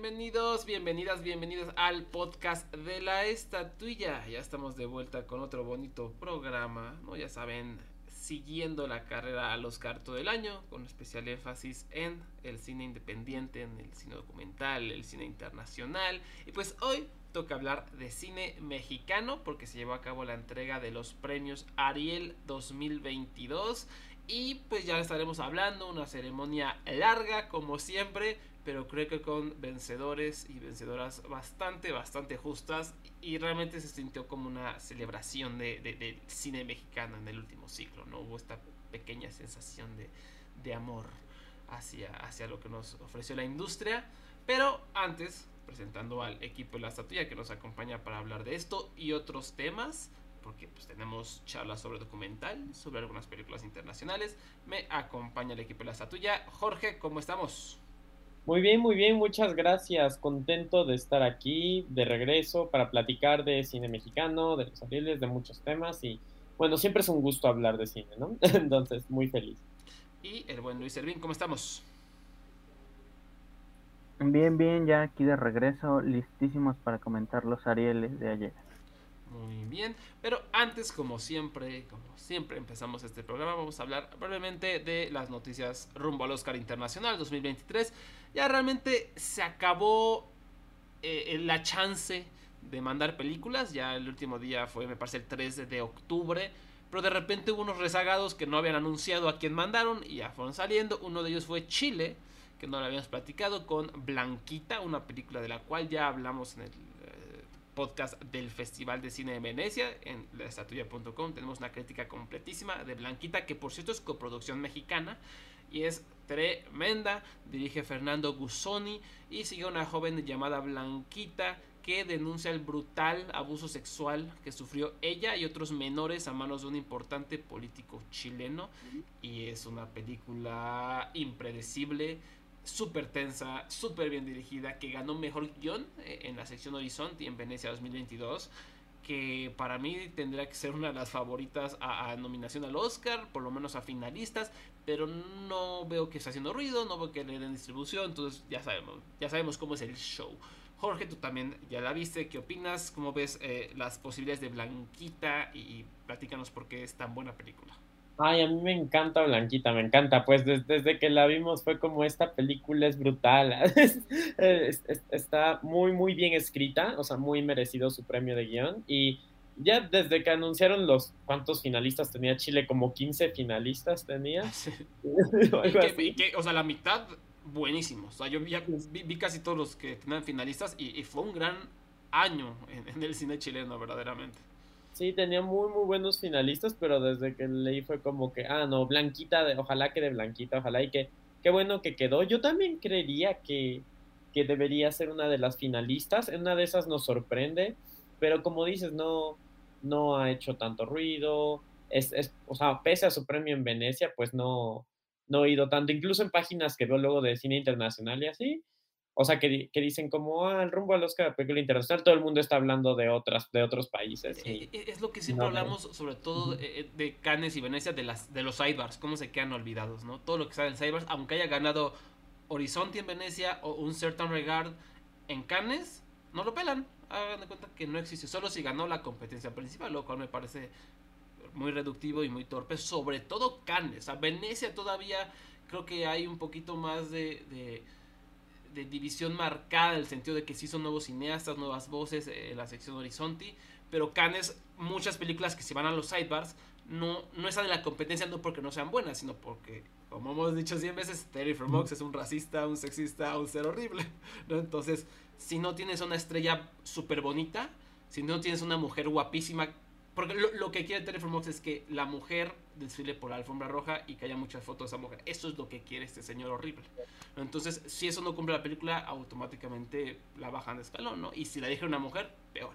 bienvenidos, bienvenidas, bienvenidos al podcast de la estatuilla. Ya estamos de vuelta con otro bonito programa, ¿no? Ya saben, siguiendo la carrera al Oscar todo el año, con especial énfasis en el cine independiente, en el cine documental, el cine internacional. Y pues hoy toca hablar de cine mexicano porque se llevó a cabo la entrega de los premios Ariel 2022 y pues ya estaremos hablando, una ceremonia larga como siempre, pero creo que con vencedores y vencedoras bastante, bastante justas y realmente se sintió como una celebración de, del cine mexicano en el último ciclo, ¿no? Hubo esta pequeña sensación de, de amor hacia, hacia lo que nos ofreció la industria, pero antes, presentando al equipo de la estatuilla que nos acompaña para hablar de esto y otros temas, porque pues tenemos charlas sobre documental, sobre algunas películas internacionales. Me acompaña el equipo de la estatuilla. Jorge, ¿cómo estamos? Muy bien, muy bien, muchas gracias. Contento de estar aquí de regreso para platicar de cine mexicano, de los aviones, de muchos temas y bueno, siempre es un gusto hablar de cine, ¿no? Entonces, muy feliz. Y el buen Luis Servín, ¿cómo estamos? Bien, bien, ya aquí de regreso, listísimos para comentar los Arieles de ayer. Muy bien, pero antes, como siempre, como siempre empezamos este programa, vamos a hablar brevemente de las noticias rumbo al Oscar Internacional 2023. Ya realmente se acabó eh, la chance de mandar películas, ya el último día fue, me parece, el 3 de octubre, pero de repente hubo unos rezagados que no habían anunciado a quién mandaron y ya fueron saliendo. Uno de ellos fue Chile, que no lo habíamos platicado, con Blanquita, una película de la cual ya hablamos en el podcast del Festival de Cine de Venecia en laestatuya.com. Tenemos una crítica completísima de Blanquita, que por cierto es coproducción mexicana y es tremenda. Dirige Fernando Gusoni y sigue una joven llamada Blanquita que denuncia el brutal abuso sexual que sufrió ella y otros menores a manos de un importante político chileno. Y es una película impredecible súper tensa, súper bien dirigida, que ganó mejor guion eh, en la sección Horizonte en Venecia 2022, que para mí tendría que ser una de las favoritas a, nominación al Oscar, por lo menos a finalistas, pero no veo que está haciendo ruido, no veo que le den distribución, entonces ya sabemos, ya sabemos cómo es el show. Jorge, tú también ya la viste, ¿qué opinas? ¿Cómo ves eh, las posibilidades de Blanquita? Y, y platícanos por qué es tan buena película. Ay, a mí me encanta Blanquita, me encanta. Pues desde, que la vimos fue como esta película es brutal. está muy, muy bien escrita, o sea, muy merecido su premio de guion. Y ya desde que anunciaron los cuántos finalistas tenía Chile, como 15 finalistas tenía. o sea, la mitad buenísimos. O sea, yo vi, casi todos los que tenían finalistas y, fue un gran año en el cine chileno, verdaderamente. Sí, tenía muy, muy buenos finalistas, pero desde que leí fue como que, ah, no, Blanquita, de, ojalá que de Blanquita, ojalá y que, qué bueno que quedó. Yo también creería que, que debería ser una de las finalistas, en una de esas nos sorprende, pero como dices, no, no ha hecho tanto ruido, es, es, o sea, pese a su premio en Venecia, pues no, no he ido tanto, incluso en páginas que veo luego de cine internacional y así, o sea, que, que dicen como, ah, el rumbo al Oscar película internacional, todo el mundo está hablando de otras, de otros países. Eh, eh, es lo que siempre hablamos, sobre todo eh, de Cannes y Venecia, de las, de los sidebars, cómo se quedan olvidados, ¿no? Todo lo que sale en sidebars, aunque haya ganado Horizonte en Venecia o un Certain Regard en Cannes, no lo pelan. Hagan de cuenta que no existe, solo si ganó la competencia principal, lo cual me parece muy reductivo y muy torpe, sobre todo Cannes. A Venecia todavía creo que hay un poquito más de de división marcada en el sentido de que sí son nuevos cineastas, nuevas voces en la sección Horizonte, pero Cannes, muchas películas que se van a los sidebars, no, no están en la competencia no porque no sean buenas, sino porque, como hemos dicho 100 veces, Terry Fox es un racista, un sexista, un ser horrible. Entonces, si no tienes una estrella súper bonita, si no tienes una mujer guapísima porque lo, que quiere Fox es que la mujer desfile por la alfombra roja y que haya muchas fotos de esa mujer. Eso es lo que quiere este señor horrible. Entonces, si eso no cumple la película, automáticamente la bajan de escalón, ¿no? Y si la deja una mujer, peor,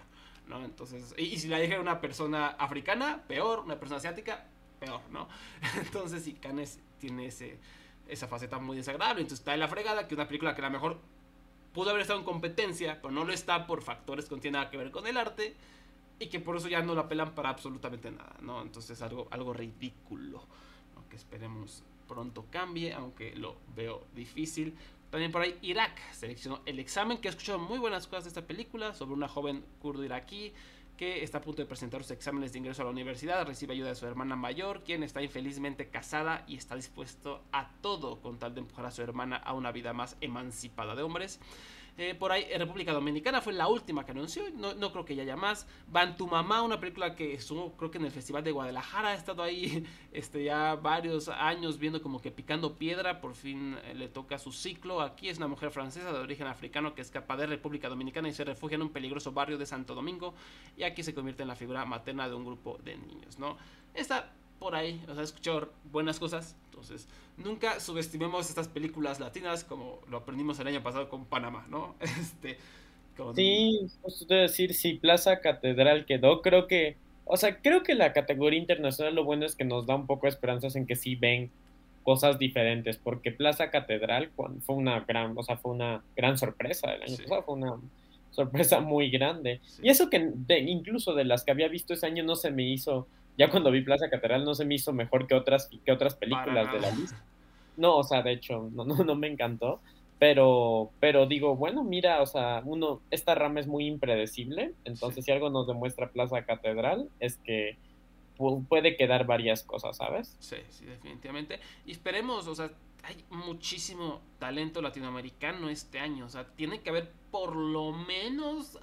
¿no? Entonces, y, si la deja una persona africana, peor, una persona asiática, peor, ¿no? Entonces, si Canes tiene ese, esa faceta muy desagradable, entonces está en la fregada que una película que a lo mejor pudo haber estado en competencia, pero no lo está por factores que no tienen nada que ver con el arte y que por eso ya no la apelan para absolutamente nada, ¿no? Entonces algo, algo ridículo, que esperemos pronto cambie, aunque lo veo difícil. También por ahí Irak seleccionó El examen, que he escuchado muy buenas cosas de esta película sobre una joven kurdo iraquí que está a punto de presentar sus exámenes de ingreso a la universidad, recibe ayuda de su hermana mayor, quien está infelizmente casada y está dispuesto a todo con tal de empujar a su hermana a una vida más emancipada de hombres. Eh, por ahí, República Dominicana fue la última que anunció. No, no creo que haya más. Van tu mamá, una película que estuvo, creo que en el Festival de Guadalajara. Ha estado ahí este, ya varios años viendo como que picando piedra. Por fin eh, le toca su ciclo. Aquí es una mujer francesa de origen africano que escapa de República Dominicana y se refugia en un peligroso barrio de Santo Domingo. Y aquí se convierte en la figura materna de un grupo de niños, ¿no? Esta por ahí, o sea, escuchado buenas cosas. Entonces, nunca subestimemos estas películas latinas como lo aprendimos el año pasado con Panamá, ¿no? Este, Sí, justo te decir, si Plaza Catedral quedó, creo que, o sea, creo que la categoría internacional lo bueno es que nos da un poco de esperanzas en que sí ven cosas diferentes, porque Plaza Catedral fue una gran, o sea, fue una gran sorpresa el año pasado, fue una sorpresa muy grande. Y eso que incluso de las que había visto ese año no se me hizo ya cuando vi Plaza Catedral no se me hizo mejor que otras, que otras películas de la lista. No, o sea, de hecho, no, no, no me encantó. Pero, pero digo, bueno, mira, o sea, uno, esta rama es muy impredecible. Entonces, si algo nos demuestra Plaza Catedral, es que puede quedar varias cosas, ¿sabes? Sí, sí, definitivamente. Y esperemos, o sea, hay muchísimo talento latinoamericano este año. O sea, tiene que haber por lo menos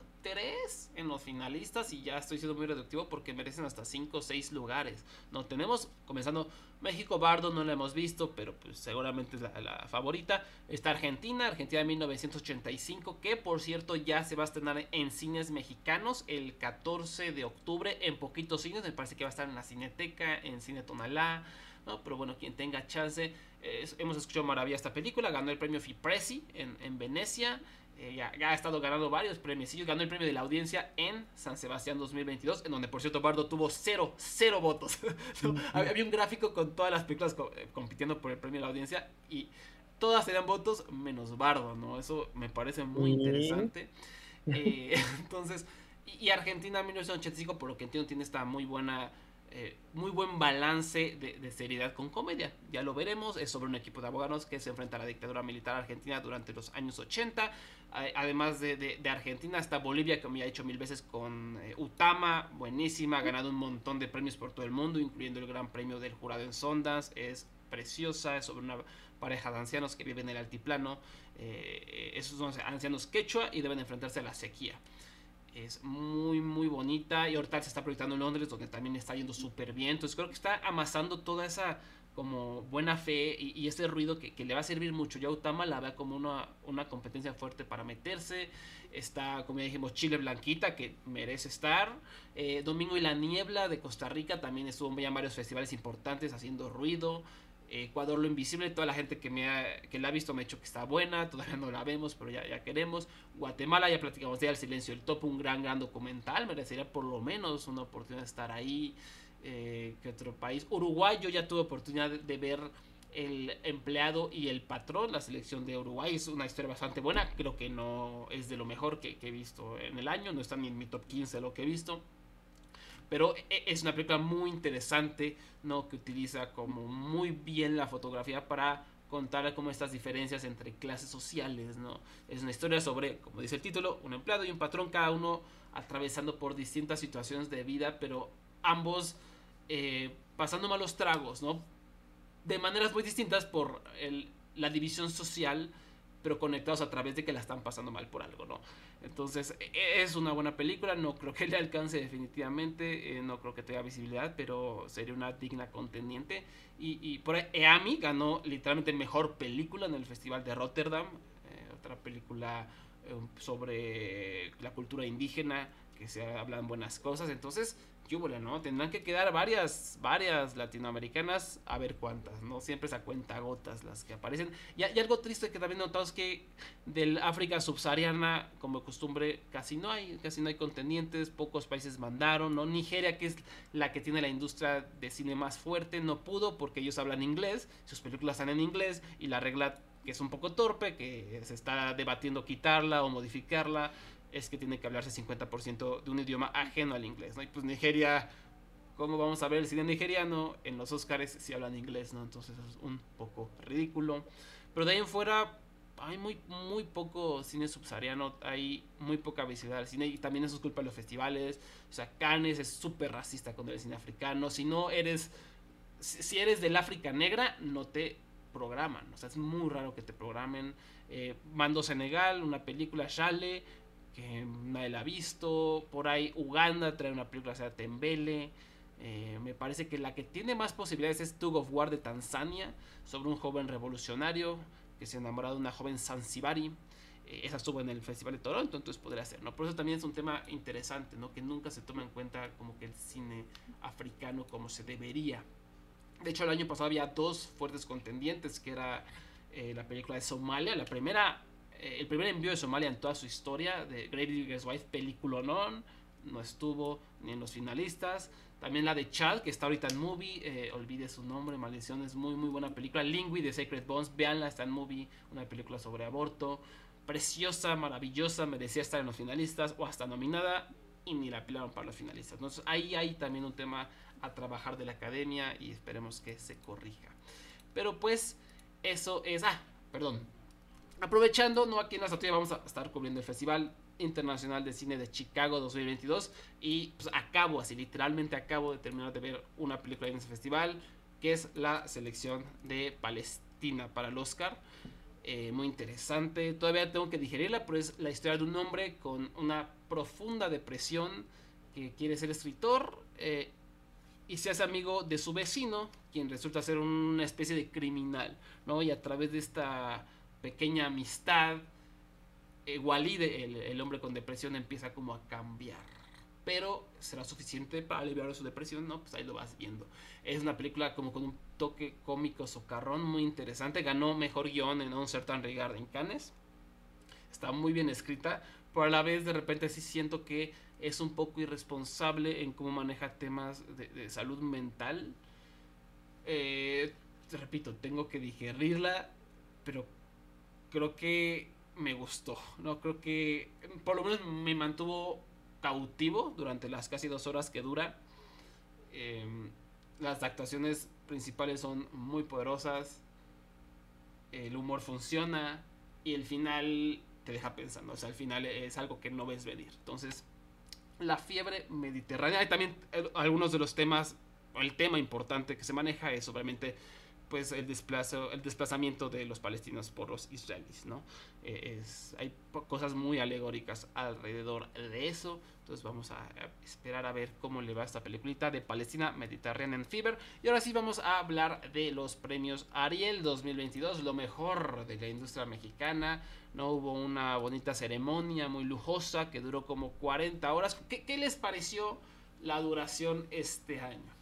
en los finalistas y ya estoy siendo muy reductivo porque merecen hasta 5 o 6 lugares. No tenemos, comenzando México, Bardo no la hemos visto, pero pues seguramente es la, favorita. Está Argentina, Argentina de 1985, que por cierto ya se va a estrenar en cines mexicanos el 14 de octubre en poquitos cines. Me parece que va a estar en la Cineteca, en Cine Tonalá. ¿no? Pero bueno, quien tenga chance, hemos escuchado maravilla esta película, ganó el premio Fipresi en, en Venecia, eh, ya, ha estado ganando varios premios. Ganó el premio de la audiencia en San Sebastián 2022, en donde por cierto Bardo tuvo cero, cero votos. había un gráfico con todas las películas eh, compitiendo por el premio de la audiencia y todas tenían votos menos Bardo, ¿no? Eso me parece muy interesante. Eh, entonces, y, y Argentina 1985, por lo que entiendo, tiene esta muy buena eh, muy buen balance de, seriedad con comedia. Ya lo veremos. Es sobre un equipo de abogados que se enfrenta a la dictadura militar argentina durante los años 80. Además de, Argentina está Bolivia, como ya he dicho mil veces, con eh, Utama, buenísima, ha ganado un montón de premios por todo el mundo, incluyendo el Gran Premio del Jurado en Sondas. Es preciosa, es sobre una pareja de ancianos que viven en el altiplano. Eh, esos son ancianos quechua y deben enfrentarse a la sequía es muy muy bonita. Y ahorita se está proyectando en Londres donde también está yendo súper bien. Entonces creo que está amasando toda esa como buena fe y, ese ruido que, le va a servir mucho. Ya Utama la ve como una, una competencia fuerte para meterse. Está como ya dijimos Chile Blanquita que merece estar. Eh, Domingo y la Niebla de Costa Rica también estuvo en varios festivales importantes haciendo ruido Ecuador lo invisible, toda la gente que me ha, que la ha visto me ha dicho que está buena, todavía no la vemos, pero ya, ya queremos. Guatemala, ya platicamos de El Silencio del Topo, un gran, gran documental, merecería por lo menos una oportunidad de estar ahí. Eh, que otro país? Uruguay, yo ya tuve oportunidad de, ver el empleado y el patrón, la selección de Uruguay, es una historia bastante buena, creo que no es de lo mejor que, que he visto en el año, no está ni en mi top 15 lo que he visto. Pero e, es una película muy interesante, ¿no? Que utiliza como muy bien la fotografía para contar como estas diferencias entre clases sociales, ¿no? Es una historia sobre, como dice el título, un empleado y un patrón, cada uno atravesando por distintas situaciones de vida, pero ambos eh, pasando malos tragos, ¿no? De maneras muy distintas por la división social pero conectados a través de que la están pasando mal por algo, ¿no? Entonces, e, es una buena película, no creo que le alcance definitivamente, eh, no creo que tenga visibilidad, pero sería una digna contendiente. Y, y por ahí, EAMI ganó literalmente mejor película en el Festival de Rotterdam, eh, otra película eh, sobre la cultura indígena, que se hablan buenas cosas, entonces ¿no? Tendrán que quedar varias, varias latinoamericanas, a ver cuántas, ¿no? Siempre se a cuenta gotas las que aparecen. Y, algo triste que también notamos que del África subsahariana, como de costumbre, casi no hay, casi no hay contendientes, pocos países mandaron, ¿no? Nigeria, que es la que tiene la industria de cine más fuerte, no pudo porque ellos hablan inglés, sus películas están en inglés y la regla que es un poco torpe, que se está debatiendo quitarla o modificarla, es que tiene que hablarse 50% de un idioma ajeno al inglés, ¿no? Y pues Nigeria, ¿cómo vamos a ver el cine nigeriano? En los Oscars si hablan inglés, ¿no? Entonces es un poco ridículo. Pero de ahí en fuera, hay muy, muy poco cine subsahariano, hay muy poca visibilidad al cine y también eso es culpa de los festivales. O sea, Cannes es súper racista con el cine africano. Si no eres, si eres del África negra, no te programan. O sea, es muy raro que te programen. Eh, Mando Senegal, una película, Shale, que nadie la ha visto. Por ahí Uganda trae una película, sea Tembele. Eh, me parece que la que tiene más posibilidades es Tug of War de Tanzania, sobre un joven revolucionario que se enamora de una joven Zanzibari. Eh, esa estuvo en el Festival de Toronto, entonces podría ser, ¿no? Por eso también es un tema interesante, ¿no? Que nunca se toma en cuenta como que el cine africano como se debería. De hecho, el año pasado había dos fuertes contendientes, que era eh, la película de Somalia, la primera, el primer envío de Somalia en toda su historia, de Grave Digger's Wife, película no, no estuvo ni en los finalistas. También la de Chad, que está ahorita en movie, eh, olvide su nombre, maldición, es muy muy buena película. Lingui de Sacred Bones, véanla, está en movie, una película sobre aborto. Preciosa, maravillosa, merecía estar en los finalistas o hasta nominada y ni la pilaron para los finalistas. Entonces ahí hay también un tema a trabajar de la academia y esperemos que se corrija. Pero pues eso es... Ah, perdón. Aprovechando, no aquí en la estatua vamos a estar cubriendo el festival Internacional de Cine de Chicago 2022 y pues acabo, así literalmente acabo de terminar de ver una película en ese festival que es la selección de Palestina para el Oscar. Eh, muy interesante, todavía tengo que digerirla, pero es la historia de un hombre con una profunda depresión que quiere ser escritor eh, y se hace amigo de su vecino, quien resulta ser una especie de criminal, ¿no? Y a través de esta pequeña amistad, eh, Walid, el, hombre con depresión, empieza como a cambiar. Pero será suficiente para aliviar su depresión, ¿no? Pues ahí lo vas viendo. Es una película como con un toque cómico socarrón muy interesante. Ganó mejor guion en un certain regard en Cannes. Está muy bien escrita, pero a la vez de repente sí siento que es un poco irresponsable en cómo maneja temas de, salud mental. Eh, repito, tengo que digerirla, pero creo que me gustó. No creo que por lo menos me mantuvo cautivo durante las casi dos horas que dura. Em, las actuaciones principales son muy poderosas. El humor funciona. Y el final te deja pensando. O sea, el final es algo que no ves venir. Entonces, la fiebre mediterránea. Hay también eh, algunos de los temas. El tema importante que se maneja es obviamente pues el, desplazo, el desplazamiento de los palestinos por los israelíes, ¿no? Eh, es, hay cosas muy alegóricas alrededor de eso, entonces vamos a, esperar a ver cómo le va esta peliculita de Palestina Mediterranean Fever. Y ahora sí vamos a hablar de los premios Ariel 2022, lo mejor de la industria mexicana, ¿no? Hubo una bonita ceremonia muy lujosa que duró como 40 horas. ¿Qué, qué les pareció la duración este año?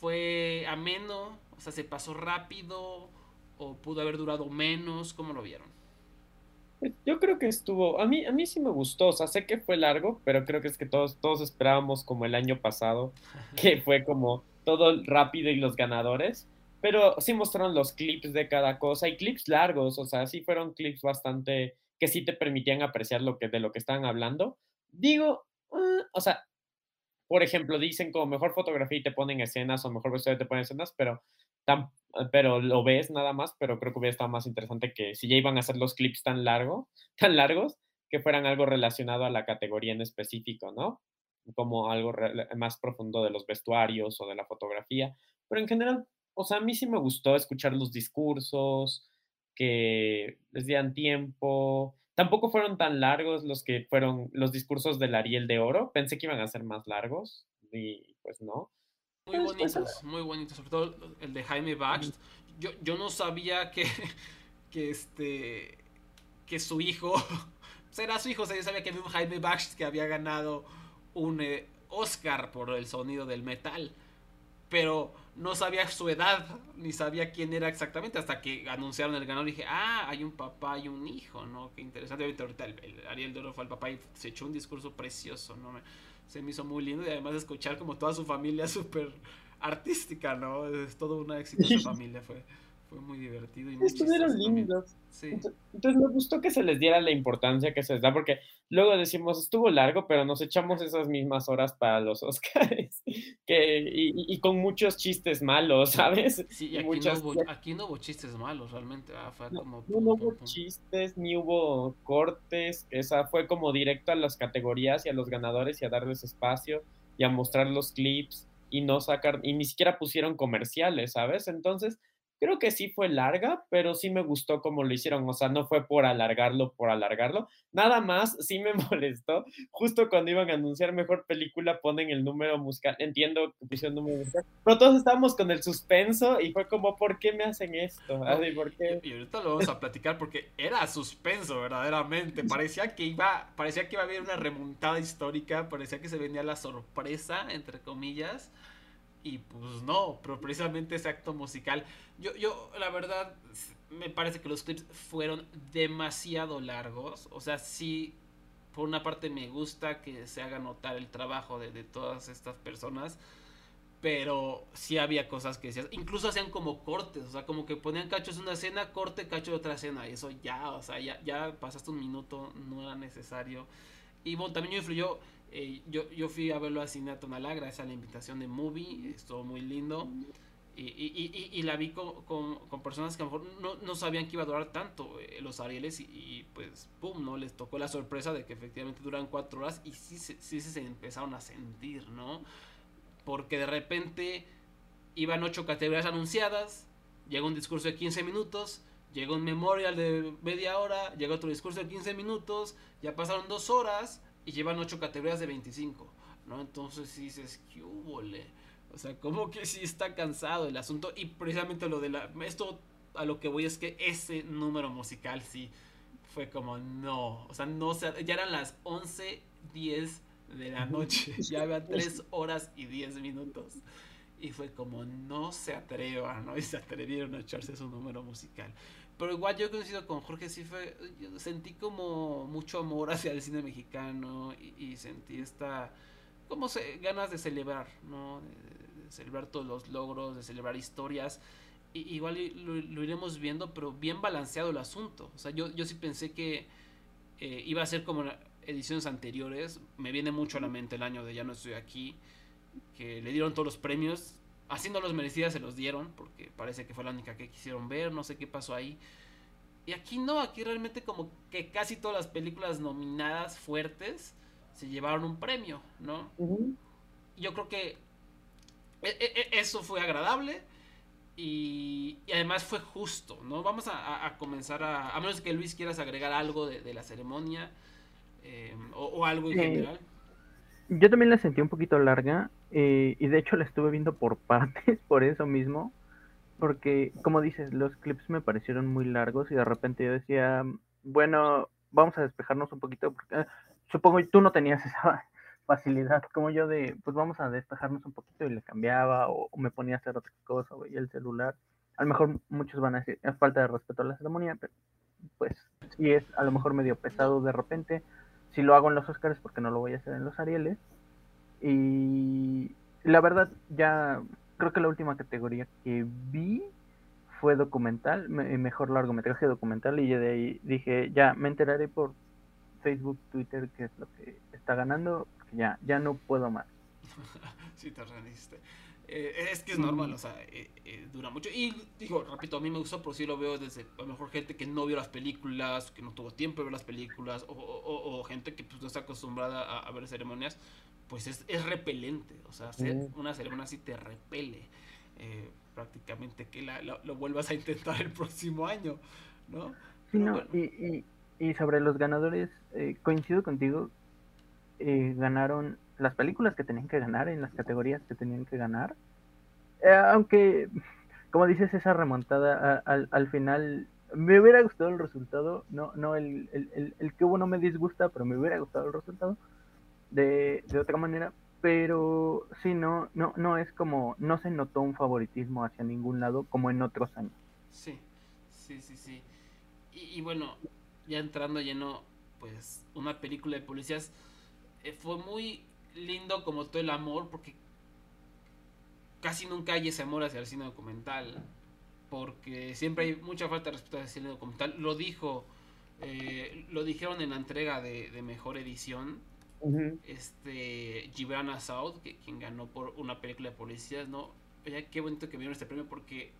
¿Fue ameno? O sea, ¿se pasó rápido o pudo haber durado menos? ¿Cómo lo vieron? Pues, yo creo que estuvo, a mí, a mí sí me gustó, o sea, sé que fue largo, pero creo que es que todos, todos esperábamos como el año pasado, que fue como todo rápido y los ganadores, pero sí mostraron los clips de cada cosa y clips largos, o sea, sí fueron clips bastante que sí te permitían apreciar lo que, de lo que estaban hablando. Digo, ah, o sea, por ejemplo, dicen como mejor fotografía y te ponen escenas o mejor vestuario te ponen escenas, pero, tan, pero lo ves nada más, pero creo que hubiera estado más interesante que si ya iban a hacer los clips tan, largo, tan largos, que fueran algo relacionado a la categoría en específico, ¿no? Como algo más profundo de los vestuarios o de la fotografía. Pero en general, o sea, a mí sí me gustó escuchar los discursos, que les dieran tiempo, Tampoco fueron tan largos los que fueron los discursos del Ariel de Oro. Pensé que iban a ser más largos y pues no. Muy pues, pues, bonitos, muy bonitos. Sobre todo el de Jaime Baxt. Yo, yo no sabía que, que este que su hijo será su hijo. O sea, yo sabía que había un Jaime Baxt que había ganado un eh, Oscar por el sonido del metal. Pero no sabía su edad, ni sabía quién era exactamente, hasta que anunciaron el ganador y dije, ah, hay un papá y un hijo, ¿no? Qué interesante. Ahorita el, Ariel de Oro fue el papá y se echó un discurso precioso, ¿no? Se me hizo muy lindo y además escuchar como toda su familia súper artística, ¿no? Es todo una exitosa familia, fue, Fue muy divertido. Y Estuvieron lindos. Entonces, me gustó que se les diera la importancia que se les da, porque luego decimos, estuvo largo, pero nos echamos esas mismas horas para los Oscars. Que, y, con muchos chistes malos, ¿sabes? Sí, aquí, no hubo, aquí, no hubo, chistes malos, realmente. Ah, fue no, como, no, hubo chistes, ni hubo cortes. Esa fue como directo a las categorías y a los ganadores y a darles espacio y a mostrar los clips y no sacar, y ni siquiera pusieron comerciales, ¿sabes? Entonces, creo que sí fue larga, pero sí me gustó como lo hicieron, o sea, no fue por alargarlo, por alargarlo. Nada más, sí me molestó, justo cuando iban a anunciar mejor película ponen el número musical, entiendo que pusieron número musical, pero todos estábamos con el suspenso y fue como, ¿por qué me hacen esto? Así, ¿por qué? Y ahorita lo vamos a platicar porque era suspenso, verdaderamente, parecía que iba, parecía que iba a haber una remontada histórica, parecía que se venía la sorpresa, entre comillas, y pues no, pero precisamente ese acto musical. Yo, yo, la verdad, me parece que los clips fueron demasiado largos. O sea, sí, por una parte me gusta que se haga notar el trabajo de, todas estas personas. Pero sí había cosas que decías. Incluso hacían como cortes. O sea, como que ponían cachos de una escena, corte, cacho de otra escena. Y eso ya, o sea, ya, ya pasaste un minuto, no era necesario. Y bueno, también influyó eh, yo, yo fui a verlo a Cine Tonalá gracias a la invitación de Movie, estuvo muy lindo. Y, y, y, la vi con, con, personas que a lo mejor no, no sabían que iba a durar tanto eh, los Arieles y, pues, ¡pum!, ¿no? Les tocó la sorpresa de que efectivamente duran cuatro horas y sí, sí, sí se empezaron a sentir, ¿no? Porque de repente iban ocho categorías anunciadas, llega un discurso de 15 minutos, llega un memorial de media hora, llega otro discurso de 15 minutos, ya pasaron dos horas y llevan ocho categorías de 25, ¿no? Entonces dices, ¿qué hubo, O sea, como que sí está cansado el asunto y precisamente lo de la... Esto a lo que voy es que ese número musical sí fue como, no, o sea, no ya eran las 11, 10 de la noche, ya había 3 horas y 10 minutos. Y fue como, no se atrevan, ¿no? Y se atrevieron a echarse su número musical. Pero igual yo coincido con Jorge, sí fue, sentí como mucho amor hacia el cine mexicano y, sentí esta, como se, ganas de celebrar, ¿no? De, celebrar todos los logros, de celebrar historias. Y, igual lo, iremos viendo, pero bien balanceado el asunto. O sea, yo, yo sí pensé que eh, iba a ser como ediciones anteriores. Me viene mucho a la mente el año de Ya no estoy aquí, que le dieron todos los premios Haciendo los merecidas se los dieron, porque parece que fue la única que quisieron ver, no sé qué pasó ahí. Y aquí no, aquí realmente como que casi todas las películas nominadas fuertes se llevaron un premio, ¿no? Yo creo que e, e, e, eso fue agradable y, además fue justo, ¿no? Vamos a, comenzar a... A menos que Luis quieras agregar algo de, la ceremonia eh, o, algo en general. Yo también la sentí un poquito larga. Eh, y de hecho la estuve viendo por partes, por eso mismo. Porque, como dices, los clips me parecieron muy largos y de repente yo decía, bueno, vamos a despejarnos un poquito. Porque, ah, supongo que tú no tenías esa facilidad como yo de, pues vamos a despejarnos un poquito y le cambiaba o, me ponía a hacer otra cosa, o el celular. A lo mejor muchos van a decir, es falta de respeto a la ceremonia, pero pues si es a lo mejor medio pesado de repente. Si lo hago en los Oscars, porque no lo voy a hacer en los Arieles. Y la verdad, ya creo que la última categoría que vi fue documental, mejor largometraje documental, y yo de ahí dije, ya me enteraré por Facebook, Twitter, qué es lo que está ganando, ya, ya no puedo más. sí, te rendiste. Eh, es que es normal, o sea, eh, eh, dura mucho. Y digo, repito, a mí me gustó, pero sí lo veo desde a lo mejor gente que no vio las películas, que no tuvo tiempo de ver las películas, o, o, gente que pues, no está acostumbrada a, a ver ceremonias pues es, es repelente. O sea, hacer una ceremonia así te repele. Eh, prácticamente que la, lo, vuelvas a intentar el próximo año, ¿no? y, y, sobre los ganadores, eh, coincido contigo, eh, ganaron las películas que tenían que ganar en las categorías que tenían que ganar. aunque, como dices, esa remontada al, al final me hubiera gustado el resultado, no, no el, el, el, el, que hubo no me disgusta, pero me hubiera gustado el resultado de, de otra manera, pero sí, no, no, no es como, no se notó un favoritismo hacia ningún lado como en otros años. Sí, sí, sí, sí. Y, bueno, ya entrando lleno, pues una película de policías, eh, fue muy lindo como todo el amor, porque casi nunca hay ese amor hacia el cine documental. porque siempre hay mucha falta de respeto al cine documental. Lo dijo, eh, lo dijeron en la entrega de, mejor edición. Este Gibran Assaud, que quien ganó por una película de policías, ¿no? Oye, qué bonito que me dieron este premio porque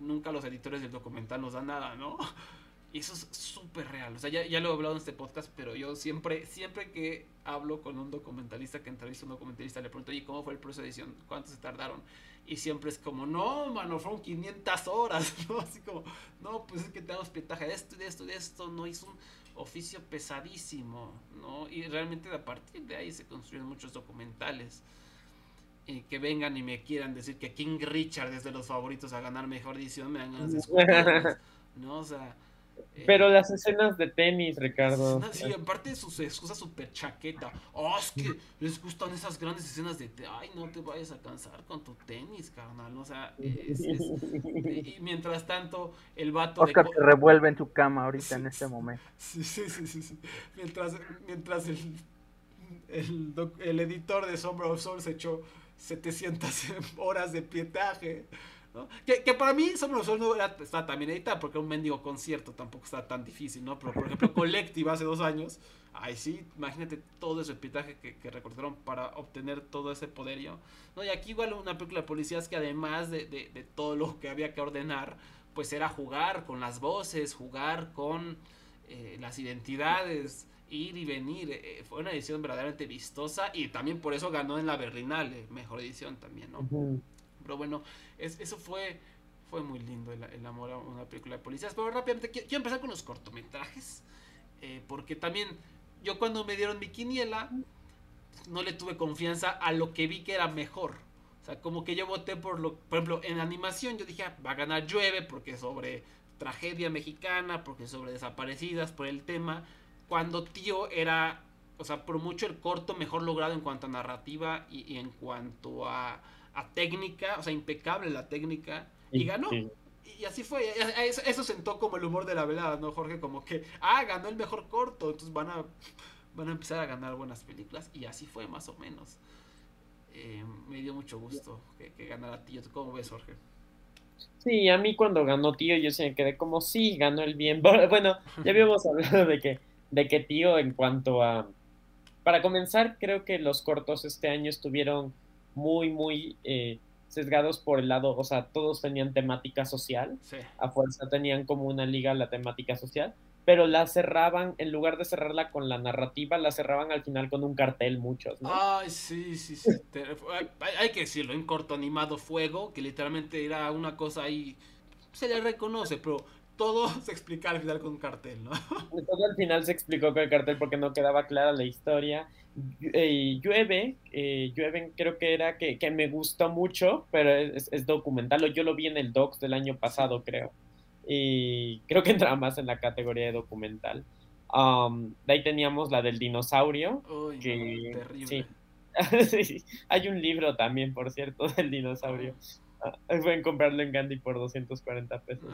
nunca los editores del documental nos dan nada, ¿no? Y eso es súper real. O sea, ya, ya, lo he hablado en este podcast, pero yo siempre, siempre que hablo con un documentalista, que entrevista a un documentalista, le pregunto, oye, ¿cómo fue el proceso de edición? ¿Cuánto se tardaron? Y siempre es como, no, mano, fueron 500 horas, ¿no? Así como, no, pues es que tenemos pietaje de esto y de esto y de esto, no hizo un oficio pesadísimo, ¿no? Y realmente a partir de ahí se construyen muchos documentales. Y que vengan y me quieran decir que King Richard es de los favoritos a ganar mejor edición, me dan ganas de escucharlos, ¿no? O sea, pero las escenas de tenis, Ricardo. Sí, aparte de sus excusas super chaqueta. Oh, es que les gustan esas grandes escenas de. Ay, no te vayas a cansar con tu tenis, carnal. O sea, y mientras tanto, el vato. Oscar se revuelve en su cama ahorita en este momento. Sí, sí, sí, sí. Mientras, mientras el, el, el editor de Sombra of Soul se echó 700 horas de pietaje. Que, para mí Somos no era, está también editada porque un mendigo concierto tampoco está tan difícil, ¿no? Pero por ejemplo Collective hace dos años, ay sí, imagínate todo ese pitaje que, que recortaron para obtener todo ese poderío, ¿no? Y aquí igual una película de policías que además de, de, todo lo que había que ordenar, pues era jugar con las voces, jugar con eh, las identidades, ir y venir. Eh, fue una edición verdaderamente vistosa y también por eso ganó en la Berlinale, mejor edición también, ¿no? Pero bueno, es, eso fue, fue muy lindo el, amor a una película de policías. Pero rápidamente quiero, empezar con los cortometrajes. Eh, porque también yo cuando me dieron mi quiniela, no le tuve confianza a lo que vi que era mejor. O sea, como que yo voté por lo, por ejemplo, en animación yo dije, ah, va a ganar Llueve porque sobre tragedia mexicana, porque sobre desaparecidas, por el tema. Cuando Tío era, o sea, por mucho el corto mejor logrado en cuanto a narrativa y en cuanto a, a técnica, o sea, impecable la técnica, y ganó. Y así fue, eso, sentó como el humor de la velada, ¿no, Jorge? Como que, ah, ganó el mejor corto, entonces van a, van a empezar a ganar buenas películas, y así fue más o menos. Eh, me dio mucho gusto que, que ganara Tío. ¿Cómo ves, Jorge? Sí, a mí cuando ganó Tío yo se me quedé como, sí, ganó el bien. Bueno, ya habíamos hablado de que, de que Tío en cuanto a... Para comenzar, creo que los cortos este año estuvieron muy, muy eh, sesgados por el lado, o sea, todos tenían temática social, a fuerza tenían como una liga la temática social, pero la cerraban, en lugar de cerrarla con la narrativa, la cerraban al final con un cartel muchos, ¿no? Ay, sí, sí, sí. hay, que decirlo, en corto animado Fuego, que literalmente era una cosa ahí, se le reconoce, pero todo se explica al final con un cartel, ¿no? Todo al final se explicó con el cartel porque no quedaba clara la historia eh, llueve, eh, llueve creo que era que, me gustó mucho, pero es, es, documental, yo lo vi en el Docs del año pasado, creo, y creo que entraba más en la categoría de documental. Um, de ahí teníamos la del dinosaurio, que sí. hay un libro también, por cierto, del dinosaurio. Ah, pueden comprarlo en Gandhi por 240 pesos.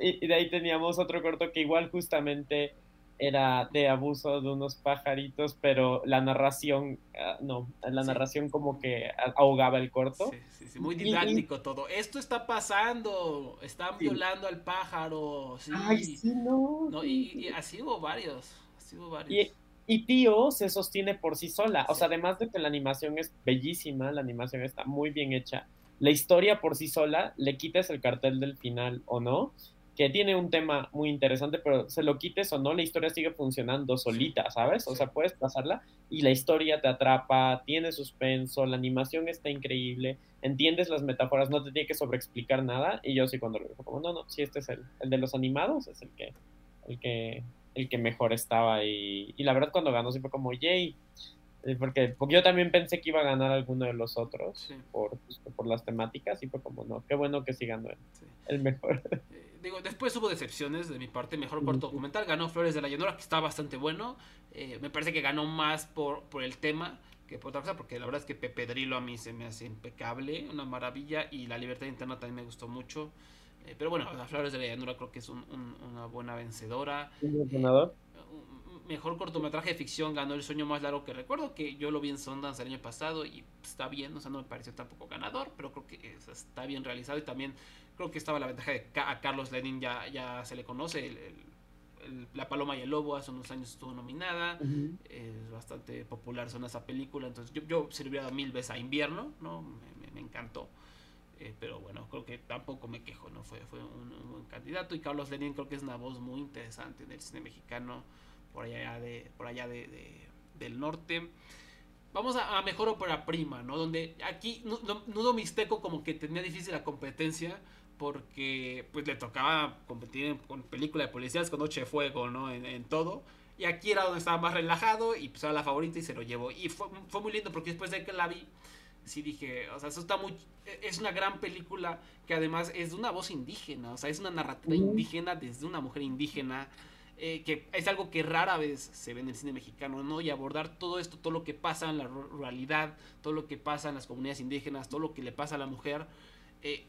Y de ahí teníamos otro corto que igual justamente era de abuso de unos pajaritos, pero la narración, ah, no, la narración como que ahogaba el corto. Sí, sí, muy didáctico todo. Esto está pasando, están violando al pájaro. Ay, sí, no. y, así hubo varios, así hubo varios. Y, y Tío se sostiene por sí sola, o sea, además de que la animación es bellísima, la animación está muy bien hecha. La historia por sí sola, le quites el cartel del final o no, que tiene un tema muy interesante, pero se lo quites o no, la historia sigue funcionando solita, ¿sabes? O sea, puedes pasarla y la historia te atrapa, tiene suspenso, la animación está increíble, entiendes las metáforas, no te tiene que sobreexplicar nada. Y yo sí cuando lo digo, como, no, no, sí, este es el, el de los animados, es el que, el que, el que mejor estaba. Y, y la verdad cuando ganó sí fue como, yay, porque, porque, yo también pensé que iba a ganar alguno de los otros por, pues, por las temáticas y fue como, no, qué bueno que sí ganó el, mejor. Eh, digo, después hubo decepciones de mi parte, mejor corto documental, ganó Flores de la Llanura, que está bastante bueno, eh, me parece que ganó más por, por el tema que por otra cosa, porque la verdad es que Pepe Drilo a mí se me hace impecable, una maravilla, y La Libertad Interna también me gustó mucho. pero bueno, Flores de la Llanura creo que es una buena vencedora. ¿Un ganador? Mejor cortometraje de ficción ganó El sueño más largo que recuerdo, que yo lo vi en Sundance el año pasado y está bien, o sea, no me pareció tampoco ganador, pero creo que está bien realizado y también creo que estaba la ventaja de que a Carlos Lenin ya, ya se le conoce, La Paloma y el Lobo hace unos años estuvo nominada, es bastante popular son esa película, entonces yo, yo se mil veces a Invierno, ¿no? me encantó. Eh, pero bueno, creo que tampoco me quejo, ¿no? Fue, fue un, buen candidato. Y Carlos Lenin creo que es una voz muy interesante en el cine mexicano, por allá, de, por allá de, del norte. Vamos a, mejor ópera prima, ¿no? Donde aquí Nudo Mixteco como que tenía difícil la competencia porque pues le tocaba competir con película de policías con Noche de Fuego, ¿no? En, en, todo. Y aquí era donde estaba más relajado y pues era la favorita y se lo llevó. Y fue, fue muy lindo porque después de que la vi sí dije, o sea, eso está muy, es una gran película que además es de una voz indígena, o sea, es una narrativa indígena desde una mujer indígena, eh, que es algo que rara vez se ve en el cine mexicano, ¿no? Y abordar todo esto, todo lo que pasa en la ruralidad, todo lo que pasa en las comunidades indígenas, todo lo que le pasa a la mujer, eh,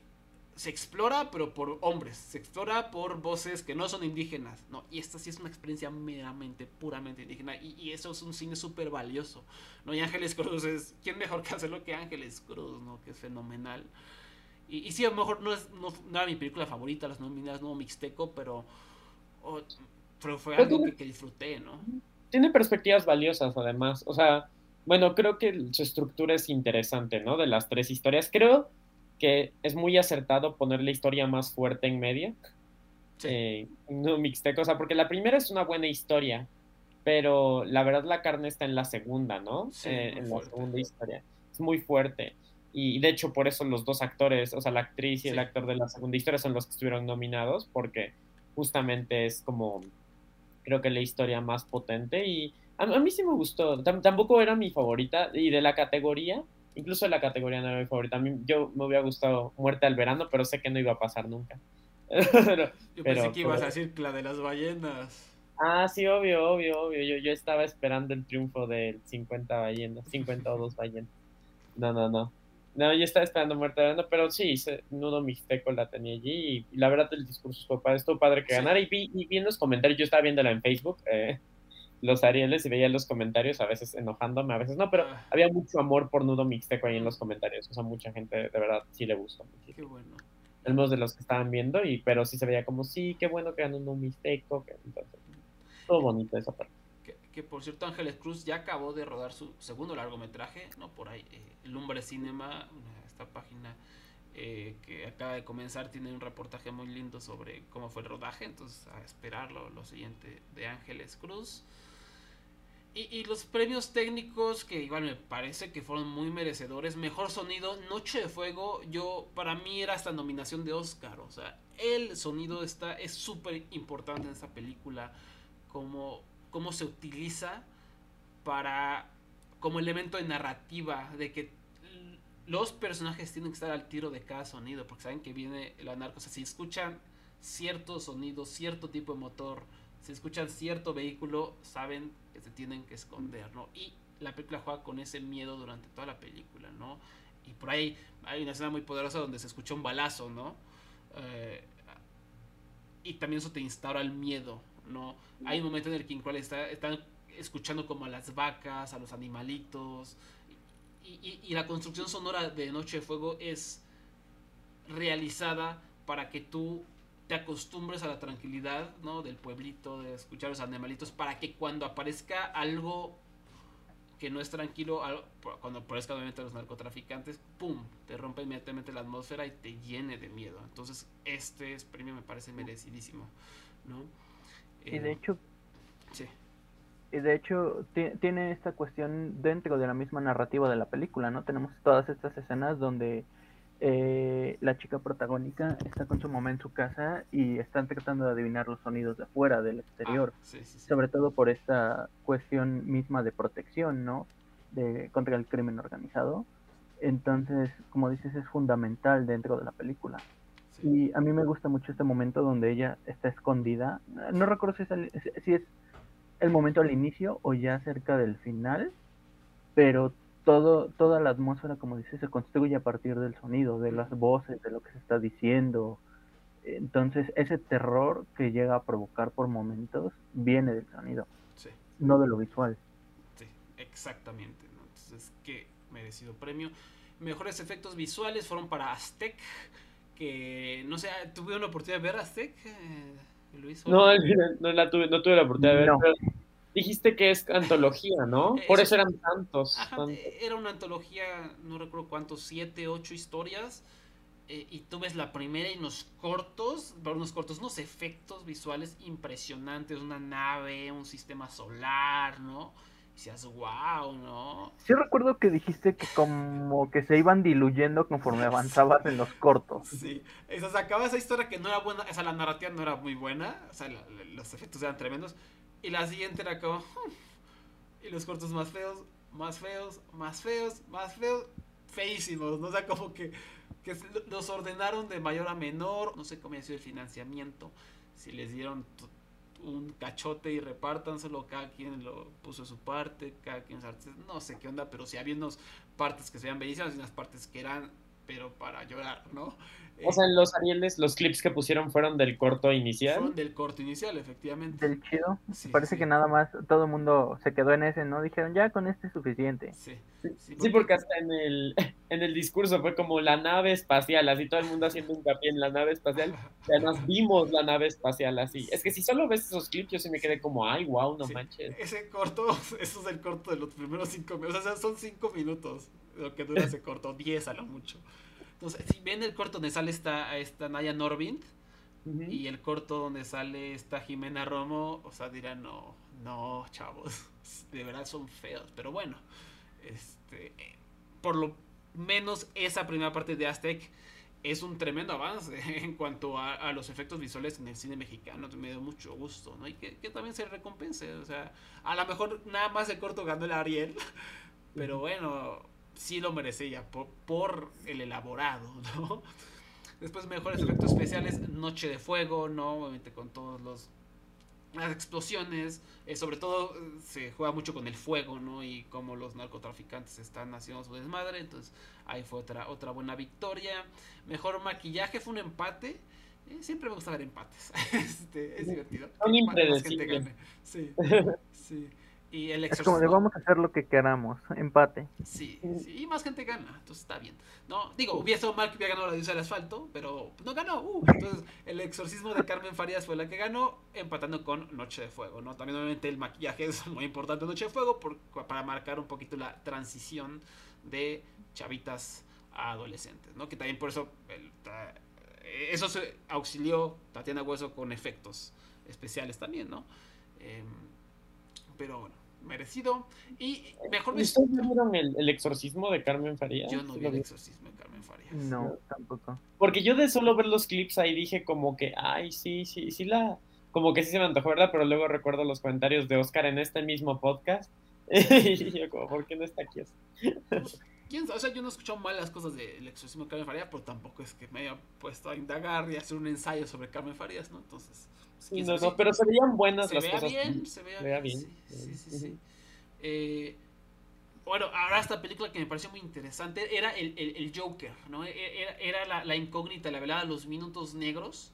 se explora, pero por hombres, se explora por voces que no son indígenas, ¿no? Y esta sí es una experiencia meramente, puramente indígena, y, eso es un cine súper valioso, ¿no? Y Ángeles Cruz es, ¿quién mejor que hacerlo que Ángeles Cruz, ¿no? Que es fenomenal. Y, sí, a lo mejor no, es, no, era mi película favorita, las nominadas no mixteco, pero, pero fue algo que, que disfruté, ¿no? Tiene perspectivas valiosas, además, o sea, bueno, creo que su estructura es interesante, ¿no? De las tres historias, creo que es muy acertado poner la historia más fuerte en medio. Eh, no mixteco, o sea, porque la primera es una buena historia, pero la verdad la carne está en la segunda, ¿no? Eh, en la segunda historia. Es muy fuerte. Y de hecho, por eso los dos actores, o sea, la actriz y el actor de la segunda historia son los que estuvieron nominados, porque justamente es como, creo que la historia más potente. Y a, mí sí me gustó. tampoco era mi favorita. Y de la categoría, Incluso la categoría no era mi favorita. A mí, yo me hubiera gustado Muerte al Verano, pero sé que no iba a pasar nunca. yo pensé que ibas a decir la de las ballenas. Ah, sí, obvio, obvio, obvio. Yo, yo estaba esperando el triunfo del 50 ballenas, 52 ballenas. No, no, no. No, yo estaba esperando Muerte Verano, pero sí, Nudo Mixteco la tenía allí. Y la verdad, el discurso fue padre, estuvo padre que ganara. Y vi, y vi en los comentarios, yo estaba viéndola en Facebook. Eh, los Arieles y veía los comentarios, a veces enojándome, a veces no, pero ah. había mucho amor por Nudo Mixteco ahí en los comentarios. O sea, mucha gente de verdad sí le gustó. Qué bueno. Algunos de los que estaban viendo, y pero sí se veía como, sí, qué bueno que ganó Nudo Mixteco. Que, entonces, todo bonito esa parte. Que, por cierto, Ángeles Cruz ya acabó de rodar su segundo largometraje, ¿no? Por ahí, eh, Lumbre Cinema, esta página eh, que acaba de comenzar, tiene un reportaje muy lindo sobre cómo fue el rodaje, entonces a esperarlo, lo siguiente de Ángeles Cruz. Y, los premios técnicos que igual me parece que fueron muy merecedores. Mejor sonido, Noche de Fuego, yo para mí era hasta nominación de Oscar. O sea, el sonido está es súper importante en esta película. Como cómo se utiliza para como elemento de narrativa de que los personajes tienen que estar al tiro de cada sonido porque saben que viene la narco. O sea, si escuchan cierto sonido, cierto tipo de motor, si escuchan cierto vehículo, saben que se tienen que esconder, ¿no? Y la película juega con ese miedo durante toda la película, ¿no? Y por ahí hay una escena muy poderosa donde se escucha un balazo, ¿no? Eh, y también eso te instaura el miedo, ¿no? Hay un momento en el que cual está, están escuchando como a las vacas, a los animalitos. Y, y la construcción sonora de Noche de Fuego es realizada para que tú te acostumbres a la tranquilidad, ¿no? Del pueblito, de escuchar los animalitos, para que cuando aparezca algo que no es tranquilo, cuando aparezcan obviamente los narcotraficantes, ¡pum! Te rompe inmediatamente la atmósfera y te llene de miedo. Entonces, este premio me parece merecidísimo, ¿no? Y de eh, hecho... Sí. Y de hecho, tiene esta cuestión dentro de la misma narrativa de la película, ¿no? Tenemos todas estas escenas donde eh, la chica protagónica está con su mamá en su casa y están tratando de adivinar los sonidos de afuera, del exterior. Ah, Sobre todo por esta cuestión misma de protección, ¿no? De, contra el crimen organizado. Entonces, como dices, es fundamental dentro de la película. Y a mí me gusta mucho este momento donde ella está escondida. No recuerdo si es, si es el momento al inicio o ya cerca del final, pero todo, toda la atmósfera, como dice, se construye a partir del sonido, de las voces, de lo que se está diciendo. Entonces, ese terror que llega a provocar por momentos viene del sonido. Sí, No de lo visual. Sí, exactamente. ¿no? Entonces, qué merecido premio. Mejores efectos visuales fueron para Aztec, que no sé, ¿tuve una oportunidad de ver Aztec, eh, Luis? No, no, la tuve, no tuve la oportunidad de ver. No. pero dijiste que es antología, ¿no? Eh, Por eso- eso eran tantos. Ajá, tantos. eh, era una antología, no recuerdo cuántos, siete, ocho historias. eh, y tú ves la primera y unos cortos, para unos cortos, unos efectos visuales impresionantes, una nave, un sistema solar, ¿no? Decías, wow, ¿no? Sí recuerdo que dijiste que como que se iban diluyendo conforme avanzabas en los cortos. Sí, o sea, acaba esa historia que no era buena, o sea, la narrativa no era muy buena, o sea, la- la- los efectos eran tremendos, y la siguiente era como, "Hmm", y los cortos más feos, más feos, más feos, más feos, feísimos, ¿no? O sea, como que, los ordenaron de mayor a menor, no sé cómo ha sido el financiamiento, si les dieron un cachote y repártanselo, cada quien lo puso de su parte, cada quien no sé qué onda, pero sí había unas partes que se veían bellísimas y unas partes que eran, pero para llorar, ¿no? O sea, en los Arieles, los clips que pusieron fueron del corto inicial. Fueron del corto inicial, efectivamente. Del chido. Sí, Parece sí. que nada más todo el mundo se quedó en ese, ¿no? Dijeron, ya con este es suficiente. Sí, Sí, porque hasta en el, en el discurso fue como la nave espacial, así todo el mundo haciendo hincapié en la nave espacial. Y además vimos la nave espacial así. Es que si solo ves esos clips, yo sí me quedé como, ay, wow, no Sí. manches. Ese corto, eso es el corto de los primeros cinco minutos. O sea, son cinco minutos lo que dura ese corto, diez a lo mucho. Entonces, si ven el corto donde sale esta, esta Naya Norvind Ujú. y el corto donde sale esta Jimena Romo, o sea, dirán, no, no, chavos, de verdad son feos. Pero bueno, este, por lo menos esa primera parte de Aztec es un tremendo avance en cuanto a, a los efectos visuales en el cine mexicano. Me dio mucho gusto, ¿no? Y que, que también se recompense. O sea, a lo mejor nada más de corto ganó el Ariel, pero bueno, sí lo merecía por, por el elaborado, ¿no? Después, mejores efectos especiales, Noche de Fuego, ¿no? Obviamente con todos los las explosiones, eh, sobre todo eh, se juega mucho con el fuego, ¿no? Y cómo los narcotraficantes están haciendo su desmadre, entonces ahí fue otra, otra buena victoria. Mejor maquillaje fue un empate. Eh, siempre me gusta ver empates. este, es divertido. Son impredecibles. Sí, sí. Y el Es como de vamos a hacer lo que queramos, empate. Sí, sí, y más gente gana, entonces está bien. No, digo, hubiera estado mal que hubiera ganado la diosa del asfalto, pero no ganó. uh, entonces, el exorcismo de Carmen Farías fue la que ganó, empatando con Noche de Fuego, ¿no? También, obviamente, el maquillaje es muy importante en Noche de Fuego por- para marcar un poquito la transición de chavitas a adolescentes, ¿no? Que también por eso el- eso se auxilió Tatiana Hueso con efectos especiales también, ¿no? Em, pero bueno, merecido. Y mejor ¿Ustedes vieron el, el exorcismo de Carmen Farías? Yo no vi el exorcismo de Carmen Farías. No, tampoco. Porque yo de solo ver los clips ahí dije como que, ay, sí, sí, sí la... Como que sí se me antojó, ¿verdad? Pero luego recuerdo los comentarios de Oscar en este mismo podcast. y yo como, ¿por qué no está aquí? ¿Quién sabe? O sea, yo no he escuchado mal las cosas del exorcismo de Carmen Farías, pero tampoco es que me haya puesto a indagar y hacer un ensayo sobre Carmen Farías, ¿no? Entonces, pues, Sí, no, no, sí. pero se veían buenas se las vea cosas. bien, se vea, vea bien. bien. Sí, sí, sí. sí. Ujú. Eh, bueno, ahora esta película que me pareció muy interesante era el, el- el Joker, ¿no? E- Era, era la, la incógnita, la velada de los minutos negros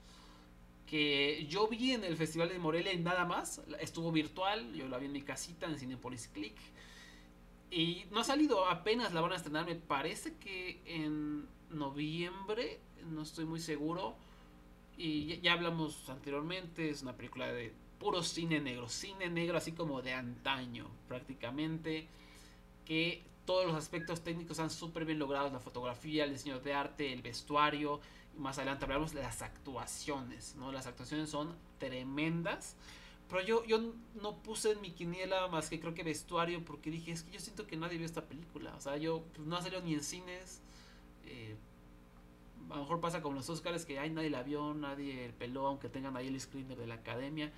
que yo vi en el Festival de Morelia y nada más. Estuvo virtual, yo la vi en mi casita en Cinepolis Click. Y no ha salido, apenas la van a estrenar, me parece que en noviembre, no estoy muy seguro. Y ya, hablamos anteriormente, es una película de puro cine negro, cine negro así como de antaño prácticamente, que todos los aspectos técnicos están súper bien logrados, la fotografía, el diseño de arte, el vestuario, y más adelante hablamos de las actuaciones, ¿no? Las actuaciones son tremendas. Pero yo, yo no puse en mi quiniela más que creo que vestuario porque dije, es que yo siento que nadie vio esta película. O sea, yo pues, no ha salido ni en cines. eh, a lo mejor pasa con los Oscars que ay, nadie la vio, nadie peló, aunque tengan ahí el screener de la academia.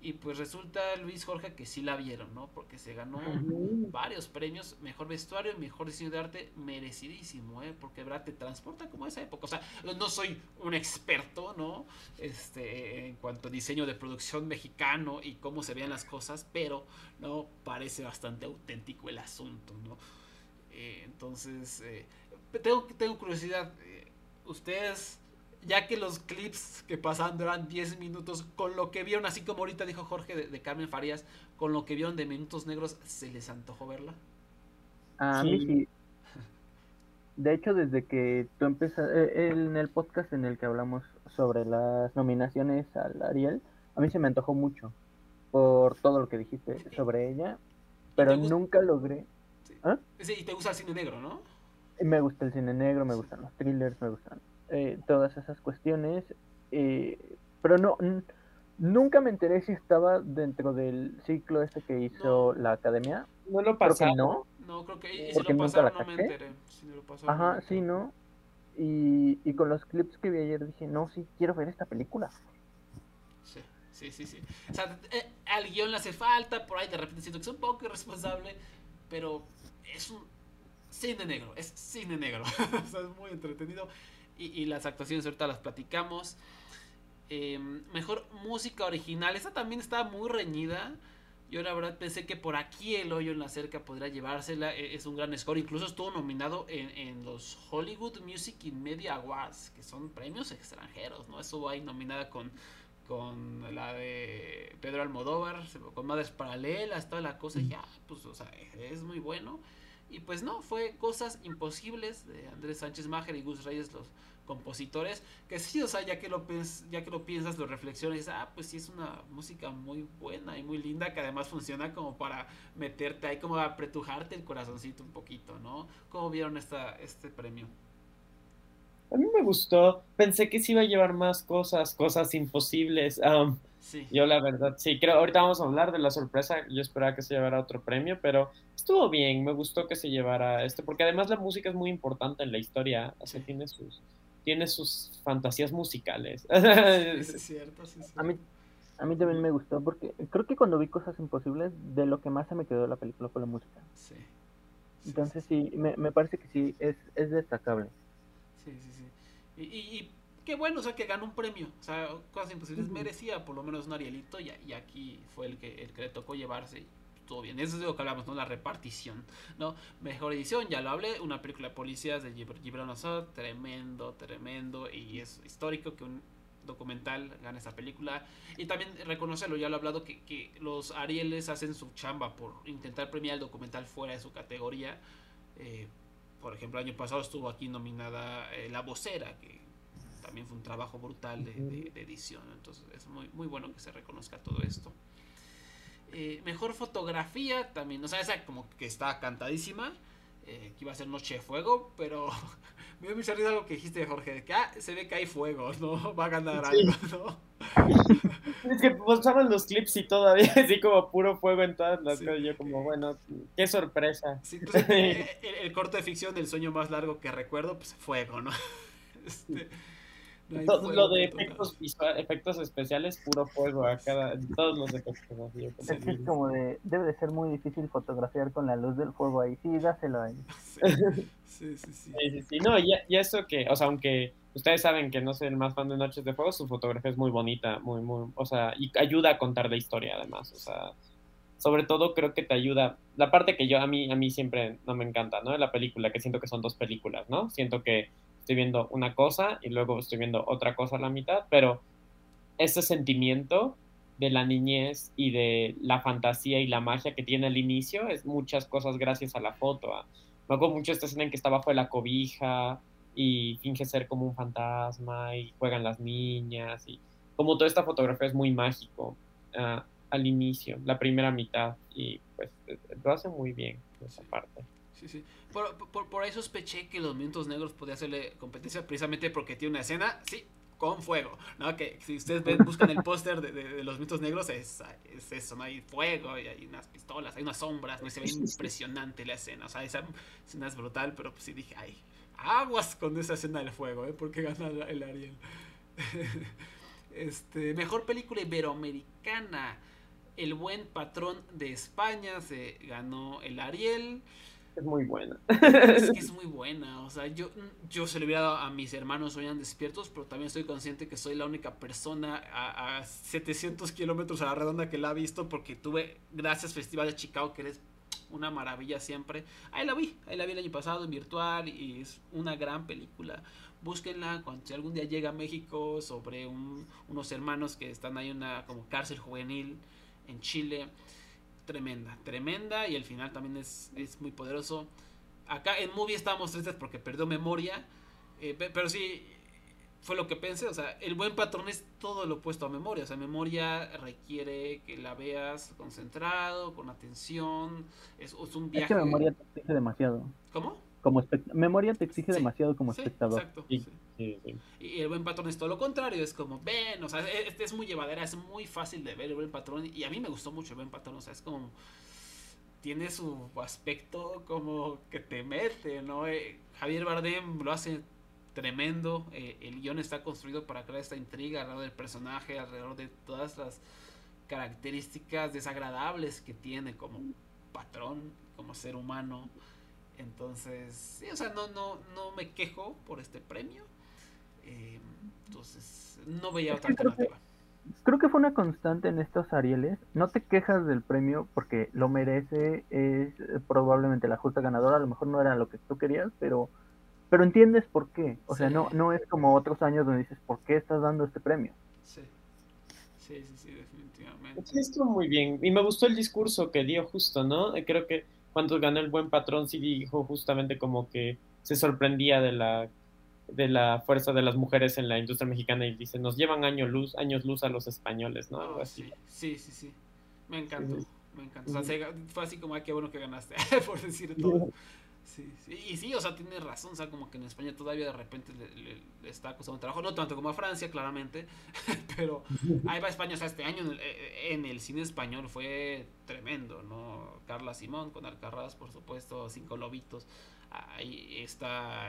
Y pues resulta Luis Jorge que sí la vieron, ¿no? Porque se ganó Ujú. varios premios, mejor vestuario y mejor diseño de arte, merecidísimo, ¿eh? Porque verdad te transporta como a esa época. O sea, no soy un experto, ¿no? Este, en cuanto a diseño de producción mexicano y cómo se vean las cosas, pero, ¿no? Parece bastante auténtico el asunto, ¿no? Eh, entonces, eh, tengo, tengo curiosidad. ¿Ustedes ya que los clips que pasaban duran 10 minutos, con lo que vieron, así como ahorita dijo Jorge de, Carmen Farías, con lo que vieron de Minutos Negros, ¿se les antojó verla? A mí sí. De hecho, desde que tú empezaste, eh, en el podcast en el que hablamos sobre las nominaciones al Ariel, a mí se me antojó mucho por todo lo que dijiste sobre ella, pero nunca logré. ¿Ah? Sí. y te gusta el cine negro, ¿no? Me gusta el cine negro, me gustan los thrillers, me gustan eh, todas esas cuestiones, eh, pero no, nunca me enteré si estaba dentro del ciclo este que hizo la academia. No lo pasé. no. No, creo que si lo pasaron no me enteré. Si lo pasaron, Ajá, sí, ¿no? Y, y con los clips que vi ayer dije, no, sí, quiero ver esta película. Sí, sí, sí, sí. O sea, eh, al guion le hace falta, por ahí de repente siento que es un poco irresponsable, pero es un cine negro, es cine negro. o sea, es muy entretenido y, las actuaciones ahorita las platicamos. Em, mejor música original, esa también estaba muy reñida. Yo la verdad pensé que por aquí el hoyo en la cerca podría llevársela. E, es un gran score. Incluso estuvo nominado en, los Hollywood Music in Media Awards, que son premios extranjeros, ¿no? Estuvo ahí nominada con, con la de Pedro Almodóvar, con Madres Paralelas, toda la cosa. Y ya, pues, o sea, es muy bueno. Y pues no, fue Cosas Imposibles de Andrés Sánchez Májer y Gus Reyes, los compositores. Que sí, o sea, ya que lo, ya que lo piensas, lo reflexiones, ah, pues sí es una música muy buena y muy linda que además funciona como para meterte ahí, como apretujarte el corazoncito un poquito, ¿no? ¿Cómo vieron esta, este premio? A mí me gustó, pensé que se iba a llevar más cosas, cosas imposibles. Yo la verdad, sí, creo, ahorita vamos a hablar de la sorpresa, yo esperaba que se llevara otro premio, pero estuvo bien, me gustó que se llevara este, porque además la música es muy importante en la historia, o sea, tiene sus, tiene sus fantasías musicales. es cierto, sí, sí. A mí, a mí también me gustó, porque creo que cuando vi Cosas Imposibles, de lo que más se me quedó de la película fue la música. Sí. Entonces sí, me, me, parece que sí, es, es destacable. Sí, sí, sí. y qué bueno, o sea, que ganó un premio. O sea, Cosas Imposibles merecía por lo menos un Arielito y, y, aquí fue el que, el que le tocó llevarse. Todo bien, eso es de lo que hablamos, ¿no? La repartición, ¿no? Mejor edición, ya lo hablé, una película de policías de Gibran Assad, tremendo, tremendo, y es histórico que un documental gane esa película. Y también reconocerlo, ya lo he hablado, que, que los Arieles hacen su chamba por intentar premiar el documental fuera de su categoría. Eh, por ejemplo, el año pasado estuvo aquí nominada eh, La Vocera, que también fue un trabajo brutal de, edición. Entonces es muy, muy bueno que se reconozca todo esto. Eh, mejor fotografía también, o sea, esa como que está cantadísima. Eh, que iba a ser Noche de Fuego, pero me dio mucha risa algo que dijiste, Jorge, de que ah, se ve que hay fuego, ¿no? Va a ganar algo, ¿no? Es que pasaban los clips y todavía así como puro fuego en todas las cosas. Yo como, bueno, qué sorpresa. Sí, pues, el, el, corto de ficción del sueño más largo que recuerdo, pues fuego, ¿no? Este, lo de efectos, efectos especiales, puro fuego a cada, todos los efectos. es como de, debe de ser muy difícil fotografiar con la luz del fuego ahí. Sí, dáselo ahí. Sí, sí, sí. sí. sí, No, y, eso que, o sea, aunque ustedes saben que no soy el más fan de Noches de Fuego, su fotografía es muy bonita, muy, muy, o sea, y ayuda a contar la historia además, o sea, sobre todo creo que te ayuda, la parte que yo, a mí, a mí siempre no me encanta, ¿no? De la película, que siento que son dos películas, ¿no? Siento que estoy viendo una cosa y luego estoy viendo otra cosa a la mitad, pero ese sentimiento de la niñez y de la fantasía y la magia que tiene al inicio es muchas cosas gracias a la foto. ¿ah? Me acuerdo mucho esta escena en que está bajo de la cobija y finge ser como un fantasma y juegan las niñas y como toda esta fotografía es muy mágico ah, al inicio, la primera mitad y pues lo hace muy bien esa parte. Sí, sí. Por, por, ahí sospeché que los minutos negros podía hacerle competencia precisamente porque tiene una escena, sí, con fuego, ¿no? Que si ustedes ven, buscan el póster de, de, los minutos negros, es, es, eso, ¿no? Hay fuego, y hay unas pistolas, hay unas sombras, ¿no? se ve impresionante la escena, o sea, esa escena es brutal, pero pues sí dije, ay, aguas con esa escena del fuego, ¿eh? Porque gana el Ariel. este, mejor película iberoamericana. El buen patrón de España se ganó el Ariel es muy buena. Es que es muy buena. O sea, yo, yo se lo hubiera dado a mis hermanos hoy despiertos, pero también estoy consciente que soy la única persona a, a 700 kilómetros a la redonda que la ha visto porque tuve, gracias Festival de Chicago, que eres una maravilla siempre. Ahí la vi, ahí la vi el año pasado en virtual y es una gran película. Búsquenla cuando si algún día llega a México sobre unos hermanos que están ahí en una como cárcel juvenil en Chile. Tremenda, tremenda y el final también es, es muy poderoso. Acá en Movie estábamos tristes porque perdió memoria, eh, pero sí, fue lo que pensé, o sea, el buen patrón es todo lo opuesto a memoria, o sea, memoria requiere que la veas concentrado, con atención, es, un viaje. Es que memoria te exige demasiado. ¿Cómo? Como memoria te exige demasiado como espectador. Exacto. y el buen patrón es todo lo contrario, es como, ven, o sea, es, es, muy llevadera, es muy fácil de ver el buen patrón, y a mí me gustó mucho el buen patrón, o sea, es como tiene su aspecto como que te mete, ¿no? Eh, Javier Bardem lo hace tremendo. Eh, el guion está construido para crear esta intriga alrededor del personaje, alrededor de todas las características desagradables que tiene como patrón, como ser humano. Entonces, sí, o sea, no, no, no me quejo por este premio. Eh, entonces, no veía otra alternativa. Creo que fue una constante en estos Arieles. No te quejas del premio porque lo merece, es probablemente la justa ganadora. A lo mejor no era lo que tú querías, pero pero entiendes por qué. O sea, no, no es como otros años donde dices, ¿por qué estás dando este premio? Sí, sí, sí, sí definitivamente. Sí, estuvo muy bien. Y me gustó el discurso que dio justo, ¿no? Creo que cuando ganó el buen patrón sí dijo justamente como que se sorprendía de la de la fuerza de las mujeres en la industria mexicana y dice, nos llevan años luz, años luz a los españoles, ¿no? Algo así. Sí, sí, sí. Me encantó, me encantó. O sea, fue así como, ah, qué bueno que ganaste, por decir todo. Sí, sí, y sí, o sea, tiene razón, o sea, como que en España todavía de repente le, está costando trabajo, no tanto como a Francia, claramente, pero ahí va España, o sea, este año en el, cine español fue tremendo, ¿no? Carla Simón con Alcarraz, por supuesto, Cinco Lobitos, ahí está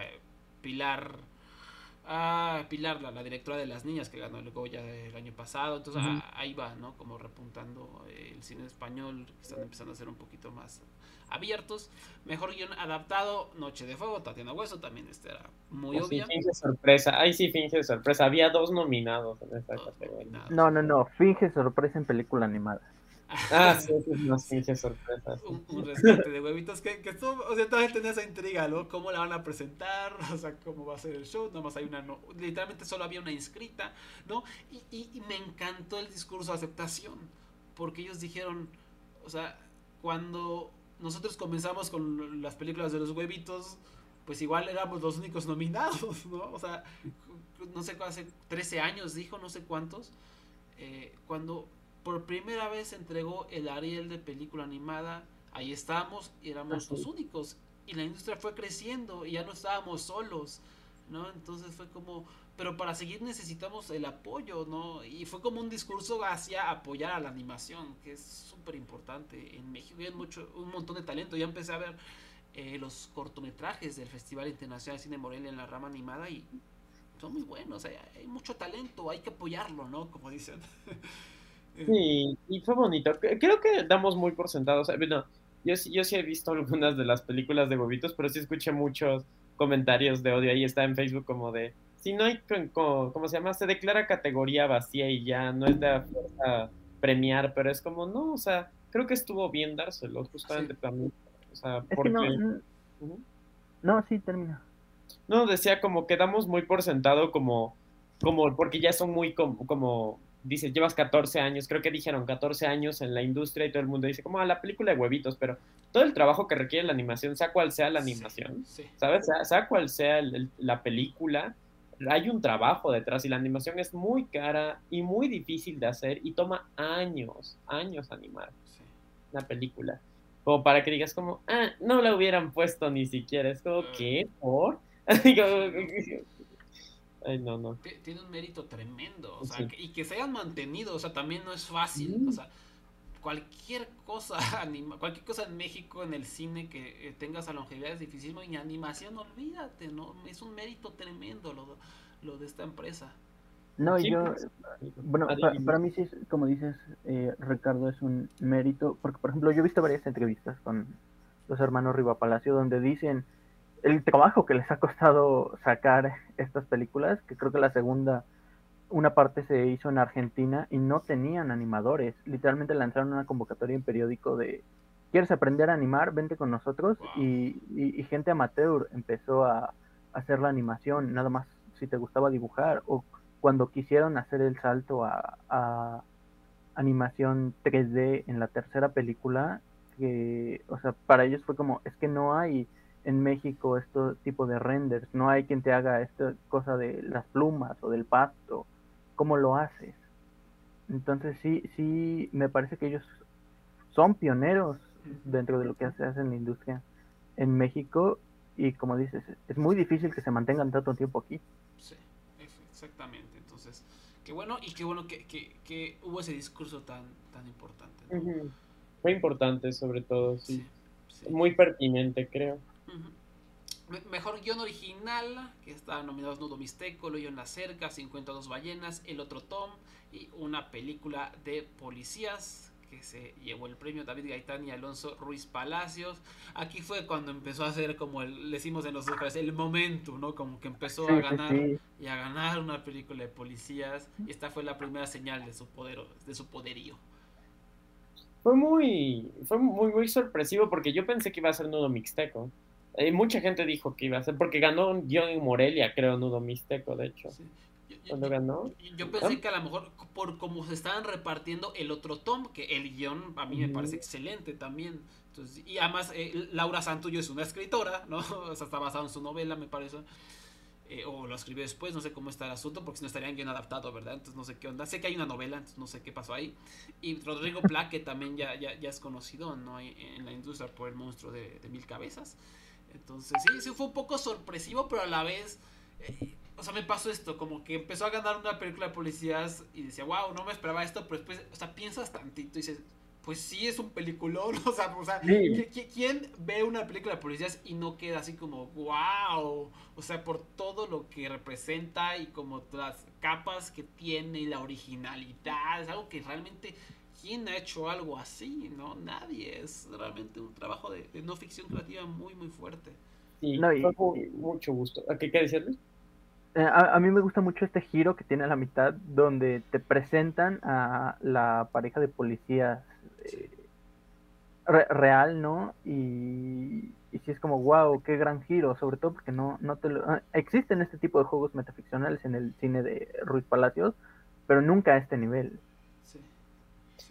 Pilar, ah, Pilar, la, directora de Las Niñas que ganó el Goya el año pasado, entonces ahí va, ¿no? Como repuntando el cine español, que están empezando a ser un poquito más abiertos. Mejor guion adaptado, Noche de Fuego, Tatiana Hueso, también este era muy obvio. Sí, finge sorpresa, ahí sí finge sorpresa, había dos nominados en esta categoría. No, no, no, finge sorpresa en película animada. Ah, sí, no finge sorpresa. Un, rescate de huevitos que, que tú, o sea, todavía tenía esa intriga, ¿no? ¿Cómo la van a presentar? O sea, ¿cómo va a ser el show? Nada más hay una, no, literalmente solo había una inscrita, ¿no? Y, y, y me encantó el discurso de aceptación, porque ellos dijeron, o sea, cuando nosotros comenzamos con las películas de los huevitos, pues igual éramos los únicos nominados, ¿no? O sea, no sé, hace 13 años dijo, no sé cuántos, eh, cuando por primera vez entregó el Ariel de película animada, ahí estábamos y éramos los únicos. Y la industria fue creciendo y ya no estábamos solos, ¿no? Entonces fue como, pero para seguir necesitamos el apoyo, ¿no? Y fue como un discurso hacia apoyar a la animación, que es súper importante. En México hay mucho, un montón de talento. Ya empecé a ver eh, los cortometrajes del Festival Internacional de Cine Morelia en la rama animada y son muy buenos. Hay, hay mucho talento, hay que apoyarlo, ¿no? Como dicen. sí, y fue bonito. Creo que damos muy por sentado. bueno, yo, yo sí he visto algunas de las películas de huevitos, pero sí escuché muchos comentarios de odio. Ahí está en Facebook como de si no hay, como, se llama? Se declara categoría vacía y ya no es de fuerza premiar, pero es como, no, o sea, creo que estuvo bien dárselo, justamente también. O sea, porque... no, no, sí, termina. No, decía como que damos muy por sentado como, como porque ya son muy como, como dice, llevas 14 años, creo que dijeron 14 años en la industria y todo el mundo dice, como a la película de huevitos, pero todo el trabajo que requiere la animación, sea cual sea la animación, ¿sabes? Sea, cual sea la película, hay un trabajo detrás y la animación es muy cara y muy difícil de hacer y toma años, años animar una película. Como para que digas como, ah, no la hubieran puesto ni siquiera. Es como, ¿qué? ¿Por? Ay, no, no. Tiene un mérito tremendo, o sea, y que se hayan mantenido, o sea, también no es fácil, o sea, cualquier cosa, anima, cualquier cosa en México, en el cine que eh, tenga esa longevidad es difícil, y animación, olvídate, ¿no? Es un mérito tremendo lo, lo de esta empresa. No, yo, pues, bueno, para, mí sí, como dices, eh, Ricardo, es un mérito, porque por ejemplo yo he visto varias entrevistas con los hermanos Riva Palacio donde dicen el trabajo que les ha costado sacar estas películas, que creo que la segunda una parte se hizo en Argentina y no tenían animadores. Literalmente lanzaron una convocatoria en periódico de ¿quieres aprender a animar? Vente con nosotros. Y, y, gente amateur empezó a, hacer la animación, nada más si te gustaba dibujar. O cuando quisieron hacer el salto a, a animación 3D en la tercera película, que, o sea, para ellos fue como, es que no hay en México este tipo de renders, no hay quien te haga esta cosa de las plumas o del pasto, ¿cómo lo haces? Entonces sí, sí, me parece que ellos son pioneros dentro de lo que se hace en la industria en México y como dices, es muy difícil que se mantengan tanto tiempo aquí. Sí, exactamente. Entonces, qué bueno y qué bueno que, que, hubo ese discurso tan, tan importante. Fue importante sobre todo, sí. Muy pertinente, creo. Mejor guion original, que está nominado Nudo Mixteco, Lo en la cerca, 52 ballenas, El otro Tom y una película de policías que se llevó el premio David Gaitán y Alonso Ruiz Palacios. Aquí fue cuando empezó a hacer como el, decimos en los Oscars, el momento, ¿no? Como que empezó a ganar y a ganar una película de policías y esta fue la primera señal de su poder, de su poderío fue muy, fue muy, muy sorpresivo porque yo pensé que iba a ser Nudo Mixteco. Y mucha gente dijo que iba a ser, porque ganó un guion en Morelia, creo, Nudo Mixteco, de hecho. Cuando ganó. Yo pensé que a lo mejor por cómo se estaban repartiendo el otro tom, que el guion a mí me parece excelente también. Entonces, y además, eh, Laura Santuyo es una escritora, ¿no? O sea, está basado en su novela, me parece. Eh, o lo escribió después, no sé cómo está el asunto, porque si no estarían bien adaptado, ¿verdad? Entonces no sé qué onda. Sé que hay una novela, entonces no sé qué pasó ahí. Y Rodrigo Plaque también ya, ya, ya, es conocido, ¿no? En la industria por el monstruo de, mil cabezas. Entonces sí, sí fue un poco sorpresivo, pero a la vez... Eh, o sea, me pasó esto, como que empezó a ganar una película de policías y decía, wow, no me esperaba esto, pero después, o sea, piensas tantito y dices, pues sí es un peliculón, o sea, o sea ¿quién ve una película de policías y no queda así como, wow? O sea, por todo lo que representa y como las capas que tiene y la originalidad, es algo que realmente, ¿quién ha hecho algo así? No, nadie, es realmente un trabajo de, no ficción creativa muy, muy fuerte. Sí, no, y, mucho gusto. ¿Qué qué decirle? Eh, a, mí me gusta mucho este giro que tiene a la mitad donde te presentan a la pareja de policías eh, real, ¿no? Y, y sí es como, wow, qué gran giro, sobre todo porque no, no te lo... Ah, existen este tipo de juegos metaficcionales en el cine de Ruiz Palacios, pero nunca a este nivel.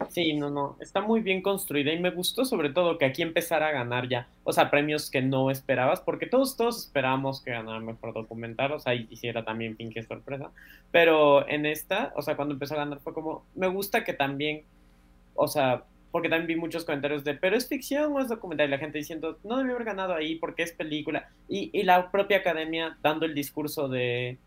Sí, no, no, está muy bien construida y me gustó sobre todo que aquí empezara a ganar ya, o sea, premios que no esperabas, porque todos, todos esperábamos que ganara mejor documental, o sea, y hiciera también pinche sorpresa, pero en esta, o sea, cuando empezó a ganar fue como, me gusta que también, o sea, porque también vi muchos comentarios de, pero es ficción o es documental, y la gente diciendo, no debió haber ganado ahí porque es película, y, y la propia academia dando el discurso de,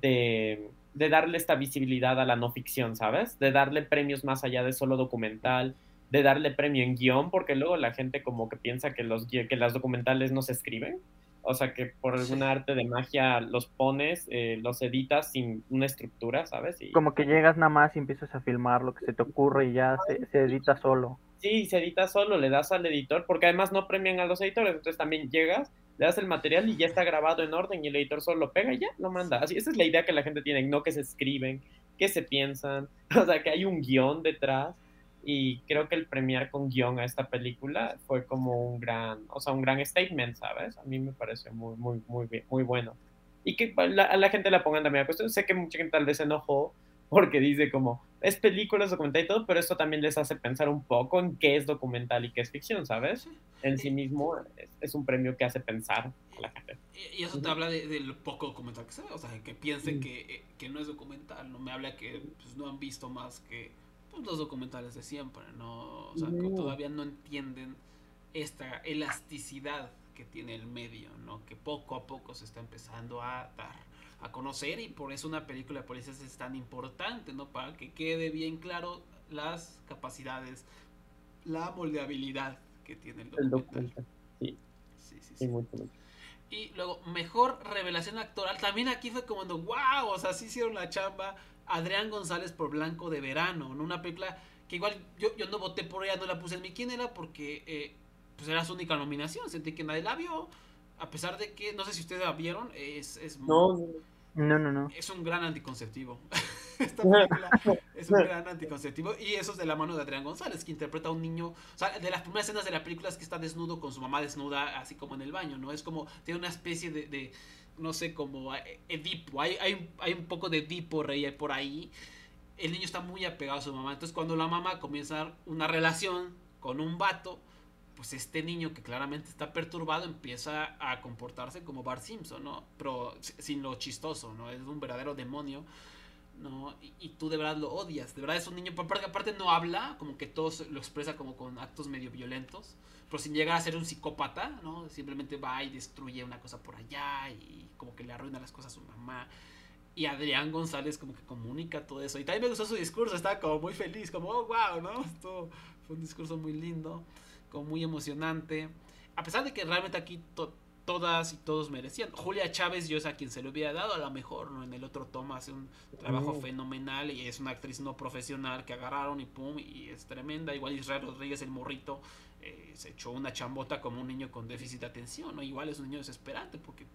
de de darle esta visibilidad a la no ficción, ¿sabes? De darle premios más allá de solo documental, de darle premio en guion, porque luego la gente como que piensa que, los, que las documentales no se escriben. O sea, que por alguna arte de magia los pones, eh, los editas sin una estructura, ¿sabes? Y... Como que llegas nada más y empiezas a filmar lo que se te ocurre y ya se, se edita solo. Sí, se edita solo, le das al editor, porque además no premian a los editores, entonces también llegas le das el material y ya está grabado en orden y el editor solo lo pega y ya lo manda. Así, esa es la idea que la gente tiene, no que se escriben, que se piensan, o sea, que hay un guion detrás y creo que el premiar con guion a esta película fue como un gran, o sea, un gran statement, ¿sabes? A mí me pareció muy, muy, muy, muy bueno. Y que a la gente la pongan también a cuestión. Sé que mucha gente tal vez se enojó porque dice como, es película, es documental y todo, pero esto también les hace pensar un poco en qué es documental y qué es ficción, ¿sabes? En sí mismo es, un premio que hace pensar a la gente. Y, eso te habla del poco documental que se ve, o sea, que piensen que, eh, que, no es documental, no me habla que pues, no han visto más que pues, los documentales de siempre, ¿no? O sea, que todavía no entienden esta elasticidad que tiene el medio, ¿no? Que poco a poco se está empezando a dar a conocer y por eso una película de policías es tan importante, ¿no? Para que quede bien claro las capacidades, la moldeabilidad que tiene el documental. Sí. Sí, sí, sí. Y luego, mejor revelación actoral. También aquí fue como, wow, o sea, sí hicieron la chamba. Adrián González por Blanco de Verano, ¿no? Una película que igual yo, yo no voté por ella, no la puse en mi quién era porque eh, pues era su única nominación. Sentí que nadie la vio. A pesar de que, no sé si ustedes la vieron, es, es no, No, no, no. Es un gran anticonceptivo. Esta película es un gran anticonceptivo. Y eso es de la mano de Adrián González, que interpreta a un niño. O sea, de las primeras escenas de la película es que está desnudo con su mamá desnuda, así como en el baño, ¿no? Es como, tiene una especie de, de no sé, como Edipo. Hay, hay, hay un poco de Edipo rey por ahí. El niño está muy apegado a su mamá. Entonces, cuando la mamá comienza una relación con un vato, pues este niño que claramente está perturbado empieza a comportarse como Bart Simpson, ¿no? Pero sin lo chistoso, ¿no? Es un verdadero demonio, ¿no? Y, tú de verdad lo odias, de verdad es un niño, porque aparte no habla, como que todo lo expresa como con actos medio violentos, pero sin llegar a ser un psicópata, ¿no? Simplemente va y destruye una cosa por allá y como que le arruina las cosas a su mamá. Y Adrián González como que comunica todo eso. Y también me gustó su discurso, estaba como muy feliz, como, oh, wow, ¿no? Esto fue un discurso muy lindo como muy emocionante. A pesar de que realmente aquí todas y todos merecían. Julia Chávez, yo es a quien se le hubiera dado, a lo mejor ¿no? en el otro toma hace un trabajo mm. fenomenal y es una actriz no profesional que agarraron y pum, y es tremenda. Igual Israel Rodríguez, el morrito, eh, se echó una chambota como un niño con déficit de atención, ¿no? Igual es un niño desesperante porque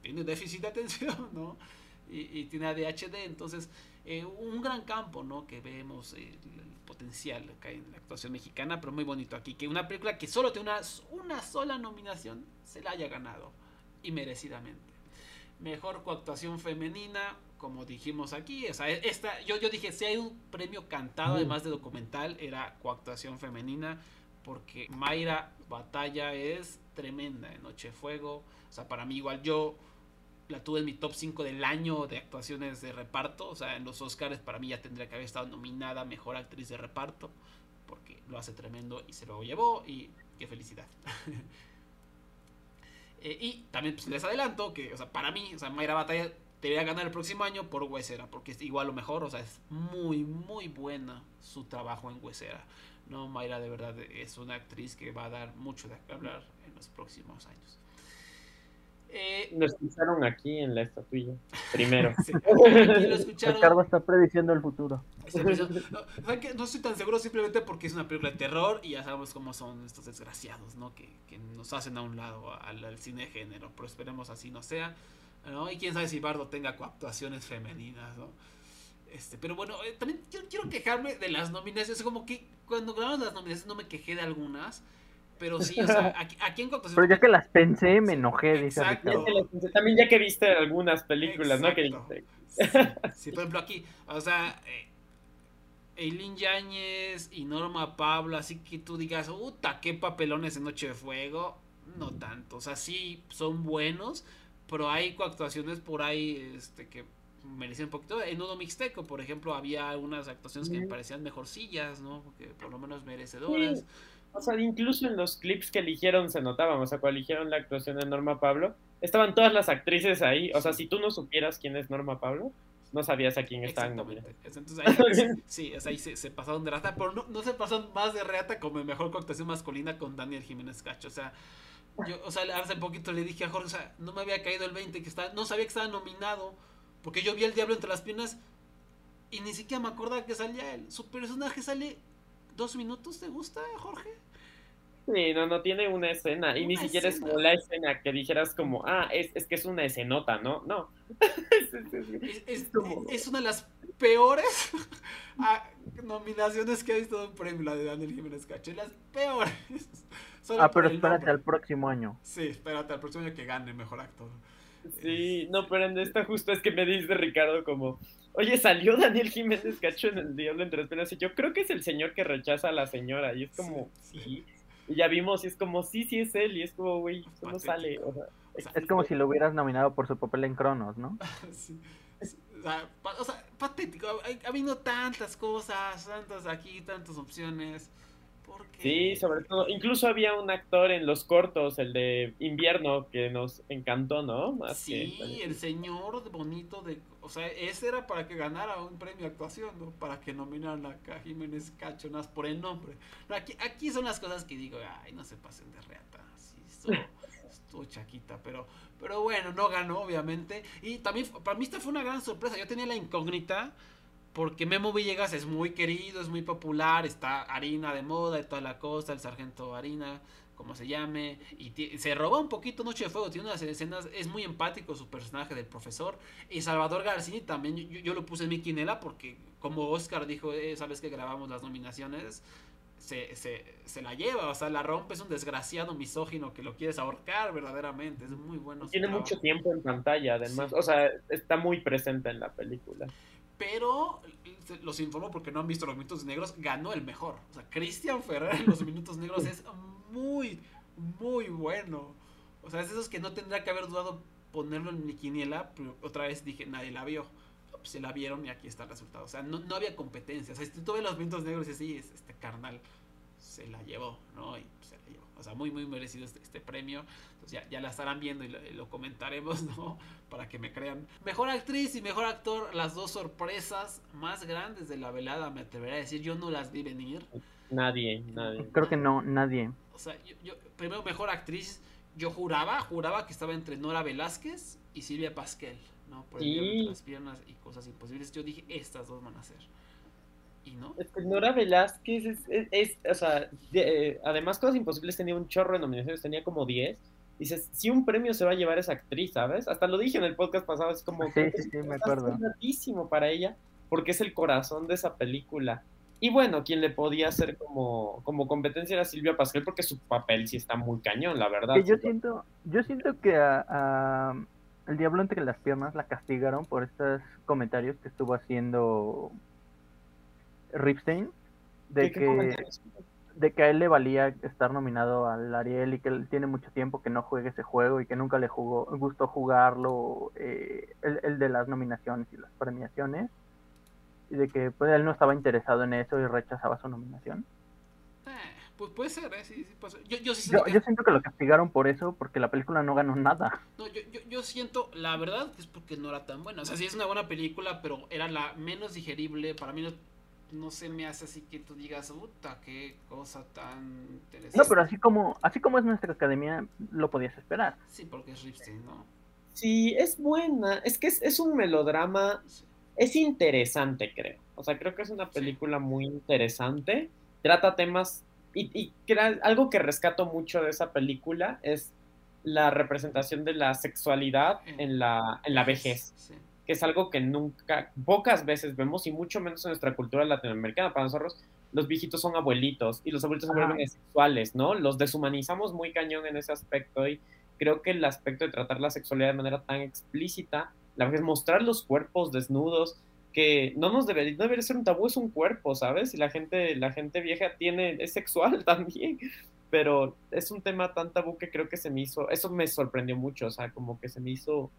tiene déficit de atención, ¿no? Y, y tiene ADHD, entonces eh, un gran campo, ¿no? Que vemos el, potencial acá en la actuación mexicana, pero muy bonito aquí. Que una película que solo tiene una, una sola nominación se la haya ganado. Y merecidamente. Mejor coactuación femenina, como dijimos aquí. O sea, esta, yo, yo dije, si hay un premio cantado, además de documental, era coactuación femenina. Porque Mayra Batalla es tremenda en Noche Fuego. O sea, para mí igual yo la tuve en mi top 5 del año de actuaciones de reparto. O sea, en los Oscars para mí ya tendría que haber estado nominada Mejor Actriz de Reparto. Porque lo hace tremendo y se lo llevó. Y qué felicidad. Eh, y también pues, les adelanto que, o sea, para mí, o sea, Mayra Batalla debería ganar el próximo año por Huesera. Porque es igual o mejor. O sea, es muy, muy buena su trabajo en Huesera. No, Mayra de verdad es una actriz que va a dar mucho de hablar en los próximos años. Eh, lo escucharon aquí en la estatuilla, primero. Ricardo está prediciendo el futuro. No, no, estoy tan seguro simplemente porque es una película de terror y ya sabemos cómo son estos desgraciados, ¿no? Que, nos hacen a un lado al, cine de género, pero esperemos así no sea. ¿no? Y quién sabe si Bardo tenga coactuaciones femeninas, ¿no? Este, pero bueno, eh, también quiero quejarme de las nominaciones. Como que cuando grabamos las nominaciones no me quejé de algunas. Pero sí, o sea, aquí, aquí en Pero ya que las pensé, me enojé, dice También ya que viste algunas películas, ¿no? Que Sí, por ejemplo, aquí, o sea, eh, Eileen Yáñez y Norma Pablo, así que tú digas, puta, qué papelones en Noche de Fuego. No tanto, o sea, sí son buenos, pero hay actuaciones por ahí este, que merecían un poquito. En Nudo Mixteco, por ejemplo, había algunas actuaciones que me parecían mejorcillas, ¿no? Porque por lo menos merecedoras. O sea, incluso en los clips que eligieron se notaban, o sea, cuando eligieron la actuación de Norma Pablo, estaban todas las actrices ahí. O sea, si tú no supieras quién es Norma Pablo, no sabías a quién estaban. Exactamente. Entonces ahí, sí, ahí se, pasaron de rata, pero no, se pasaron más de reata como en mejor actuación masculina con Daniel Jiménez Cacho. O sea, yo, o sea, hace poquito le dije a Jorge, o sea, no me había caído el 20, que está, no sabía que estaba nominado, porque yo vi el diablo entre las piernas y ni siquiera me acordaba que salía él. Su personaje sale dos minutos, ¿te gusta, Jorge? Sí, no, no tiene una escena. Y ni siquiera es como la escena que dijeras como, ah, es, es que es una escenota, ¿no? No. es, una de las peores ah, nominaciones que ha visto un premio, la de Daniel Jiménez Cacho. Las peores. ah, pero espérate al próximo año. Sí, espérate al próximo año que gane mejor actor. Sí, no, pero en esta justo es que me dice Ricardo como, oye, salió Daniel Jiménez Cacho en el Diablo entre las y yo creo que es el señor que rechaza a la señora, y es como, sí. Y ya vimos, y es como, sí, sí es él, y es como, güey, ¿cómo sale? es como si lo hubieras nominado por su papel en Cronos, ¿no? sí. O sea, patético, ha, habido tantas cosas, tantas aquí, tantas opciones. Sí, sobre todo. Incluso había un actor en los cortos, el de invierno, que nos encantó, ¿no? sí, el señor bonito de... O sea, ese era para que ganara un premio de actuación, ¿no? Para que nominaran a Jiménez Cachonas por el nombre. aquí, aquí son las cosas que digo, ay, no se pasen de reata. Sí, estuvo, chaquita, pero, pero bueno, no ganó, obviamente. Y también, para mí esta fue una gran sorpresa. Yo tenía la incógnita porque Memo Villegas es muy querido, es muy popular, está Harina de moda y toda la cosa, el sargento Harina, como se llame, y se roba un poquito Noche de Fuego, tiene unas escenas, es muy empático su personaje del profesor, y Salvador Garcini también, yo, lo puse en mi quinela porque como Oscar dijo, eh, sabes que grabamos las nominaciones, se, se, se, la lleva, o sea, la rompe, es un desgraciado misógino que lo quieres ahorcar verdaderamente, es muy bueno. Tiene mucho tiempo en pantalla, además, o sea, está muy presente en la película pero los informo porque no han visto los minutos negros, ganó el mejor. O sea, Cristian Ferrer en los minutos negros es muy, muy bueno. O sea, es de esos que no tendría que haber dudado ponerlo en mi quiniela, pero otra vez dije, nadie la vio. Pues se la vieron y aquí está el resultado. O sea, no, no había competencia. O sea, si tú ves los minutos negros y así, este carnal se la llevó, ¿no? Y llevó. O sea, muy, muy merecido este, este premio. Entonces ya, ya, la estarán viendo y lo, comentaremos, ¿no? Para que me crean. Mejor actriz y mejor actor, las dos sorpresas más grandes de la velada, me atrevería a decir. Yo no las vi venir. Nadie, nadie. Creo que no, nadie. O sea, yo, primero mejor actriz, yo juraba, juraba que estaba entre Nora Velázquez y Silvia Pasquel, ¿no? Por el las piernas y cosas imposibles. Yo dije, estas dos van a ser. Y no. Es que Nora Velázquez es, o sea, eh, además Cosas Imposibles tenía un chorro de nominaciones, tenía como 10. Dices, si un premio se va a llevar esa actriz, ¿sabes? Hasta lo dije en el podcast pasado, es como... Sí, sí, sí, me acuerdo. para ella, porque es el corazón de esa película. Y bueno, quien le podía hacer como, como competencia era Silvia Pascal, porque su papel sí está muy cañón, la verdad. yo siento, yo siento que a, el diablo entre las piernas la castigaron por estos comentarios que estuvo haciendo Ripstein de que de que a él le valía estar nominado al Ariel y que él tiene mucho tiempo que no juegue ese juego y que nunca le jugó, gustó jugarlo, eh, el, de las nominaciones y las premiaciones, y de que pues, él no estaba interesado en eso y rechazaba su nominación. Eh, pues puede ser, ¿eh? sí, Yo, yo, siento que lo castigaron por eso, porque la película no ganó nada. No, yo, yo, yo siento, la verdad, es porque no era tan buena. O sea, sí es una buena película, pero era la menos digerible. Para mí no no se me hace así que tú digas, puta, qué cosa tan interesante. No, pero así como, así como es nuestra academia, lo podías esperar. Sí, porque es Ripstein, ¿no? Sí, es buena. Es que es, un melodrama. Es interesante, creo. O sea, creo que es una película muy interesante. Trata temas. Y, y algo que rescato mucho de esa película es la representación de la sexualidad en la, en la vejez. Sí que es algo que nunca, pocas veces vemos y mucho menos en nuestra cultura latinoamericana. Para nosotros, los viejitos son abuelitos y los abuelitos se vuelven sexuales, ¿no? Los deshumanizamos muy cañón en ese aspecto y creo que el aspecto de tratar la sexualidad de manera tan explícita, la vez mostrar los cuerpos desnudos, que no nos debería, no debería ser un tabú, es un cuerpo, ¿sabes? Y la gente, la gente vieja tiene, es sexual también, pero es un tema tan tabú que creo que se me hizo, eso me sorprendió mucho, o sea, como que se me hizo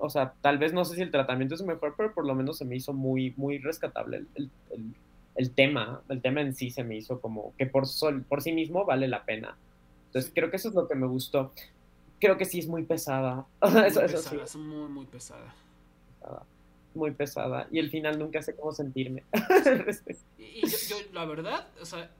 o sea, tal vez no sé si el tratamiento es mejor, pero por lo menos se me hizo muy, muy rescatable el, tema, el tema en sí se me hizo como que por, sol, por sí mismo vale la pena. Entonces creo que eso es lo que me gustó. Creo que sí es muy pesada. Muy pesada, es muy, muy pesada. Muy pesada. Y el final nunca sé cómo sentirme. y yo, la verdad, o sea,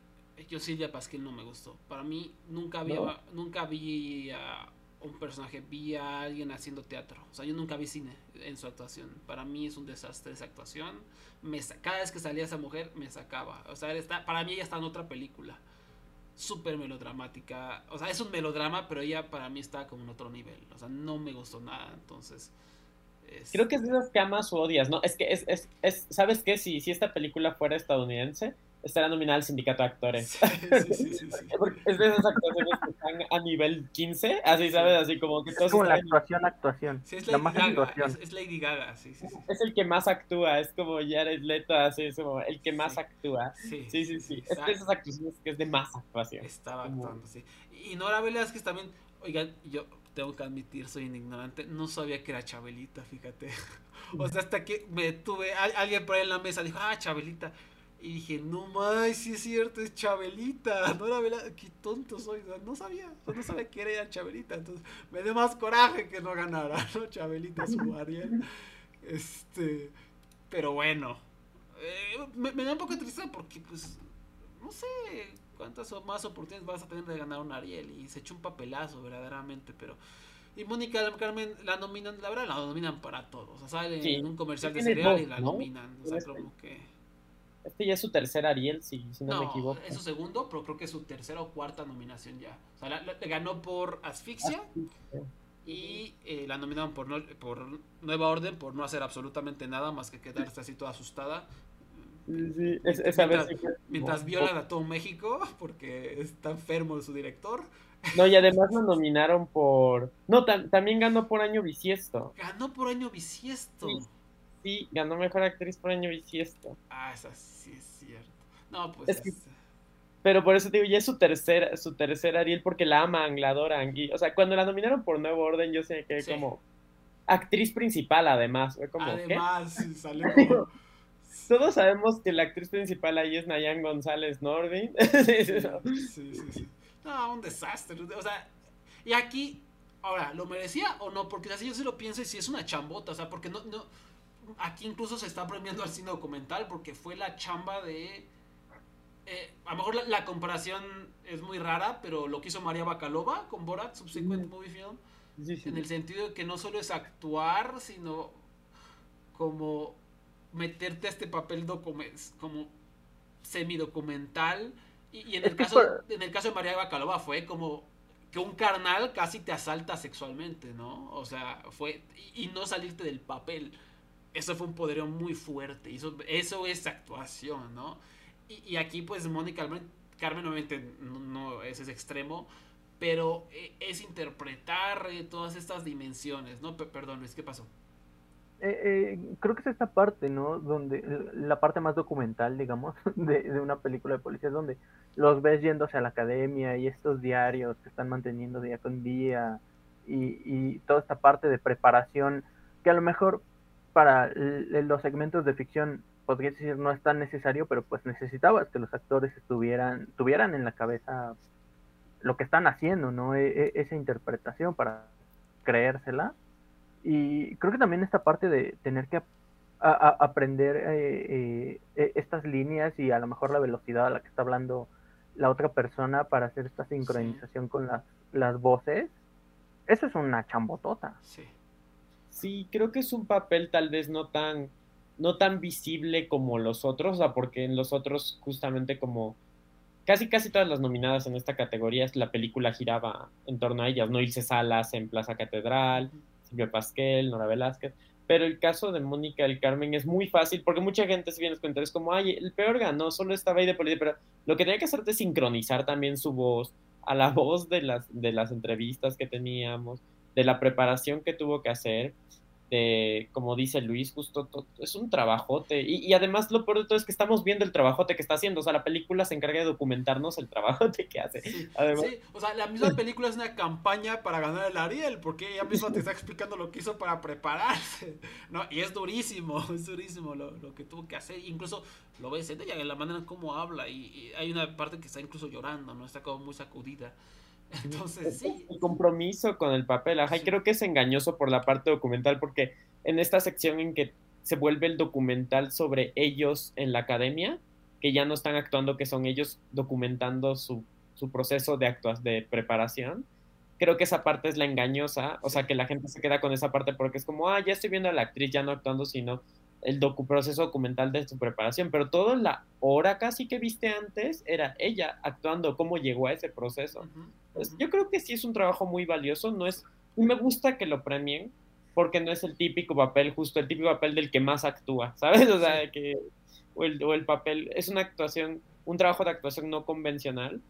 yo Silvia Pasquel no me gustó. Para mí nunca había, nunca vi a un personaje, vi a alguien haciendo teatro. O sea, yo nunca vi cine en su actuación. Para mí es un desastre esa actuación. Me, cada vez que salía esa mujer me sacaba. O sea, está, para mí ella está en otra película. Súper melodramática. O sea, es un melodrama, pero ella para mí está como en otro nivel. O sea, no me gustó nada. Entonces... Creo que es de esas que amas o odias, ¿no? Es que es, es, es ¿sabes qué? Si, si esta película fuera estadounidense, estará nominada al sindicato de actores. es de esas actuaciones que están a nivel 15, así, ¿sabes? Así como que todos Es como la actuación, actuación. es la más actuación. Es, Lady Gaga, sí, sí, Es el que más actúa, es como Jared Leto, así, es como el que más actúa. Sí, sí, sí. Es de esas actuaciones que es de más actuación. Estaba actuando, sí. Y Nora Velázquez también, oigan, yo tengo que admitir, soy un ignorante, no sabía que era Chabelita, fíjate. o sea, hasta que me tuve, alguien por ahí en la mesa dijo, ah, Chabelita. Y dije, no más, si es cierto, es Chabelita. No era Vela, qué tonto soy. No sabía, no sabía que era Chabelita. Entonces me dio más coraje que no ganara, ¿no? Chabelita su Ariel. Este, pero bueno, eh, me, da un poco de tristeza porque, pues, no sé cuántas más oportunidades vas a tener de ganar un Ariel. Y se echó un papelazo, verdaderamente, pero Y Mónica Carmen la nominan, la verdad la nominan para todos. O sea, sale Sí. en un comercial de cereal y la ¿no? nominan. O sea, como que. Este ya es su tercer Ariel, si, si no, No, me equivoco. es su segundo, pero creo que es su tercera o cuarta nominación ya. O sea, la- ganó por Asfixia y eh, la nominaron por, no- por Nueva Orden por no hacer absolutamente nada más que quedarse así toda asustada. Sí, sí, es- esa vez Mientras- Mientras violan a todo México porque está enfermo su director. No, y además lo nominaron por... No, tam- también ganó por año bisiesto. Ganó por año bisiesto. Sí. Sí, ganó mejor actriz por año bisiesto. Ah, esa sí es cierto. No, pues. Es que- es- Pero por eso te digo, ya es su tercer, su tercer Ariel porque la aman, la adoran. Y, o sea, cuando la nominaron por Nuevo Orden, yo sé que Sí. como actriz principal, además. Fue como, ¿qué? Además, sí, salió como- Todos sabemos que la actriz principal ahí es Nayan González Nordin. Sí, sí, sí, sí. No, un desastre. O sea, y aquí, ahora, ¿lo merecía o no? Porque así yo sí lo pienso y sí es una chambota. O sea, porque no, no. Aquí incluso se está premiando al cine documental porque fue la chamba de. eh, a lo mejor la, la comparación es muy rara, pero lo que hizo María Bacalova con Borat, Subsequent. Movie Film, Sí, sí. en el sentido de que no solo es actuar, sino como meterte a este papel como semidocumental. Y, y en, el caso, en el caso de María Bacalova fue como que un carnal casi te asalta sexualmente, ¿no? O sea, fue. Y, y no salirte del papel. Eso fue un poderío muy fuerte. Eso, eso es actuación, ¿no? Y, aquí, pues, Mónica Carmen, Carmen obviamente no, no es ese extremo, pero eh, es interpretar eh, todas estas dimensiones, ¿no? Pe- perdón, Luis, ¿qué pasó? Eh, eh, creo que es esta parte, ¿no? Donde la parte más documental, digamos, de, de una película de policías, donde los ves yéndose a la academia y estos diarios que están manteniendo día con día y toda esta parte de preparación que a lo mejor para los segmentos de ficción podría decir no es tan necesario, pero pues necesitabas que los actores estuvieran, tuvieran en la cabeza lo que están haciendo, ¿no? E- e- esa interpretación para creérsela. Y creo que también esta parte de tener que aprender eh, eh, eh, estas líneas y a lo mejor la velocidad a la que está hablando la otra persona para hacer esta sincronización con las, las voces, eso es una chambotota. Sí. Sí, creo que es un papel tal vez no tan, no tan visible como los otros, o sea, porque en los otros justamente como casi casi todas las nominadas en esta categoría, la película giraba en torno a ellas, no Ilse Salas en Plaza Catedral, Silvia Pasquel, Nora Velázquez, pero el caso de Mónica del Carmen es muy fácil porque mucha gente se viene en los comentarios como, ay, el peor ganó, solo estaba ahí de policía, pero lo que tenía que hacer es sincronizar también su voz a la voz de las, de las entrevistas que teníamos, de la preparación que tuvo que hacer, de, como dice Luis, justo to- es un trabajote. Y, y además lo peor de todo es que estamos viendo el trabajote que está haciendo. O sea, la película se encarga de documentarnos el trabajote que hace. Sí, Además, sí, o sea, la misma película es una campaña para ganar el Ariel, porque ella misma te está explicando lo que hizo para prepararse, ¿no? Y es durísimo, es durísimo lo, lo que tuvo que hacer, incluso lo ves en ella, en la manera en cómo habla, y, y hay una parte que está incluso llorando, ¿no? Está como muy sacudida. Entonces, sí, el compromiso con el papel. Ajá, y creo que es engañoso por la parte documental, porque en esta sección en que se vuelve el documental sobre ellos en la academia, que ya no están actuando, que son ellos documentando su, su proceso de actua de preparación. Creo que esa parte es la engañosa, o sea, que la gente se queda con esa parte porque es como, ah, ya estoy viendo a la actriz ya no actuando, sino el docu proceso documental de su preparación, pero toda la hora casi que viste antes era ella actuando, cómo llegó a ese proceso. Pues, ujú. yo creo que sí es un trabajo muy valioso, no es, y me gusta que lo premien, porque no es el típico papel, justo el típico papel del que más actúa, ¿sabes? O sea, Sí. que, o el, o el papel, es una actuación, un trabajo de actuación no convencional,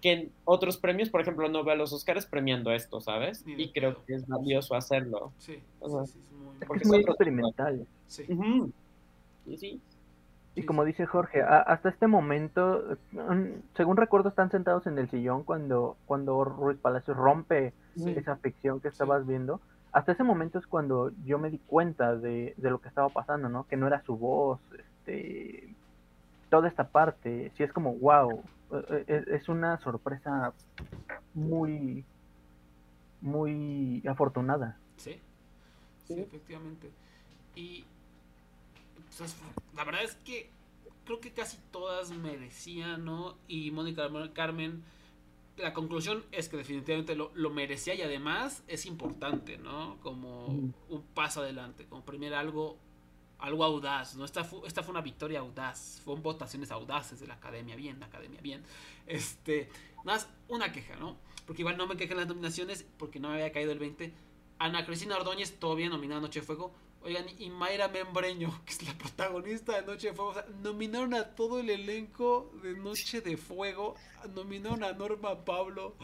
que en otros premios, por ejemplo, no veo a los Oscars premiando esto, ¿sabes? Y creo pedo. que es valioso hacerlo. Sí, Ajá. sí, sí, es muy, Porque es muy experimental. Sí, sí. Y Sí, como sí. dice Jorge, a- hasta este momento, mm, según recuerdo, están sentados en el sillón cuando, cuando Ruiz Palacios rompe Sí. esa ficción que estabas viendo. Hasta ese momento es cuando yo me di cuenta de, de lo que estaba pasando, ¿no? Que no era su voz, este, toda esta parte. Sí es como, wow, es, es una sorpresa muy, muy afortunada. Sí, sí, Sí. efectivamente. Y la verdad es que creo que casi todas merecían, ¿no? Y Mónica Carmen la conclusión es que definitivamente lo, lo, merecía y además es importante, ¿no? Como un paso adelante, como primer algo, algo audaz, ¿no? Esta fue, esta fue una victoria audaz, fueron votaciones audaces de la academia, bien, la academia, bien. Este, más una queja, ¿no? Porque igual no me quejan las nominaciones porque no me había caído el 20. Ana Cristina Ordóñez, todavía nominada Noche de Fuego, Oigan, y Mayra Membreño, que es la protagonista de Noche de Fuego, o sea, nominaron a todo el elenco de Noche de Fuego, nominaron a Norma Pablo,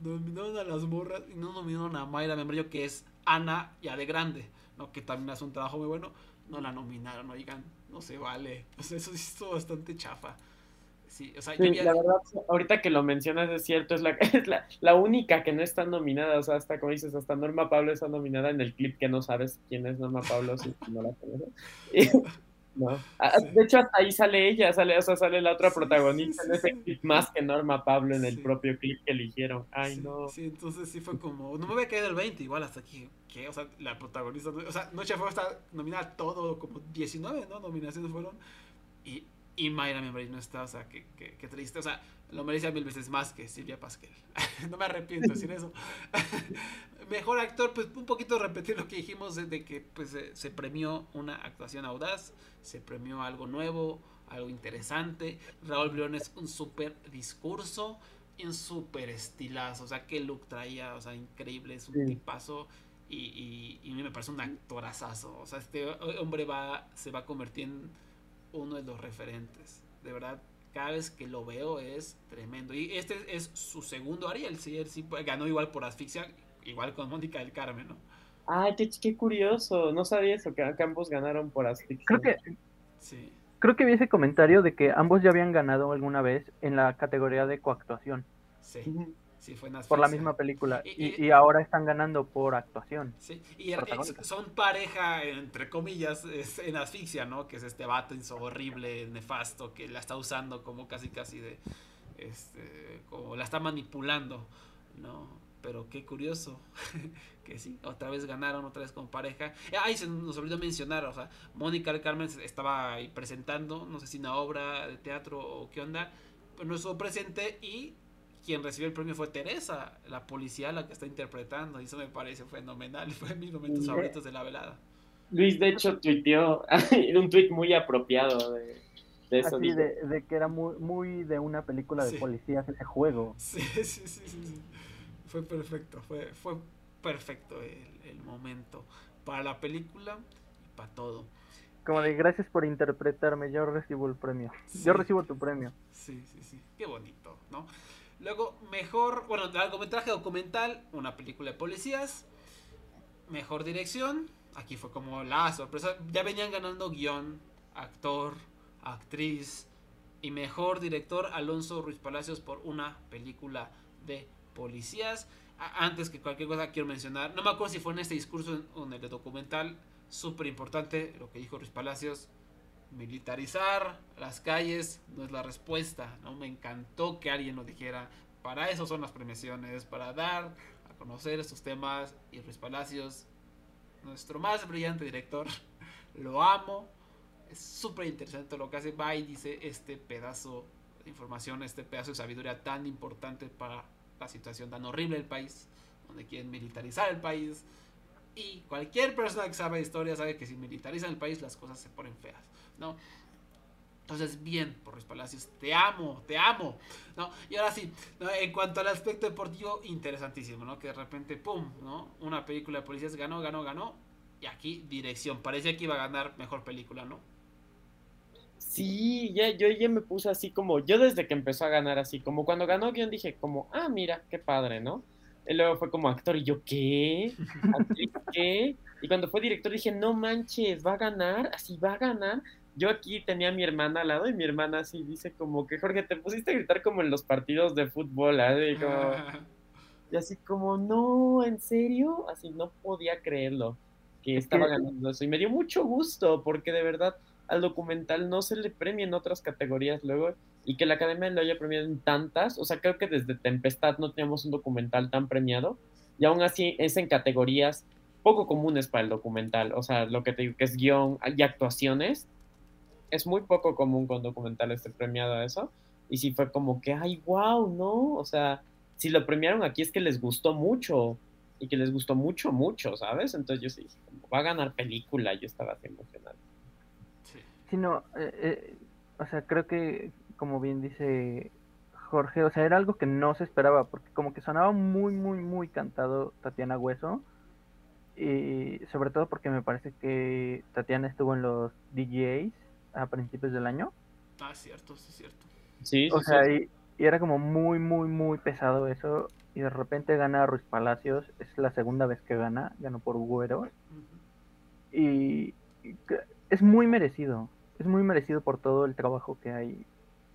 nominaron a las morras y no nominaron a Mayra Membreño, que es Ana ya de grande, ¿no? que también hace un trabajo muy bueno, no la nominaron, oigan, no se vale, o sea, eso sí estuvo bastante chafa. Sí, o sea, la verdad, ahorita que lo mencionas es cierto, es la, es la, la, única que no está nominada, o sea, hasta como dices, hasta Norma Pablo está nominada en el clip que no sabes quién es Norma Pablo, si no la conoces. no. Ah, de hecho, hasta ahí sale ella, sale, o sea, sale la otra protagonista en ese clip más que Norma Pablo en el propio clip que eligieron. Ay, no. Sí, entonces sí fue como, no me había caído el 20, igual hasta aquí, ¿qué? O sea, la protagonista, o sea, Noche Fuego está nominada a todo, como 19, ¿no? Nominaciones fueron. Y y Mayra Membray no está, o sea, qué, qué, triste. O sea, lo merecía mil veces más que Silvia Pasquel. no me arrepiento de decir eso. Mejor actor, pues un poquito repetir lo que dijimos de, que pues se premió una actuación audaz, se premió algo nuevo, algo interesante. Raúl Briones un súper discurso y un súper estilazo. O sea, qué look traía, o sea, increíble, es un tipazo. Y, y, a mí me parece un actorazazo. O sea, este hombre va, se va a convertir en uno de los referentes. De verdad, cada vez que lo veo es tremendo. Y este es su segundo Ariel, sí, él sí ganó igual por asfixia, igual con Mónica del Carmen, ¿no? Ay, qué, curioso, no sabía eso, que ambos ganaron por asfixia. Creo que, sí. creo que vi ese comentario de que ambos ya habían ganado alguna vez en la categoría de coactuación. Sí por la misma película. Y, ahora están ganando por actuación. Sí, y son pareja, entre comillas, en asfixia, ¿no? Que es este vato horrible, nefasto, que la está usando como casi casi de. Este, como la está manipulando, ¿no? Pero qué curioso que sí, otra vez ganaron, otra vez como pareja. Ay, se nos olvidó mencionar, o sea, Mónica del Carmen estaba ahí presentando, no sé si una obra de teatro o qué onda, pero no estuvo presente y quien recibió el premio fue Teresa, la policía la que está interpretando. Y eso me parece fenomenal. Fue mis momentos favoritos de la velada. Luis, de hecho, tuiteó un tuit muy apropiado de, eso. Así de, que era muy, muy de una película de policías ese juego. Sí, sí, sí, sí, Fue perfecto, fue, fue perfecto el, momento para la película y para todo. Como de gracias por interpretarme, yo recibo el premio. Yo recibo tu premio. Sí, sí, sí. Qué bonito, ¿no? Luego, mejor, bueno, largometraje documental, una película de policías. Mejor dirección, aquí fue como la sorpresa. Ya venían ganando guion, actor, actriz y mejor director Alonso Ruiz Palacios por una película de policías. Antes que cualquier cosa quiero mencionar, no me acuerdo si fue en este discurso o en el documental, súper importante lo que dijo Ruiz Palacios, militarizar las calles no es la respuesta, ¿no? Me encantó que alguien lo dijera. Para eso son las premiaciones, para dar a conocer estos temas. Y Ruiz Palacios, nuestro más brillante director, lo amo. Es súper interesante lo que hace. Va y dice este pedazo de información, este pedazo de sabiduría tan importante para la situación tan horrible del país, donde quieren militarizar el país. Y cualquier persona que sabe historia sabe que si militarizan el país las cosas se ponen feas. ¿No? Entonces, bien, por Ruiz Palacios, te amo, te amo, ¿no? Y ahora sí, en cuanto al aspecto deportivo, interesantísimo, ¿no? Que de repente, ¡pum!, ¿no? Una película de policías ganó, ganó, ganó. Y aquí, dirección. Parecía que iba a ganar mejor película, ¿no? Sí, ya, yo ya me puse así como, yo desde que empezó a ganar así, como cuando ganó guion dije como, ah, mira, qué padre, ¿no? Y luego fue como actor y yo, ¿qué? ¿Qué? Y cuando fue director dije, no manches, va a ganar, así va a ganar yo aquí tenía a mi hermana al lado y mi hermana así dice como que Jorge, te pusiste a gritar como en los partidos de fútbol, ¿eh? y, así como, no, ¿en serio? Así no podía creerlo que estaba ganando eso. Y me dio mucho gusto porque de verdad al documental no se le premia en otras categorías luego y que la academia lo haya premiado en tantas. O sea, creo que desde Tempestad no teníamos un documental tan premiado y aún así es en categorías poco comunes para el documental. O sea, lo que te digo que es guion y actuaciones es muy poco común con documentales esté premiado a eso. Y sí fue como que, ay, wow, ¿no? O sea, si lo premiaron aquí es que les gustó mucho y que les gustó mucho, mucho, ¿sabes? Entonces yo sí dije, como, va a ganar película, yo estaba así emocionado. Sí, no, eh, eh, o sea, creo que, como bien dice Jorge, o sea, era algo que no se esperaba, porque como que sonaba muy, muy, muy cantado Tatiana Hueso, y sobre todo porque me parece que Tatiana estuvo en los DJs a principios del año. Ah, cierto, sí, cierto. Sí, O sí, sea, sí. y, y era como muy, muy, muy pesado eso, y de repente gana Ruiz Palacios, es la segunda vez que gana, ganó por Güero, y es muy merecido, es muy merecido por todo el trabajo que hay.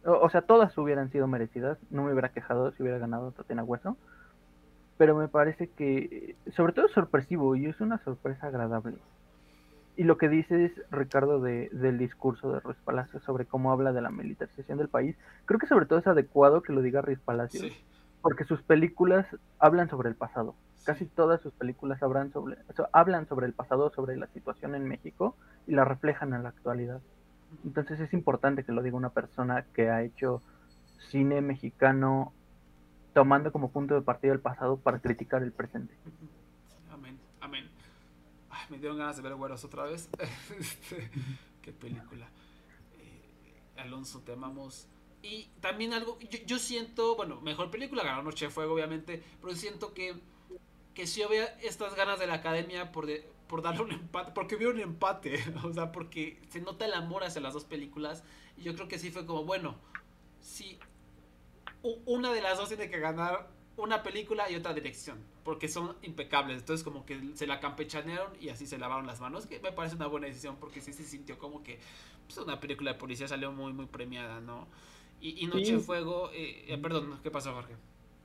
O, o sea, todas hubieran sido merecidas, no me hubiera quejado si hubiera ganado Tatiana Hueso, pero me parece que, sobre todo es sorpresivo y es una sorpresa agradable. Y lo que dices, Ricardo, de, del discurso de Ruiz Palacios sobre cómo habla de la militarización del país, creo que sobre todo es adecuado que lo diga Ruiz Palacios, Sí, porque sus películas hablan sobre el pasado. Casi todas sus películas hablan sobre, o sea, hablan sobre el pasado, sobre la situación en México y la reflejan en la actualidad. Entonces es importante que lo diga una persona que ha hecho cine mexicano tomando como punto de partida el pasado para criticar el presente. me dieron ganas de ver Güeros otra vez. Este, qué película. Eh, Alonso, te amamos. Y también algo, yo, siento, bueno, mejor película, ganó Noche de Fuego, obviamente, pero siento que, que si había estas ganas de la academia por, de- por darle un empate, porque hubo un empate, o sea, porque se nota el amor hacia las dos películas, y yo creo que sí fue como, bueno, u- una de las dos tiene que ganar una película y otra dirección, porque son impecables. Entonces como que se la campechanearon y así se lavaron las manos, que me parece una buena decisión porque sí se sintió como que pues, una película de policía salió muy muy premiada, ¿no? Y, y Noche Sí. de Fuego, eh, eh, perdón, ¿qué pasó Jorge?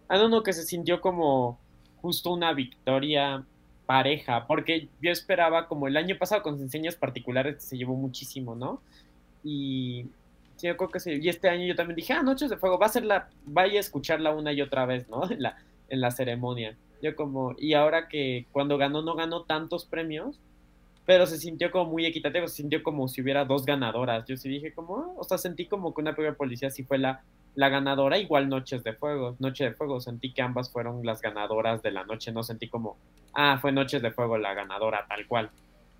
Ah, no, no, que se sintió como justo una victoria pareja, porque yo esperaba, como el año pasado con enseñas particulares se llevó muchísimo, ¿no? Y sí, yo creo que sí. Y este año yo también dije, ah, Noches de Fuego, va a ser la, vaya a escucharla una y otra vez, ¿no? En la, en la ceremonia. Yo como, y ahora que cuando ganó no ganó tantos premios, pero se sintió como muy equitativo, se sintió como si hubiera dos ganadoras. Yo sí dije como, ah, o sea, sentí como que una película de policía sí fue la, la ganadora, igual Noches de Fuego, Noche de Fuego, sentí que ambas fueron las ganadoras de la noche, no sentí como, ah, fue Noches de Fuego la ganadora, tal cual.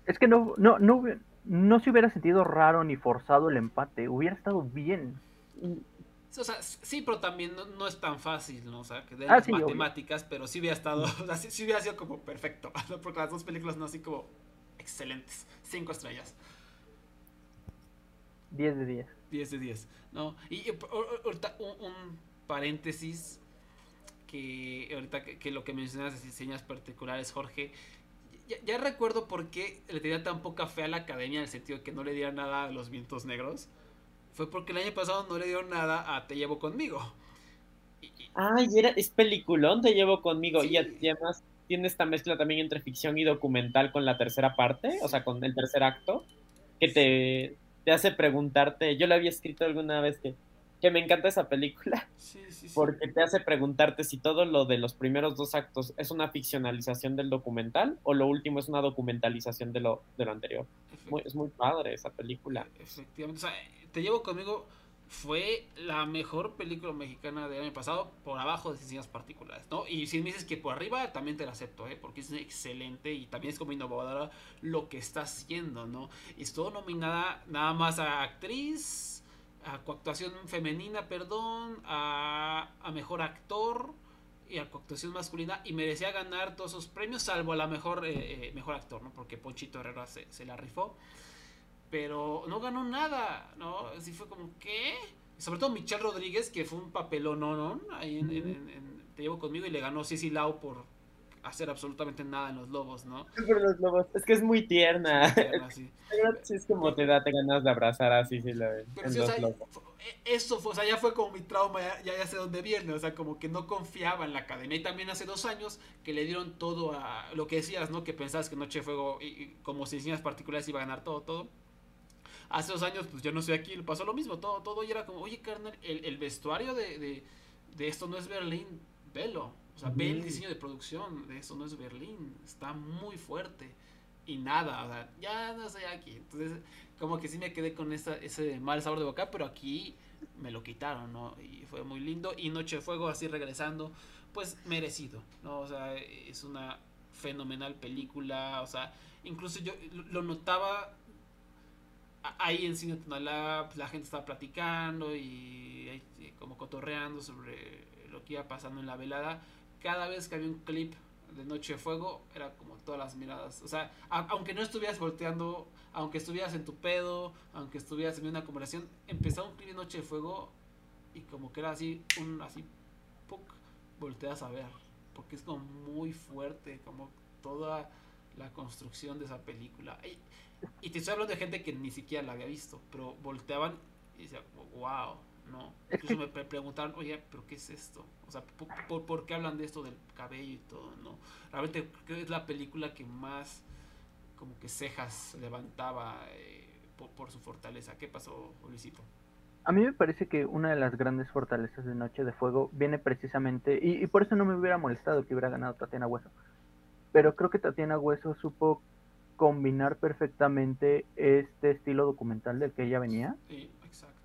Es que no, no, no, no se hubiera sentido raro ni forzado el empate, hubiera estado bien. O sea, sí, pero también no, no es tan fácil, ¿no? O sea, que de Ah, las sí, obvio. matemáticas, pero sí hubiera estado, o sea, sí, sí hubiera sido como perfecto, ¿no? porque las dos películas no así como excelentes, cinco estrellas. 10 de 10. 10 de 10, ¿no? Y ahorita un, un paréntesis que ahorita que, que lo que mencionas de diseños particulares, Jorge, ya, ya recuerdo por qué le tenía tan poca fe a la academia en el sentido de que no le dieron nada a los vientos negros. Fue porque el año pasado no le dieron nada a Te llevo conmigo. Y- y- Ay, era, es peliculón, te llevo conmigo. Sí. Y además tiene esta mezcla también entre ficción y documental con la tercera parte, o sea, con el tercer acto, que te, te hace preguntarte, yo lo había escrito alguna vez que, que me encanta esa película, sí, sí, sí. porque te hace preguntarte si todo lo de los primeros dos actos es una ficcionalización del documental o lo último es una documentalización de lo, de lo anterior. Muy- es muy padre esa película. Efectivamente, o sea, Te llevo conmigo fue la mejor película mexicana del año pasado por abajo de diseños particulares, ¿no? Y si me dices que por arriba también te la acepto, ¿eh? Porque es excelente y también es como innovadora lo que está haciendo, ¿no? Estuvo nominada nada más a actriz, a coactuación femenina, perdón, a, a mejor actor y a coactuación masculina y merecía ganar todos esos premios salvo a la mejor eh, eh, mejor actor, ¿no? Porque Ponchito Herrera se, se la rifó pero no ganó nada, ¿no? Así fue como, ¿qué? Sobre todo Michelle Rodríguez, que fue un papelón, ¿no? ¿no? Ahí en, en- en- en Te llevo conmigo y le ganó Cici Lau por hacer absolutamente nada en los lobos, ¿no? Por los lobos. Es que es muy tierna. Tierna, así. Sí, es como te da te ganas de abrazar así, sí, la ven. Pero en sí, o los sea, lobos. fu- eso fue, o sea, ya fue como mi trauma, ya, ya, sé dónde viene, o sea, como que no confiaba en la academia. Y también hace dos años que le dieron todo a lo que decías, ¿no? Que pensabas que Noche de Fuego, y, y como si enseñas particulares, iba a ganar todo, todo. Hace dos años, pues yo no estoy aquí, le pasó lo mismo, todo, todo, y era como, oye, carnal, el, el vestuario de, de, de esto no es Berlín, velo. O sea, ve el diseño de producción de esto no es Berlín, está muy fuerte. Y nada, o sea, ya no estoy aquí. Entonces, como que sí me quedé con esa, ese mal sabor de boca, pero aquí me lo quitaron, ¿no? Y fue muy lindo. Y Noche de Fuego, así regresando, pues merecido, ¿no? O sea, es una fenomenal película, o sea, incluso yo lo notaba ahí en Cine Tonalá, pues, la gente estaba platicando y, como cotorreando sobre lo que iba pasando en la velada. Cada vez que había un clip de Noche de Fuego, era como todas las miradas. O sea, aunque no estuvieras volteando, aunque estuvieras en tu pedo, aunque estuvieras en una conversación, empezaba un clip de Noche de Fuego y como que era así, un así, ¡puc! volteas a ver. Porque es como muy fuerte, como toda la construcción de esa película. Y, te estoy hablando de gente que ni siquiera la había visto, pero volteaban y decían, wow, no. Incluso me preguntaron, oye, pero ¿qué es esto? O sea, ¿por, por, qué hablan de esto del cabello y todo? No. Realmente creo que es la película que más como que cejas levantaba eh, por, su fortaleza. ¿Qué pasó, Luisito? A mí me parece que una de las grandes fortalezas de Noche de Fuego viene precisamente, y, y por eso no me hubiera molestado que hubiera ganado Tatiana Hueso, pero creo que Tatiana Hueso supo combinar perfectamente este estilo documental del que ella venía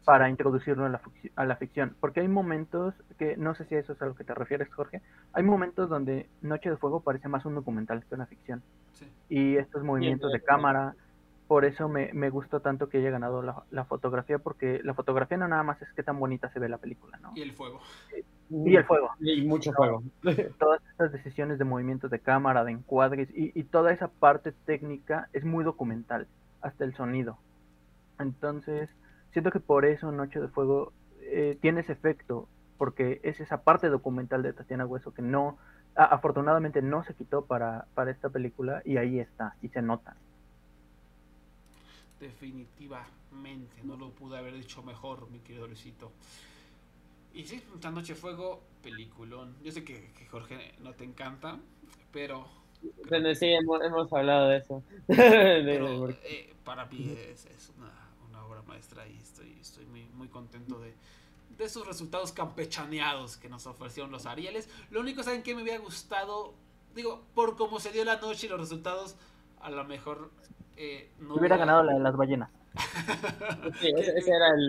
para introducirlo a la, a la ficción. Porque hay momentos que, no sé si eso es a lo que te refieres, Jorge, hay momentos donde Noche de Fuego parece más un documental que una ficción. Y estos movimientos de cámara, por eso me, me, gustó tanto que haya ganado la, la, fotografía, porque la fotografía no nada más es que tan bonita se ve la película, ¿no? Y el fuego. Y el fuego. Y mucho fuego. Todas estas decisiones de movimientos de cámara, de encuadres, y, y, toda esa parte técnica es muy documental, hasta el sonido. Entonces, siento que por eso Noche de Fuego eh, tiene ese efecto, porque es esa parte documental de Tatiana Hueso que no, afortunadamente no se quitó para, para esta película, y ahí está, y se nota definitivamente. No lo pude haber dicho mejor, mi querido Luisito. Y sí, esta noche fuego, peliculón. Yo sé que, Jorge no te encanta, pero. Bueno, sí, hemos, hablado de eso. Eh, para mí es, una, obra maestra y estoy, estoy muy, muy contento de, de esos resultados campechaneados que nos ofrecieron los Arieles. Lo único, ¿saben que me había gustado? Digo, por cómo se dio la noche y los resultados, a lo mejor eh, no hubiera ganado la de las ballenas. sí, ese, era el,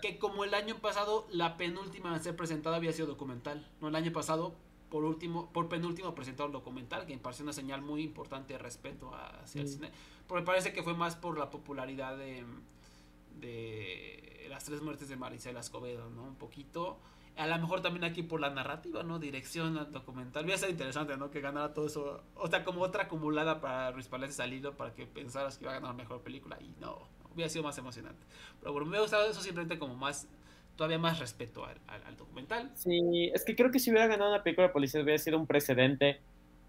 que, como el año pasado la penúltima a ser presentada había sido documental, no el año pasado por último, por penúltimo presentaron documental, que me pareció una señal muy importante de respeto hacia el cine, porque parece que fue más por la popularidad de, de las tres muertes de Maricela Escobedo, ¿no? Un poquito a lo mejor también aquí por la narrativa, ¿no? Dirección documental. Voy a ser interesante, ¿no? Que ganara todo eso. O sea, como otra acumulada para Luis Palacio salido para que pensaras que iba a ganar mejor película. Y no, hubiera sido más emocionante. Pero bueno, me ha gustado eso simplemente como más, todavía más respeto al, al, documental. Sí, es que creo que si hubiera ganado una película de policía hubiera sido un precedente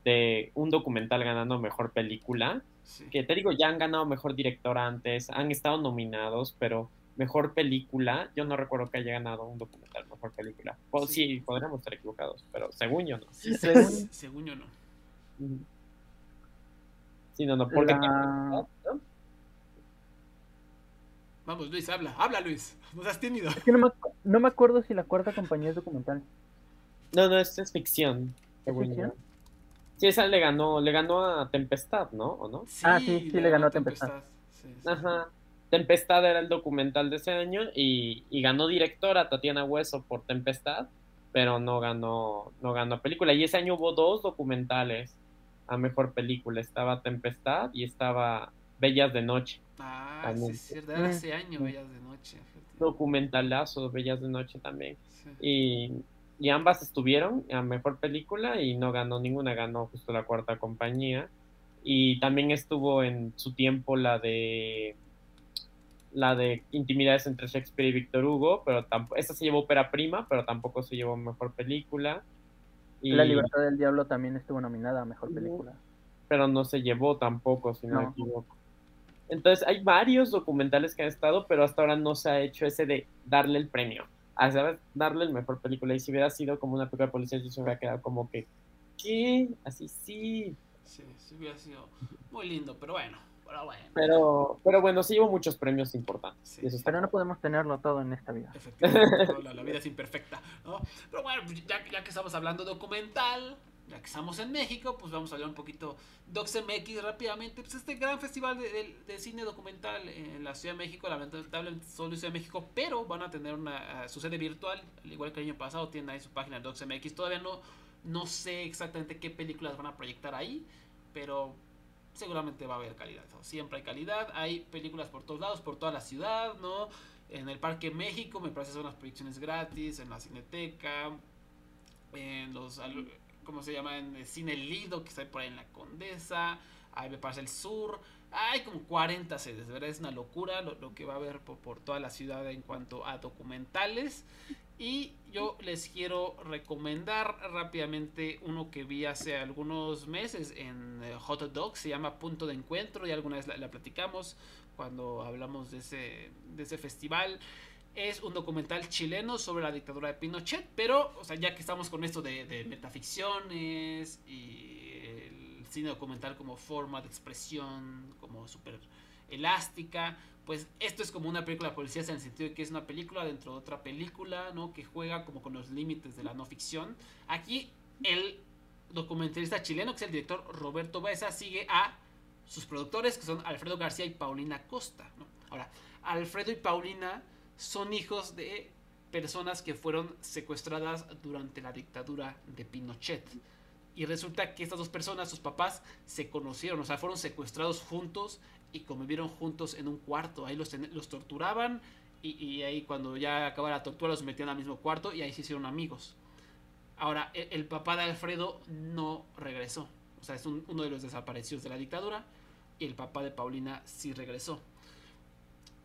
de un documental ganando mejor película. Que te digo, ya han ganado mejor director antes, han estado nominados, pero mejor película, yo no recuerdo que haya ganado un documental mejor película. O, sí. podríamos estar equivocados, pero según yo no. según, yo no. Sí, no, no, porque... Vamos, Luis, habla, habla, Luis. No seas tímido. Es que no me, no me acuerdo si la cuarta compañía es documental. No, no, es, es ficción. ¿Es ficción? Sí, esa le ganó, le ganó a Tempestad, ¿no? ¿O no? ah, sí, sí, le ganó a Tempestad. Ajá. Tempestad era el documental de ese año y, ganó directora Tatiana Hueso por Tempestad, pero no ganó, no ganó película. Y ese año hubo dos documentales a mejor película. Estaba Tempestad y estaba Bellas de Noche. Ah, sí, es cierto, era ese año Bellas de Noche. Documentalazo, Bellas de Noche también. Y, y ambas estuvieron a mejor película y no ganó ninguna, ganó justo la cuarta compañía. Y también estuvo en su tiempo la de la de Intimidades entre Shakespeare y Víctor Hugo, pero tampoco, esa se llevó ópera prima, pero tampoco se llevó mejor película. Y... La Libertad del Diablo también estuvo nominada a mejor película. Pero no se llevó tampoco, si no, me equivoco. Entonces hay varios documentales que han estado, pero hasta ahora no se ha hecho ese de darle el premio. A saber, darle el mejor película. Y si hubiera sido como una película de policía, yo se hubiera quedado como que, ¿qué? Así sí. Sí, sí hubiera sido muy lindo, pero bueno pero bueno. Pero, pero bueno, sí hubo muchos premios importantes. pero no podemos tenerlo todo en esta vida. Efectivamente, la, vida es imperfecta. ¿no? Pero bueno, pues ya, ya, que estamos hablando documental, ya que estamos en México, pues vamos a hablar un poquito DocsMX rápidamente. Pues este gran festival de, cine documental en la Ciudad de México, lamentablemente solo en Ciudad de México, pero van a tener una su sede virtual, al igual que el año pasado, tienen ahí su página de DocsMX. Todavía no, no sé exactamente qué películas van a proyectar ahí, pero seguramente va a haber calidad. Siempre hay calidad, hay películas por todos lados, por toda la ciudad, ¿no? En el Parque México me parece son las proyecciones gratis, en la Cineteca, en los ¿cómo se llama? En el Cine Lido, que está por ahí en la Condesa, ahí me parece el sur, hay como 40 sedes, de verdad es una locura lo, que va a haber por, toda la ciudad en cuanto a documentales. Y yo les quiero recomendar rápidamente uno que vi hace algunos meses en eh, Hot Dog, se llama Punto de Encuentro, y alguna vez la, platicamos cuando hablamos de ese, de ese festival es un documental chileno sobre la dictadura de Pinochet, pero, o sea, ya que estamos con esto de, metaficciones y el cine documental como forma de expresión, como súper elástica, pues esto es como una película de policías en el sentido de que es una película dentro de otra película, ¿no? Que juega como con los límites de la no ficción. Aquí el documentalista chileno, que es el director Roberto Baeza, sigue a sus productores, que son Alfredo García y Paulina Costa. Ahora, Alfredo y Paulina son hijos de personas que fueron secuestradas durante la dictadura de Pinochet. Y resulta que estas dos personas, sus papás, se conocieron, o sea, fueron secuestrados juntos y convivieron juntos en un cuarto. Ahí los, los torturaban y, ahí cuando ya acababa la tortura los metían al mismo cuarto y ahí se hicieron amigos. Ahora, el, el papá de Alfredo no regresó. O sea, es uno de los desaparecidos de la dictadura. Y el papá de Paulina sí regresó.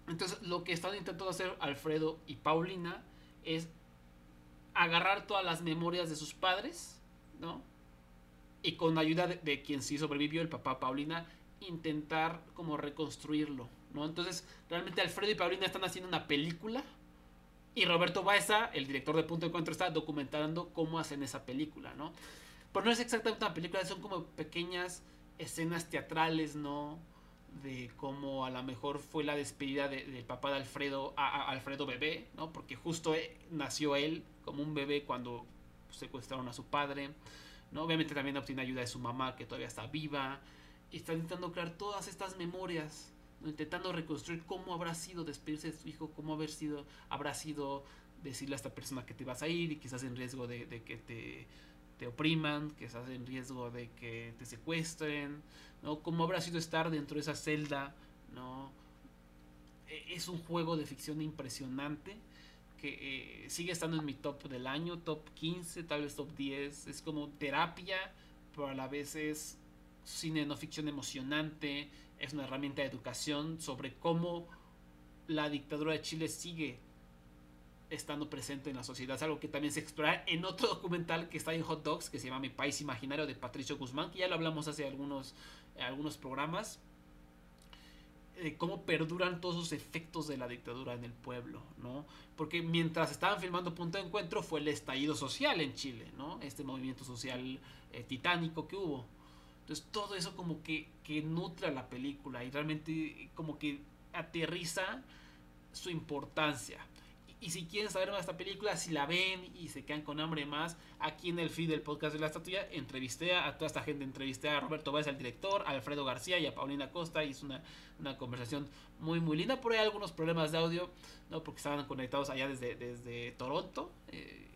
Entonces, lo que están intentando hacer Alfredo y Paulina es agarrar todas las memorias de sus padres, ¿no? Y con ayuda de, quien sí sobrevivió, el papá Paulina, intentar como reconstruirlo, ¿no? Entonces, realmente Alfredo y Paulina están haciendo una película y Roberto Baeza, el director de Punto de Encuentro, está documentando cómo hacen esa película, ¿no? Pero no es exactamente una película, son como pequeñas escenas teatrales, ¿no? De cómo a lo mejor fue la despedida del papá de Alfredo a, Alfredo bebé, ¿no? Porque justo eh, nació él como un bebé cuando secuestraron a su padre, ¿no? Obviamente también obtiene ayuda de su mamá que todavía está viva y está intentando crear todas estas memorias, intentando reconstruir cómo habrá sido despedirse de su hijo, cómo haber sido, habrá sido decirle a esta persona que te vas a ir y que estás en riesgo de, de que te, te opriman, que estás en riesgo de que te secuestren, ¿no? ¿Cómo habrá sido estar dentro de esa celda, ¿no? E, es un juego de ficción impresionante que eh, sigue estando en mi top del año, top 15, tal vez top 10. Es como terapia, pero a la vez es cine no ficción emocionante, es una herramienta de educación sobre cómo la dictadura de Chile sigue estando presente en la sociedad. Es algo que también se explora en otro documental que está en Hot Dogs, que se llama Mi País Imaginario de Patricio Guzmán, que ya lo hablamos hace algunos, algunos programas. De cómo perduran todos los efectos de la dictadura en el pueblo, ¿no? Porque mientras estaban filmando Punto de Encuentro fue el estallido social en Chile, ¿no? Este movimiento social eh, titánico que hubo. Entonces todo eso como que, que nutre la película y realmente como que aterriza su importancia. Y si quieren saber más de esta película, si la ven y se quedan con hambre más, aquí en el feed del podcast de la estatua, entrevisté a toda esta gente, entrevisté a Roberto Báez, al director, a Alfredo García y a Paulina Costa, y es una, una conversación muy, muy linda. Por ahí algunos problemas de audio, ¿no? porque estaban conectados allá desde, desde Toronto, eh,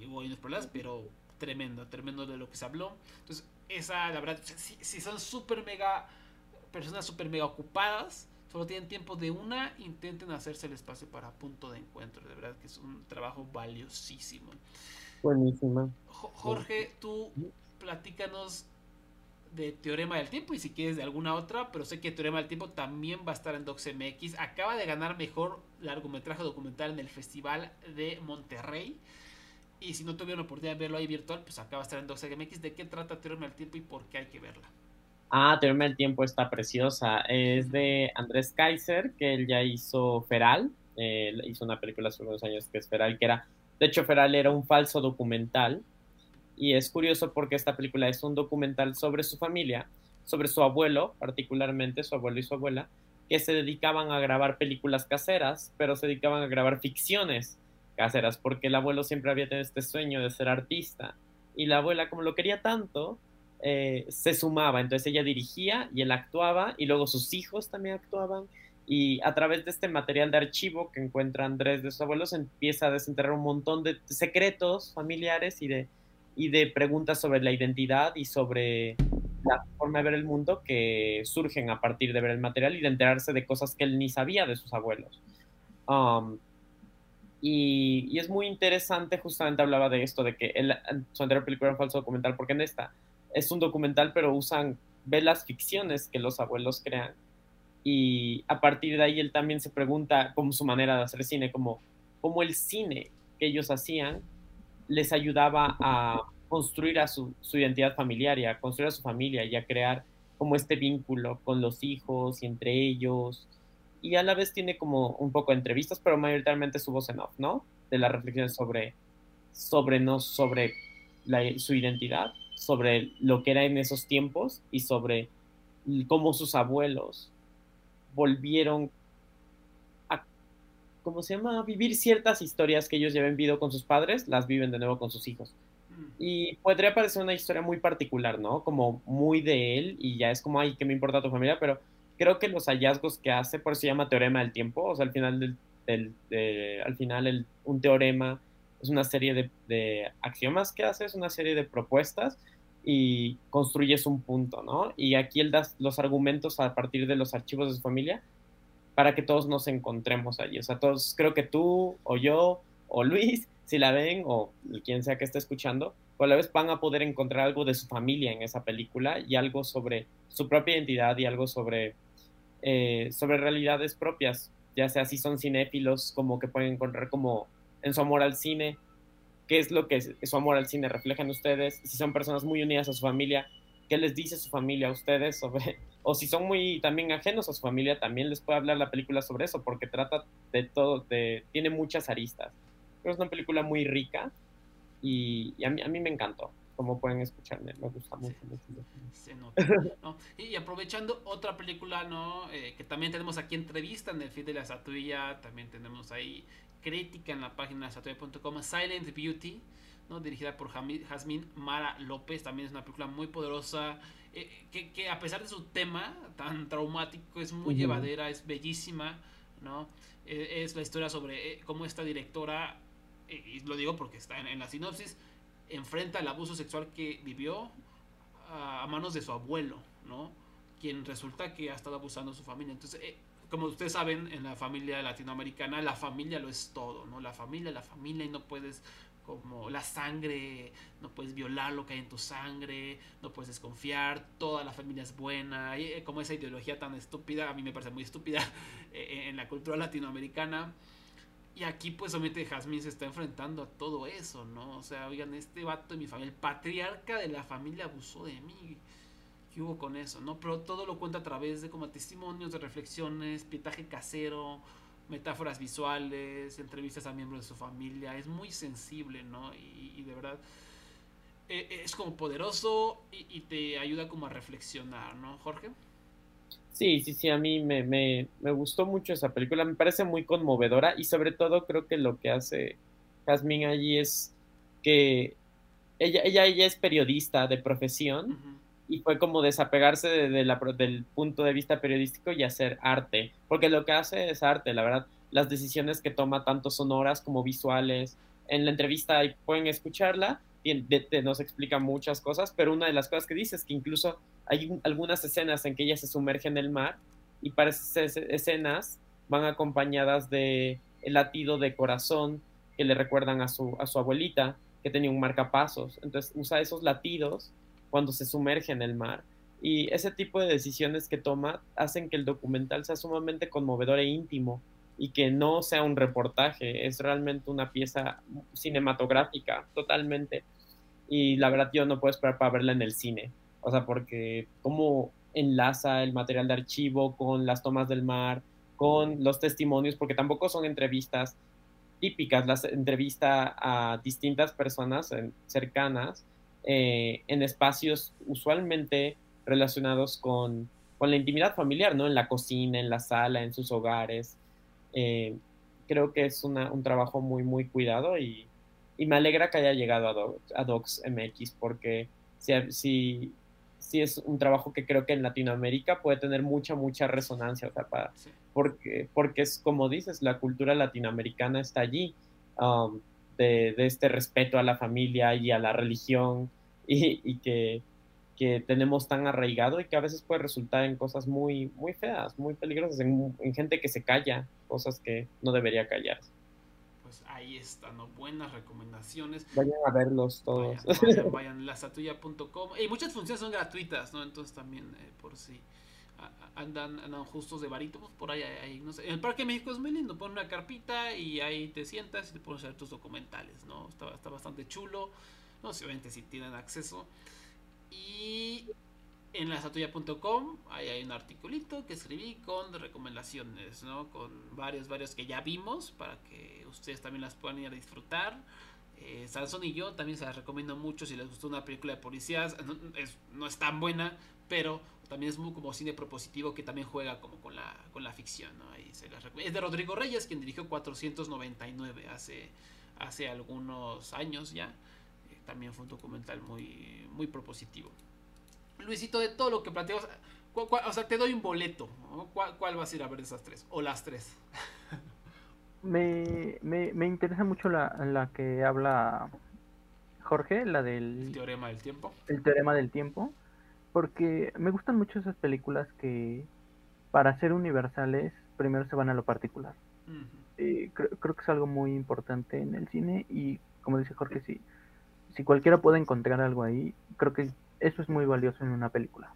y, hubo unos problemas, pero tremendo, tremendo de lo que se habló. Entonces, esa, la verdad, si, si son súper mega, personas súper mega ocupadas, solo tienen tiempo de una, intenten hacerse el espacio para punto de encuentro. De verdad que es un trabajo valiosísimo. Buenísima. Jorge, tú platícanos de Teorema del Tiempo y si quieres de alguna otra, pero sé que Teorema del Tiempo también va a estar en DocsMX. Acaba de ganar mejor largometraje documental en el Festival de Monterrey. Y si no tuvieron oportunidad de verlo ahí virtual, pues acaba de estar en DocsMX. ¿De qué trata Teorema del Tiempo y por qué hay que verla? Ah, Teorema del Tiempo está preciosa. Es de Andrés Kaiser, que él ya hizo Feral. Él hizo una película hace unos años que es Feral, que era, de hecho, Feral era un falso documental. Y es curioso porque esta película es un documental sobre su familia, sobre su abuelo, particularmente su abuelo y su abuela, que se dedicaban a grabar películas caseras, pero se dedicaban a grabar ficciones caseras, porque el abuelo siempre había tenido este sueño de ser artista y la abuela, como lo quería tanto, eh, se sumaba. Entonces ella dirigía y él actuaba y luego sus hijos también actuaban. Y a través de este material de archivo que encuentra Andrés de sus abuelos, empieza a desenterrar un montón de secretos familiares y de, y de preguntas sobre la identidad y sobre la forma de ver el mundo que surgen a partir de ver el material y de enterarse de cosas que él ni sabía de sus abuelos. Um, y, y, es muy interesante, justamente hablaba de esto, de que él, su anterior película era un falso documental, porque en esta es un documental, pero usan, ve las ficciones que los abuelos crean. Y a partir de ahí él también se pregunta cómo su manera de hacer cine, como, como el cine que ellos hacían les ayudaba a construir a su, su, identidad familiar y a construir a su familia y a crear como este vínculo con los hijos y entre ellos. Y a la vez tiene como un poco de entrevistas, pero mayoritariamente su voz en off, ¿no? De las reflexiones sobre, sobre, no, sobre su identidad sobre lo que era en esos tiempos y sobre cómo sus abuelos volvieron a, ¿cómo se llama? A vivir ciertas historias que ellos ya habían vivido con sus padres, las viven de nuevo con sus hijos. Mm. Y podría parecer una historia muy particular, ¿no? Como muy de él y ya es como, ay, ¿qué me importa tu familia? Pero creo que los hallazgos que hace, por eso se llama teorema del tiempo, o sea, al final, del, del al final el, un teorema es una serie de, de, axiomas que hace, es una serie de propuestas y construyes un punto, ¿no? Y aquí él da los argumentos a partir de los archivos de su familia para que todos nos encontremos allí. O sea, todos, creo que tú o yo o Luis, si la ven, o quien sea que esté escuchando, pues a la vez van a poder encontrar algo de su familia en esa película y algo sobre su propia identidad y algo sobre, eh, sobre realidades propias, ya sea si son cinéfilos, como que pueden encontrar como en su amor al cine, qué es lo que su amor al cine refleja en ustedes, si son personas muy unidas a su familia, qué les dice su familia a ustedes sobre, o si son muy también ajenos a su familia, también les puede hablar la película sobre eso, porque trata de todo, de, tiene muchas aristas. Pero es una película muy rica y, a, mí, a mí me encantó. Como pueden escucharme, me gusta mucho. Se nota, Y aprovechando otra película, ¿no? Eh, que también tenemos aquí entrevista en el feed de la estatuilla, también tenemos ahí crítica en la página satoya.com, Silent Beauty, ¿no? dirigida por Jasmine Mara López, también es una película muy poderosa, eh, que, a pesar de su tema tan traumático es muy llevadera, es bellísima, ¿no? E, es la historia sobre eh, cómo esta directora, eh, y lo digo porque está en, la sinopsis, enfrenta el abuso sexual que vivió a, manos de su abuelo, ¿no? Quien resulta que ha estado abusando de su familia. Entonces, como ustedes saben, en la familia latinoamericana, la familia lo es todo, ¿no? La familia, la familia, y no puedes, como la sangre, no puedes violar lo que hay en tu sangre, no puedes desconfiar, toda la familia es buena, y, eh, como esa ideología tan estúpida, a mí me parece muy estúpida eh, en la cultura latinoamericana. Y aquí, pues, obviamente, Jasmine se está enfrentando a todo eso, ¿no? O sea, oigan, este vato de mi familia, el patriarca de la familia abusó de mí que hubo con eso, ¿no? Pero todo lo cuenta a través de como testimonios, de reflexiones, pietaje casero, metáforas visuales, entrevistas a miembros de su familia. Es muy sensible, ¿no? Y, de verdad eh, es como poderoso y, te ayuda como a reflexionar, ¿no, Jorge? Sí, sí, sí, a mí me, me, me, gustó mucho esa película, me parece muy conmovedora y sobre todo creo que lo que hace Jasmine allí es que ella, ella, ella es periodista de profesión y fue como desapegarse de, la, del punto de vista periodístico y hacer arte, porque lo que hace es arte, la verdad, las decisiones que toma tanto sonoras como visuales, en la entrevista pueden escucharla, y nos explica muchas cosas, pero una de las cosas que dice es que incluso hay algunas escenas en que ella se sumerge en el mar y para esas escenas van acompañadas de el latido de corazón que le recuerdan a su, a su abuelita que tenía un marcapasos. Entonces usa esos latidos cuando se sumerge en el mar. Y ese tipo de decisiones que toma hacen que el documental sea sumamente conmovedor e íntimo y que no sea un reportaje, es realmente una pieza cinematográfica totalmente. Y la verdad yo no puedo esperar para verla en el cine, o sea, porque cómo enlaza el material de archivo con las tomas del mar, con los testimonios, porque tampoco son entrevistas típicas, las entrevista a distintas personas cercanas eh, en espacios usualmente relacionados con, con, la intimidad familiar, ¿no? En la cocina, en la sala, en sus hogares. Eh, creo que es una, un trabajo muy, muy cuidado y, y me alegra que haya llegado a, a Docs MX porque si, si, es un trabajo que creo que en Latinoamérica puede tener mucha, mucha resonancia, o sea, para, porque, porque es como dices, la cultura latinoamericana está allí, um, de, de, este respeto a la familia y a la religión y, y que, que, tenemos tan arraigado y que a veces puede resultar en cosas muy, muy feas, muy peligrosas, en, en gente que se calla, cosas que no debería callarse ahí están, ¿no? Buenas recomendaciones. Vayan a verlos todos. Vayan, vayan, lasatuya.com. Y muchas funciones son gratuitas, ¿no? Entonces también, eh, por si andan, andan justos de varito, pues por ahí, ahí, no sé. El Parque México es muy lindo, pon una carpita y ahí te sientas y te pones a ver tus documentales, ¿no? Está, está bastante chulo. No sé, obviamente si tienen acceso. Y en lasatuya.com ahí hay un articulito que escribí con recomendaciones, ¿no? Con varios, varios que ya vimos para que ustedes también las puedan ir a disfrutar. Eh, Sansón y yo también se las recomiendo mucho si les gustó una película de policías. Es, no es tan buena, pero también es muy como cine propositivo que también juega como con la, con la ficción, ¿no? Ahí se las es de Rodrigo Reyes, quien dirigió 499 hace, hace algunos años ya. Eh, también fue un documental muy, muy propositivo. Luisito, de todo lo que planteamos, o sea, te doy un boleto. ¿Cuál, vas a ir a ver de esas tres? O las tres. me, me, me, interesa mucho la, la que habla Jorge, la del... El teorema del tiempo. El teorema del tiempo. Porque me gustan mucho esas películas que, para ser universales, primero se van a lo particular. Eh, creo, creo, que es algo muy importante en el cine y, como dice Jorge, si, si cualquiera puede encontrar algo ahí, creo que eso es muy valioso en una película.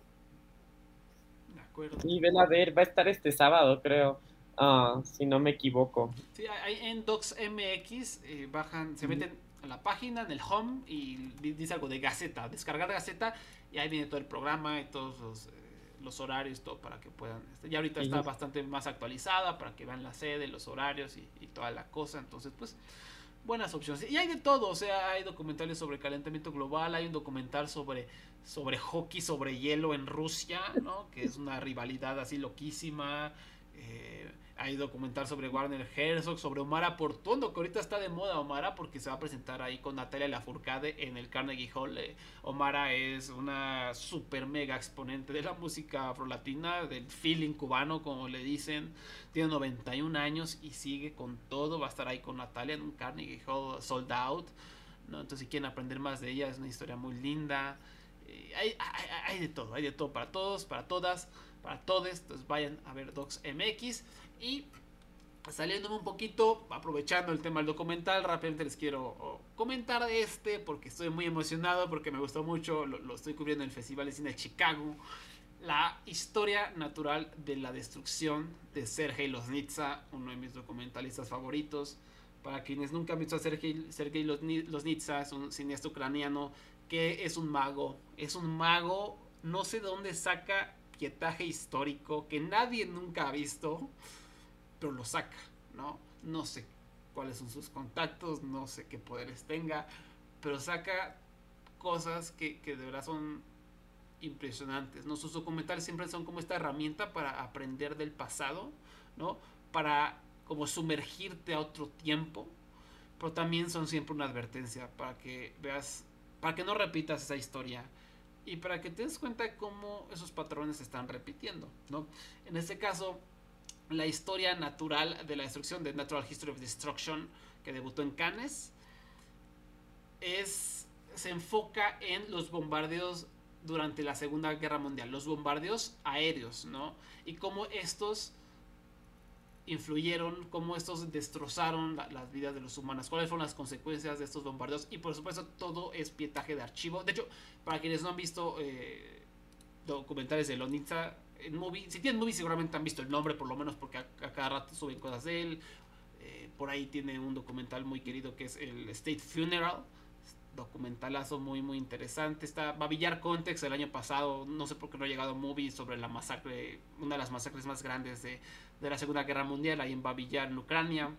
De acuerdo. Y ven a ver, va a estar este sábado, creo. Ah, si no me equivoco. Sí, hay en DocsMX eh, bajan, se meten a la página, en el home, y dice algo de Gaceta, descargar Gaceta, y ahí viene todo el programa y todos los, eh, los horarios, todo para que puedan. Este, ya ahorita está bastante más actualizada para que vean la sede, los horarios y, y toda la cosa. Entonces, pues buenas opciones. Y hay de todo, o sea, hay documentales sobre calentamiento global, hay un documental sobre, sobre hockey sobre hielo en Rusia, ¿no? Que es una rivalidad así loquísima. Eh, hay documental sobre Warner Herzog, sobre Omar Portuondo, que ahorita está de moda Omara porque se va a presentar ahí con Natalia Lafourcade en el Carnegie Hall. Eh, Omara es una super mega exponente de la música afrolatina, del feeling cubano, como le dicen. Tiene 91 años y sigue con todo. Va a estar ahí con Natalia en un Carnegie Hall sold out. ¿no? Entonces, si quieren aprender más de ella, es una historia muy linda. Eh, hay, hay, de todo, hay de todo para todos, para todas, para todos. Entonces, vayan a ver Docs MX. Y saliéndome un poquito, aprovechando el tema del documental, rápidamente les quiero comentar este porque estoy muy emocionado, porque me gustó mucho, lo, estoy cubriendo en el Festival de Cine de Chicago. La historia natural de la destrucción de Sergei Loznitsa, uno de mis documentalistas favoritos. Para quienes nunca han visto a Sergei, Sergei Loznitsa, es un cineasta ucraniano que es un mago. Es un mago, no sé de dónde saca pietaje histórico que nadie nunca ha visto pero lo saca, ¿no? No sé cuáles son sus contactos, no sé qué poderes tenga, pero saca cosas que, de verdad son impresionantes, ¿no? Sus documentales siempre son como esta herramienta para aprender del pasado, ¿no? Para como sumergirte a otro tiempo, pero también son siempre una advertencia para que veas, para que no repitas esa historia y para que te des cuenta cómo esos patrones se están repitiendo, ¿no? En este caso, la historia natural de la destrucción de Natural History of Destruction que debutó en Cannes es se enfoca en los bombardeos durante la Segunda Guerra Mundial, los bombardeos aéreos, ¿no? Y cómo estos influyeron, cómo estos destrozaron las vidas de los humanos, cuáles fueron las consecuencias de estos bombardeos y por supuesto todo es pietaje de archivo. De hecho, para quienes no han visto eh, documentales de Lonitza, en movie, si tienen movie seguramente han visto el nombre por lo menos porque a, cada rato suben cosas de él. Eh, por ahí tiene un documental muy querido que es el State Funeral. Documentalazo muy muy interesante. Está Babillar Context el año pasado. No sé por qué no ha llegado movie sobre la masacre, una de las masacres más grandes de, de la Segunda Guerra Mundial ahí en Babillar, en Ucrania.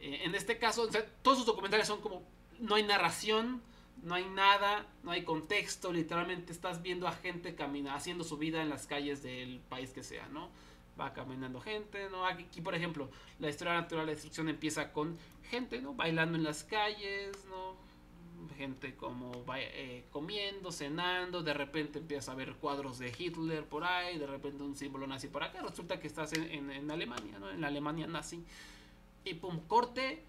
Eh, en este caso, todos sus documentales son como no hay narración no hay nada, no hay contexto, literalmente estás viendo a gente caminar, haciendo su vida en las calles del país que sea, ¿no? va caminando gente, ¿no? Aquí, por ejemplo, la historia natural de destrucción empieza con gente, ¿no? Bailando en las calles, ¿no? Gente como eh, comiendo, cenando, de repente empieza a ver cuadros de Hitler por ahí, de repente un símbolo nazi por acá, resulta que estás en, en Alemania, ¿no? En la Alemania nazi. Y pum, corte,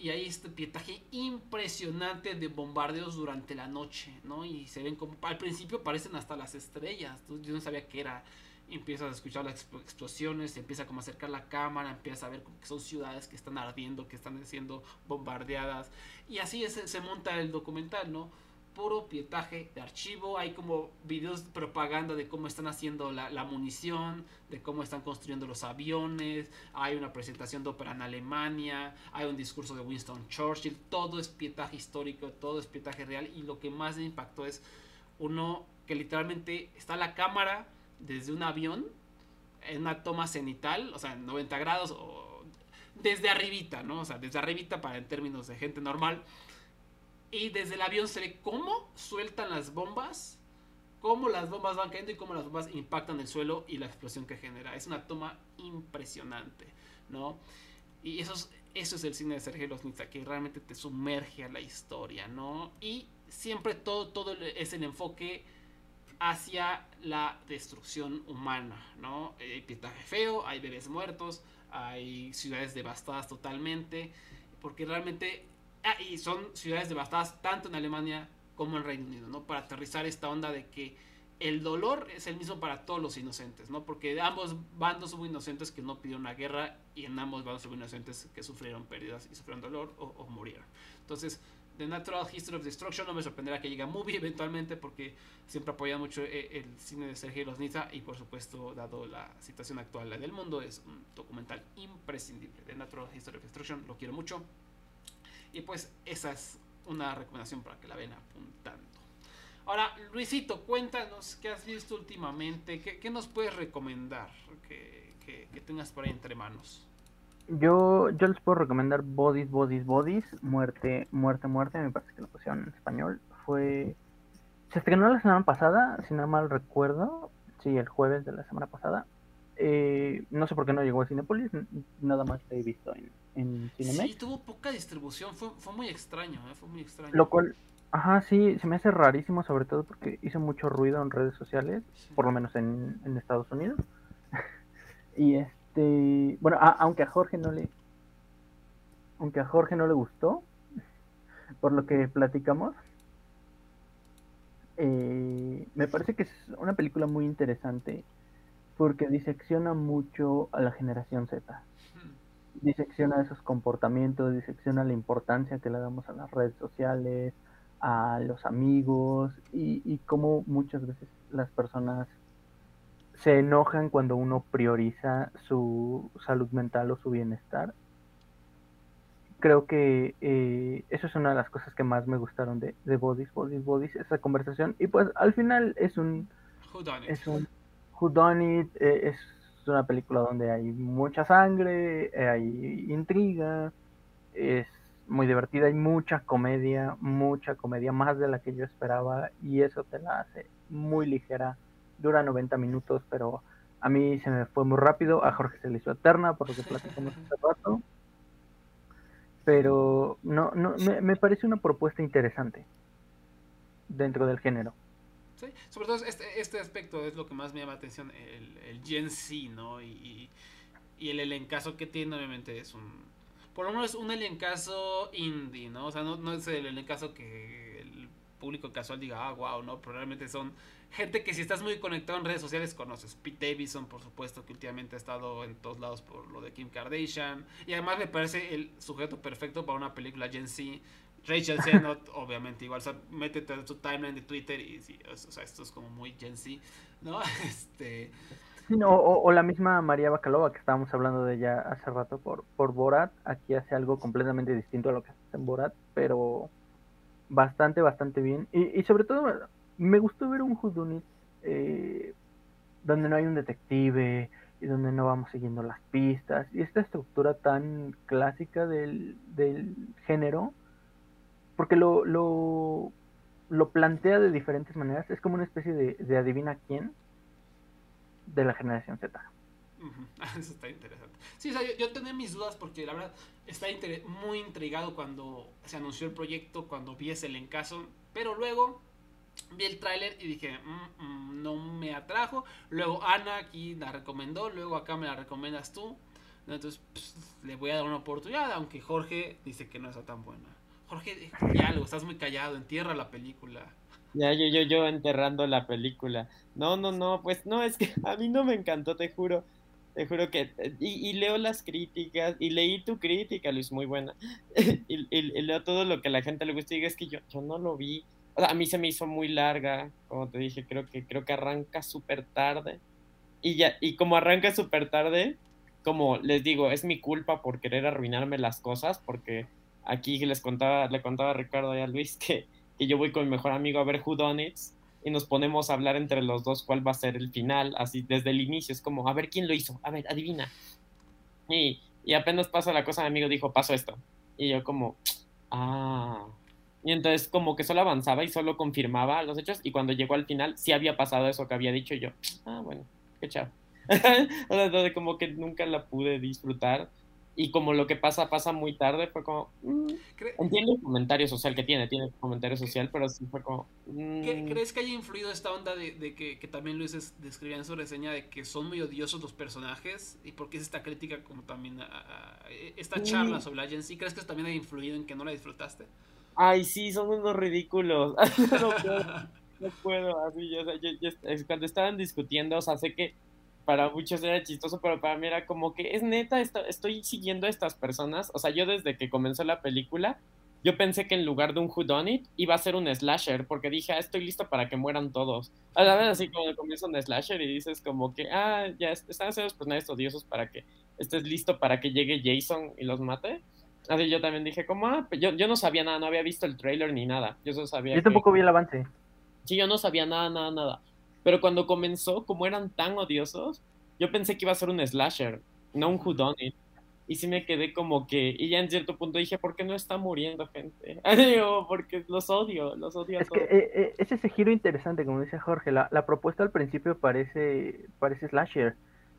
y hay este pietaje impresionante de bombardeos durante la noche, ¿no? Y se ven como, al principio aparecen hasta las estrellas, yo no sabía qué era. Empiezas a escuchar las explosiones, se empieza como a acercar la cámara, empieza a ver que son ciudades que están ardiendo, que están siendo bombardeadas. Y así se monta el documental, ¿no? Puro pietaje de archivo. Hay como videos de propaganda de cómo están haciendo la, munición, de cómo están construyendo los aviones. Hay una presentación de ópera en Alemania. Hay un discurso de Winston Churchill. Todo es pietaje histórico, todo es pietaje real. Y lo que más me impactó es uno que literalmente está la cámara desde un avión en una toma cenital, o sea, en 90 grados o desde arribita, ¿no? O sea, desde arribita para en términos de gente normal y desde el avión se ve cómo sueltan las bombas, cómo las bombas van cayendo y cómo las bombas impactan el suelo y la explosión que genera. Es una toma impresionante, ¿no? Y eso es, eso es el cine de Sergio Losnitsa, que realmente te sumerge a la historia, ¿no? Y siempre todo, todo es el enfoque hacia la destrucción humana, ¿no? Hay pietaje feo, hay bebés muertos, hay ciudades devastadas totalmente, porque realmente y son ciudades devastadas tanto en Alemania como en Reino Unido, ¿no? Para aterrizar esta onda de que el dolor es el mismo para todos los inocentes, ¿no? Porque ambos bandos hubo inocentes que no pidieron la guerra y en ambos bandos hubo inocentes que sufrieron pérdidas y sufrieron dolor o, murieron. Entonces, The Natural History of Destruction no me sorprenderá que llegue a movie eventualmente porque siempre apoya mucho eh, el, cine de Sergio Losnitsa y por supuesto, dado la situación actual del mundo, es un documental imprescindible. The Natural History of Destruction, lo quiero mucho. Y pues esa es una recomendación para que la ven apuntando. Ahora, Luisito, cuéntanos qué has visto últimamente, qué, nos puedes recomendar que, tengas por ahí entre manos. Yo, yo les puedo recomendar Bodies, Bodies, Bodies, Muerte, Muerte, Muerte, me parece que la pusieron en español. Fue. Se estrenó la semana pasada, si no mal recuerdo. Sí, el jueves de la semana pasada. Eh, no sé por qué no llegó a Cinepolis, nada más la he visto en, en Sí, tuvo poca distribución, fue, fue muy extraño, ¿eh? fue muy extraño. Lo cual, ajá, sí, se me hace rarísimo, sobre todo porque hizo mucho ruido en redes sociales, por lo menos en, en Estados Unidos. y este, bueno, aunque a Jorge no le, aunque a Jorge no le gustó, por lo que platicamos, eh, me parece que es una película muy interesante porque disecciona mucho a la generación Z disecciona esos comportamientos, disecciona la importancia que le damos a las redes sociales, a los amigos y, y cómo muchas veces las personas se enojan cuando uno prioriza su salud mental o su bienestar. Creo que eh, eso es una de las cosas que más me gustaron de, de Bodies, Bodies, Bodies, esa conversación. Y pues al final es un... Es un... Who done it, eh, es una película donde hay mucha sangre, eh, hay intriga, es muy divertida, hay mucha comedia, mucha comedia, más de la que yo esperaba y eso te la hace muy ligera. Dura 90 minutos, pero a mí se me fue muy rápido, a Jorge se le hizo eterna por lo que platicamos hace rato. Pero no, no, me, me parece una propuesta interesante dentro del género. Sobre todo este, este aspecto es lo que más me llama la atención, el, el Gen Z, ¿no? Y, y, el elencazo que tiene, obviamente, es un. Por lo menos un elencazo indie, ¿no? O sea, no, no es el elencazo que el público casual diga, ah, wow, ¿no? Probablemente son gente que si estás muy conectado en redes sociales conoces. Pete Davidson, por supuesto, que últimamente ha estado en todos lados por lo de Kim Kardashian. Y además me parece el sujeto perfecto para una película Gen Z Rachel Sennott, obviamente, igual, o sea, métete en su timeline de Twitter y sí, o sea, esto es como muy Gen Z, ¿no? Este... o, la misma María Bacalova que estábamos hablando de ella hace rato por, por Borat, aquí hace algo completamente distinto a lo que hace en Borat, pero bastante, bastante bien. Y, y sobre todo, me gustó ver un Whodunit eh, donde no hay un detective y donde no vamos siguiendo las pistas. Y esta estructura tan clásica del, del género porque lo, lo, lo, plantea de diferentes maneras. Es como una especie de, adivina quién de la generación Z. Eso está interesante. Sí, o sea, yo, tenía mis dudas porque la verdad está muy intrigado cuando se anunció el proyecto, cuando vi ese encaso, pero luego vi el tráiler y dije, mm, mm, no me atrajo. Luego Ana aquí la recomendó, luego acá me la recomiendas tú. Entonces pues, le voy a dar una oportunidad, aunque Jorge dice que no está tan buena. Jorge, ya lo estás muy callado, entierra la película. Ya, yo, yo, yo enterrando la película. No, no, no, pues no, es que a mí no me encantó, te juro. Te juro que. Y, leo las críticas, y leí tu crítica, Luis, muy buena. y, leo todo lo que a la gente le gusta y digo, es que yo, yo no lo vi. a mí se me hizo muy larga, como te dije, creo que, creo que arranca súper tarde. Y ya, y como arranca súper tarde, como les digo, es mi culpa por querer arruinarme las cosas, porque aquí les contaba, le contaba a Ricardo y a Luis que, que yo voy con mi mejor amigo a ver Who Done y nos ponemos a hablar entre los dos cuál va a ser el final, así desde el inicio, es como, a ver quién lo hizo, a ver, adivina. Y, y apenas pasa la cosa, mi amigo dijo, paso esto. Y yo como, ah. Y entonces como que solo avanzaba y solo confirmaba los hechos y cuando llegó al final sí había pasado eso que había dicho yo, ah, bueno, qué chao. o sea, como que nunca la pude disfrutar y como lo que pasa pasa muy tarde, fue como... Mm, entiendo el comentario social que tiene, tiene comentario social, pero sí fue como... Mm. ¿Crees que haya influido esta onda de, que, también Luis describía en su reseña de que son muy odiosos los personajes? ¿Y por qué es esta crítica como también esta charla sobre la Gen ¿Crees que eso también ha influido en que no la disfrutaste? Ay, sí, son unos ridículos. no puedo, no puedo, así, cuando estaban discutiendo, o sea, sé que para muchos era chistoso, pero para mí era como que es neta, estoy siguiendo a estas personas. O sea, yo desde que comenzó la película, yo pensé que en lugar de un Whodunit iba a ser un slasher, porque dije, ah, estoy listo para que mueran todos. A la vez, así como comienza un slasher y dices como que, ah, ya están haciendo los personajes odiosos para que estés listo para que llegue Jason y los mate. Así yo también dije como, ah, yo, yo no sabía nada, no había visto el trailer ni nada. Yo solo sabía Yo tampoco vi el avance. Sí, yo no sabía nada, nada, nada. Pero cuando comenzó, como eran tan odiosos, yo pensé que iba a ser un slasher, no un whodunit. Y sí me quedé como que, y ya en cierto punto dije, ¿por qué no está muriendo gente? porque los odio, los odio a es Que, eh, eh, es ese giro interesante, como dice Jorge, la, la, propuesta al principio parece, parece slasher.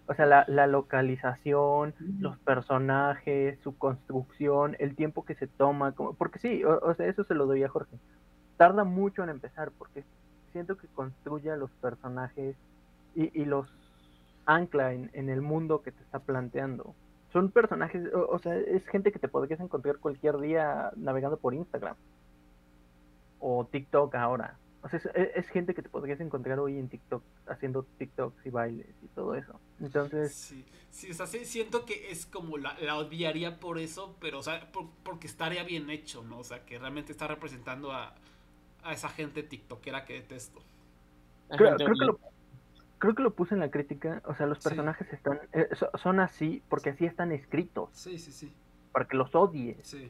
O sea, la, la localización, los personajes, su construcción, el tiempo que se toma, como, porque sí, o, o sea, eso se lo doy a Jorge. Tarda mucho en empezar, porque siento que construye a los personajes y, los ancla en, el mundo que te está planteando. Son personajes, o, sea, es gente que te podrías encontrar cualquier día navegando por Instagram o TikTok ahora. O sea, es, gente que te podrías encontrar hoy en TikTok haciendo TikToks y bailes y todo eso. Entonces. Sí, sí, o sea, siento que es como la, la odiaría por eso, pero, o sea, porque estaría bien hecho, ¿no? O sea, que realmente está representando a, a esa gente tiktokera que detesto. Creo, que lo, creo que lo puse en la crítica, o sea, los personajes están eh, son así porque así están escritos. Sí, sí, sí. Para que los odies. Sí.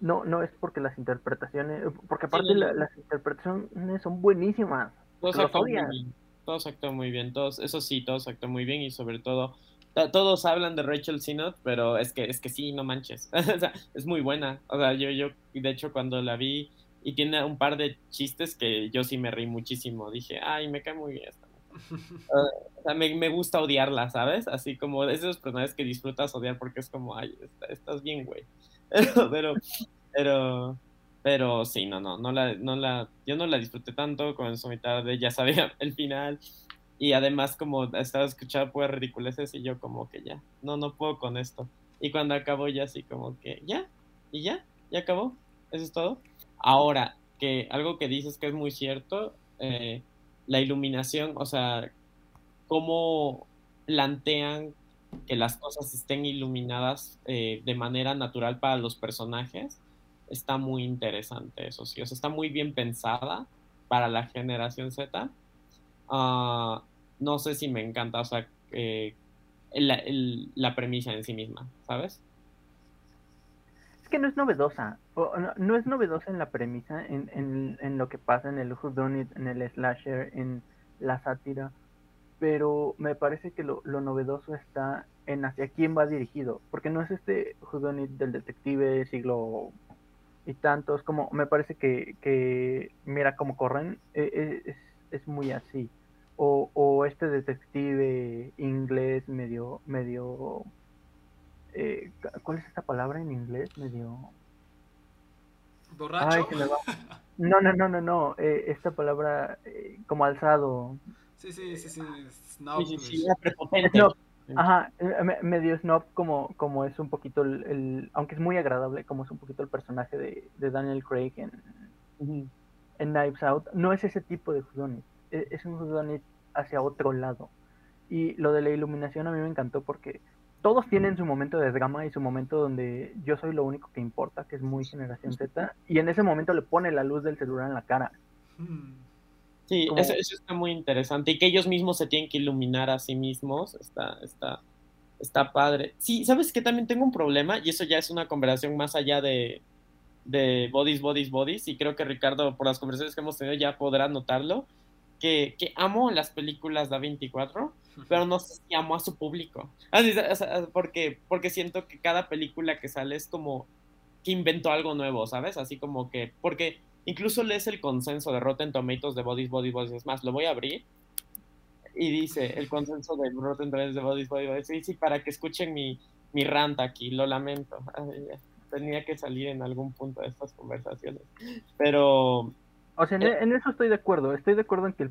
No, no es porque las interpretaciones, porque aparte las interpretaciones son buenísimas. Todos actúan muy bien, todos actúan muy bien, todos, eso sí, todos actúan muy bien y sobre todo todos hablan de Rachel Sinot, pero es que es que sí, no manches. o sea, es muy buena. O sea, yo yo de hecho cuando la vi y tiene un par de chistes que yo sí me reí muchísimo. Dije, ay, me cae muy bien esta. o sea, me, gusta odiarla, ¿sabes? Así como de esos personajes que disfrutas odiar porque es como, ay, estás bien, güey. Pero, pero, pero, sí, no, no, no la, no la, yo no la disfruté tanto con su mitad de ya sabía el final. Y además, como estaba escuchando pues ridiculeces y yo como que ya, no, no puedo con esto. Y cuando acabó ya así como que, ya, y ya, ya acabó, eso es todo. Ahora, que algo que dices que es muy cierto, eh, la iluminación, o sea, cómo plantean que las cosas estén iluminadas eh, de manera natural para los personajes, está muy interesante, eso sí, o sea, está muy bien pensada para la generación Z. Ah, no sé si me encanta, o sea, eh, la premisa en sí misma, ¿sabes? No es novedosa. no, es novedosa en la premisa, en, en, lo que pasa en el Whodunit, en el slasher, en la sátira. Pero me parece que lo, lo novedoso está en hacia quién va dirigido. Porque no es este Whodunit del detective siglo y tantos. Como me parece que, que mira cómo corren, e, e, es, es muy así. O o este detective inglés medio, medio, eh, ¿cuál es esta palabra en inglés? Medio... ¿Borracho? No, no, no, no, no, eh, esta palabra eh, como alzado. Sí, sí, sí, sí, snob. Sí, sí, Ajá, medio snob como, como es un poquito el, aunque es muy agradable, como es un poquito el personaje de, de Daniel Craig en, en Knives Out, no es ese tipo de judones, e, es un judones hacia otro lado. Y lo de la iluminación a mí me encantó porque todos tienen su momento de drama y su momento donde yo soy lo único que importa, que es muy generación Z, y en ese momento le pone la luz del celular en la cara. Sí, eso, está muy interesante. Y que ellos mismos se tienen que iluminar a sí mismos, está, está, está padre. Sí, ¿sabes que También tengo un problema, y eso ya es una conversación más allá de, de bodies, bodies, bodies, y creo que Ricardo, por las conversaciones que hemos tenido, ya podrá notarlo, que, que amo las películas de A24, pero no sé si amo a su público. Así, porque, porque siento que cada película que sale es como que inventó algo nuevo, ¿sabes? Así como que, porque incluso lees el consenso de Rotten Tomatoes de Bodies, Bodies, Bodies, es más, lo voy a abrir y dice el consenso de Rotten Tomatoes de Bodies, Bodies, Bodies, sí, sí, para que escuchen mi, mi rant aquí, lo lamento tenía que salir en algún punto de estas conversaciones. Pero... O sea, en, eso estoy de acuerdo. Estoy de acuerdo en que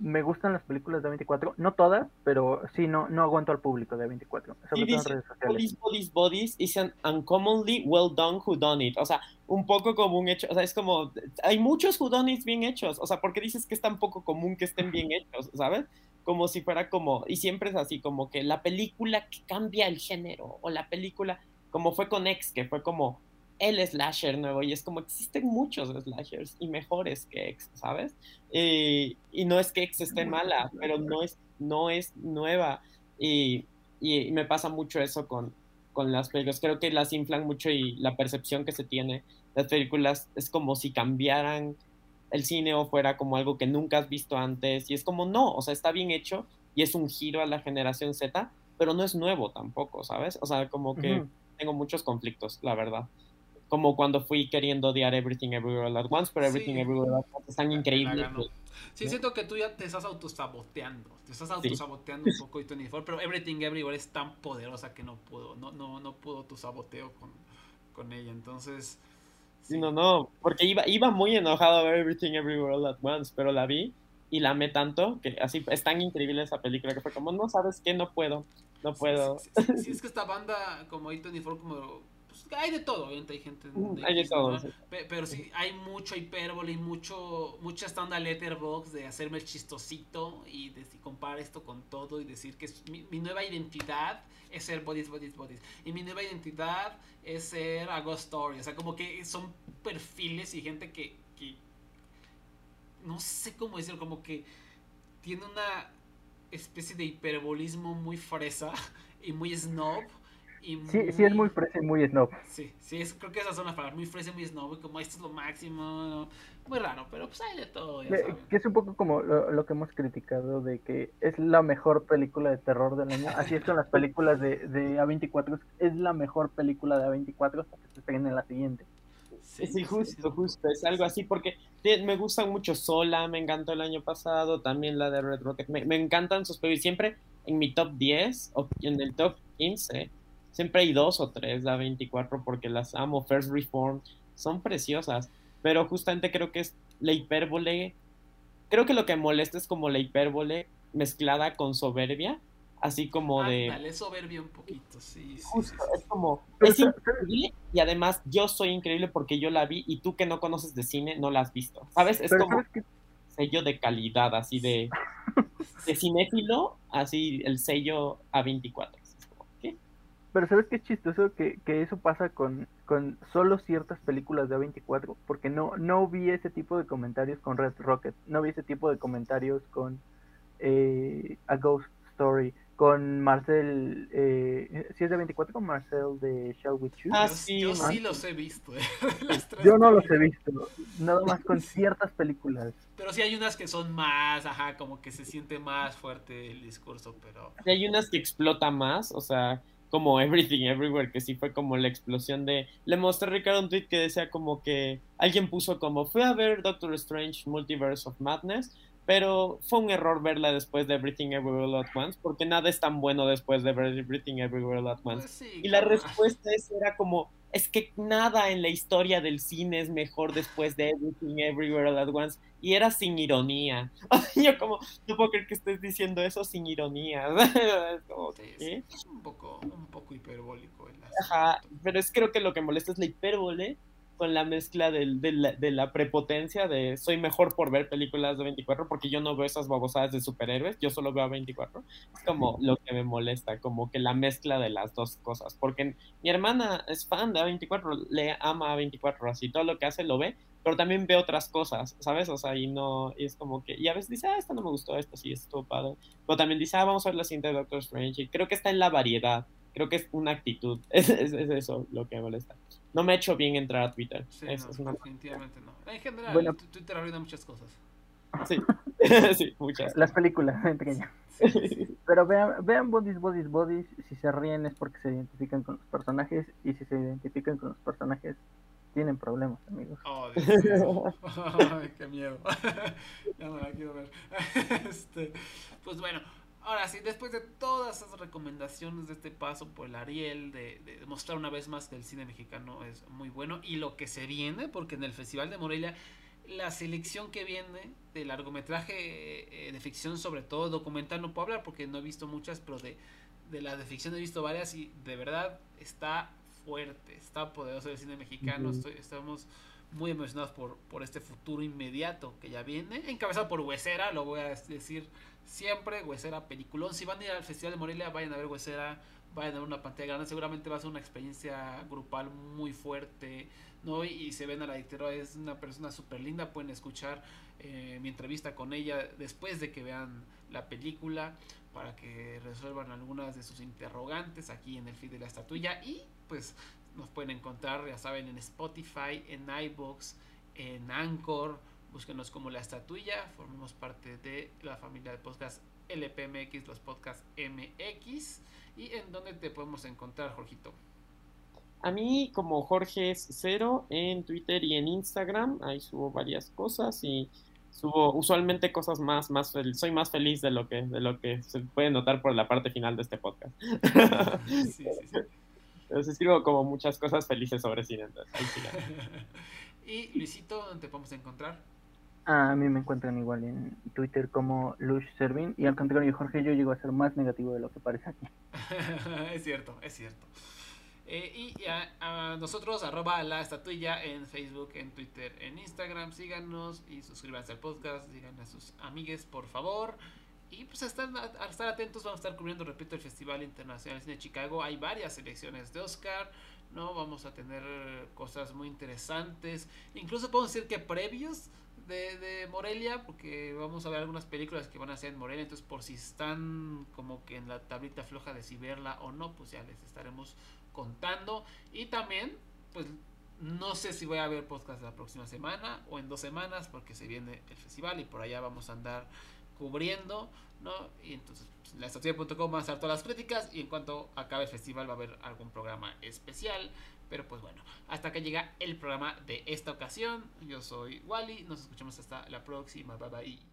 me gustan las películas de 24, no todas, pero sí, no, no aguanto al público de 24, sobre todo en redes sociales. Bodies, bodies, bodies is an uncommonly well done who done it. O sea, un poco como un hecho, o sea, es como, hay muchos who done it bien hechos, o sea, porque dices que es tan poco común que estén bien hechos, ¿sabes? Como si fuera como, y siempre es así, como que la película que cambia el género, o la película, como fue con X, que fue como el slasher nuevo, y es como existen muchos slashers y mejores que X, ¿sabes? y no es que X esté mala, pero no es, no es nueva, y, y, me pasa mucho eso con, con las películas, creo que las inflan mucho y la percepción que se tiene, las películas es como si cambiaran el cine o fuera como algo que nunca has visto antes, y es como no, o sea, está bien hecho y es un giro a la generación Z, pero no es nuevo tampoco, ¿sabes? O sea, como que tengo muchos conflictos, la verdad. Como cuando fui queriendo odiar Everything Everywhere All At Once, pero Everything Everywhere All At Once es tan increíble. Sí, siento que tú ya te estás autosaboteando. Te estás autosaboteando un poco y 24, pero Everything Everywhere es tan poderosa que no puedo. No, no, no puedo tu saboteo con, con ella. Entonces. Sí. no, no. Porque iba, iba muy enojado a ver Everything Everywhere All At Once, pero la vi y la amé tanto que así es tan increíble esa película que fue como, no sabes qué, no puedo. No puedo. Sí, es que esta banda, como A24, como. Hay de todo, obviamente hay gente. Hay de todo. Pero, sí, hay mucho hipérbole y mucho, mucha esta letterbox de hacerme el chistosito y de comparar esto con todo y decir que mi, nueva identidad es ser bodies, bodies, bodies. Y mi nueva identidad es ser a ghost story. O sea, como que son perfiles y gente que, que no sé cómo decirlo, como que tiene una especie de hiperbolismo muy fresa y muy snob. Y Sí, sí, es muy fresa y muy snob. Sí, sí, es, creo que esas son las palabras, muy fresa y muy snob, y como esto es lo máximo, muy raro, pero pues hay de todo. que es un poco como lo, que hemos criticado de que es la mejor película de terror del año. Así es con las películas de, de A24, es la mejor película de A24 hasta que se estrene en la siguiente. Sí, justo, justo, es algo así, porque me gustan mucho Sola, me encantó el año pasado, también la de Red Rocket, me, encantan sus películas, siempre en mi top 10 o en el top 15, siempre hay dos o tres de 24 porque las amo, First Reform, son preciosas, pero justamente creo que es la hipérbole, creo que lo que molesta es como la hipérbole mezclada con soberbia, así como de... Dale, soberbia un poquito, sí. Justo, es como... Es increíble y además yo soy increíble porque yo la vi y tú que no conoces de cine no la has visto, ¿sabes? Es como sello de calidad, así de... de cinéfilo, así el sello A24. Pero ¿sabes qué chistoso? Que, que eso pasa con, con solo ciertas películas de A24, porque no, no vi ese tipo de comentarios con Red Rocket, no vi ese tipo de comentarios con eh, A Ghost Story, con Marcel, eh, si es de 24 con Marcel de Shall We Choose. Ah, sí, yo sí los he visto. Eh, yo no los he visto, nada más con ciertas películas. Pero sí hay unas que son más, ajá, como que se siente más fuerte el discurso, pero... hay unas que explota más, o sea, como Everything Everywhere, que sí fue como la explosión de... Le mostré a Ricardo un tweet que decía como que alguien puso como, fue a ver Doctor Strange Multiverse of Madness, pero fue un error verla después de Everything Everywhere All At Once, porque nada es tan bueno después de ver Everything Everywhere All At Once. Pues sí, y la respuesta es, era como, es que nada en la historia del cine es mejor después de Everything Everywhere All At Once, y era sin ironía. Yo como, no puedo creer que estés diciendo eso sin ironía. Es como, Sí, ¿qué? sí, un poco, un poco hiperbólico el Ajá, pero es creo que lo que molesta es la hipérbole con la mezcla del- de, la, de la prepotencia de soy mejor por ver películas de 24 porque yo no veo esas babosadas de superhéroes, yo solo veo a 24. Es como lo que me molesta, como que la mezcla de las dos cosas, porque mi hermana es fan de A24, le ama a 24, así todo lo que hace lo ve, pero también ve otras cosas, ¿sabes? O sea, y no, y es como que, y a veces dice, ah, esto no me gustó, esto sí, esto padre, pero también dice, ah, vamos a ver la siguiente de Doctor Strange, y creo que está en la variedad creo que es una actitud. Es, es, es eso lo que me molesta. No me ha hecho bien entrar a Twitter. Sí, es, no, es una... definitivamente no. En general, Bueno. tu- Twitter arruina muchas cosas. Sí, sí, muchas. Las películas, entre ellas. Sí, sí, sí. Pero vean, vean Bodies, Bodies, Bodies. Si se ríen es porque se identifican con los personajes. Y si se identifican con los personajes, tienen problemas, amigos. Oh, Dios mío. Ay, qué miedo. ya no la quiero ver. Este, pues bueno, ahora sí, después de todas esas recomendaciones de este paso por el Ariel, de, de mostrar una vez más que el cine mexicano es muy bueno y lo que se viene, porque en el Festival de Morelia la selección que viene de largometraje eh, de ficción, sobre todo documental, no puedo hablar porque no he visto muchas, pero de, de la de ficción he visto varias y de verdad está fuerte, está poderoso el cine mexicano. Estoy- estamos muy emocionados por, por este futuro inmediato que ya viene, encabezado por Huesera, lo voy a decir siempre, Huesera peliculón. Si van a ir al Festival de Morelia, vayan a ver Huesera, vayan a ver una pantalla grande, seguramente va a ser una experiencia grupal muy fuerte, ¿no? Y, se ven a la directora, es una persona súper linda, pueden escuchar eh, mi entrevista con ella después de que vean la película para que resuelvan algunas de sus interrogantes aquí en el feed de la estatuilla y pues nos pueden encontrar, ya saben, en Spotify, en iBox, en Anchor, búsquenos como la estatuilla, formamos parte de la familia de podcast LPMX, los podcasts MX y en dónde te podemos encontrar, Jorgito. A mí, como Jorge es cero en Twitter y en Instagram, ahí subo varias cosas y subo usualmente cosas más, más soy más feliz de lo que, de lo que se puede notar por la parte final de este podcast. Sí, sí, sí. Entonces escribo como muchas cosas felices sobre cine, entonces ahí sigan. y Luisito, ¿dónde te podemos encontrar? A mí me encuentran igual en Twitter como Lush Servin. Y al contrario, Jorge, yo llego a ser más negativo de lo que parece aquí. es cierto, es cierto. Eh, y a, a nosotros, arroba la estatuilla en Facebook, en Twitter, en Instagram. Síganos y suscríbanse al podcast. Digan a sus amigues, por favor. Y pues a estar, estar atentos, vamos a estar cubriendo, repito, el Festival Internacional de Cine de Chicago. Hay varias selecciones de Oscar, ¿no? Vamos a tener cosas muy interesantes. Incluso podemos decir que previos de, de Morelia, porque vamos a ver algunas películas que van a ser en Morelia. Entonces, por si están como que en la tablita floja de si verla o no, pues ya les estaremos contando. Y también, pues no sé si voy a ver podcast la próxima semana o en dos semanas, porque se viene el festival y por allá vamos a andar cubriendo, ¿no? Y entonces, pues, la estatua.com van a estar todas las críticas y en cuanto acabe el festival va a haber algún programa especial. Pero pues bueno, hasta que llega el programa de esta ocasión. Yo soy Wally, nos escuchamos hasta la próxima. Bye bye.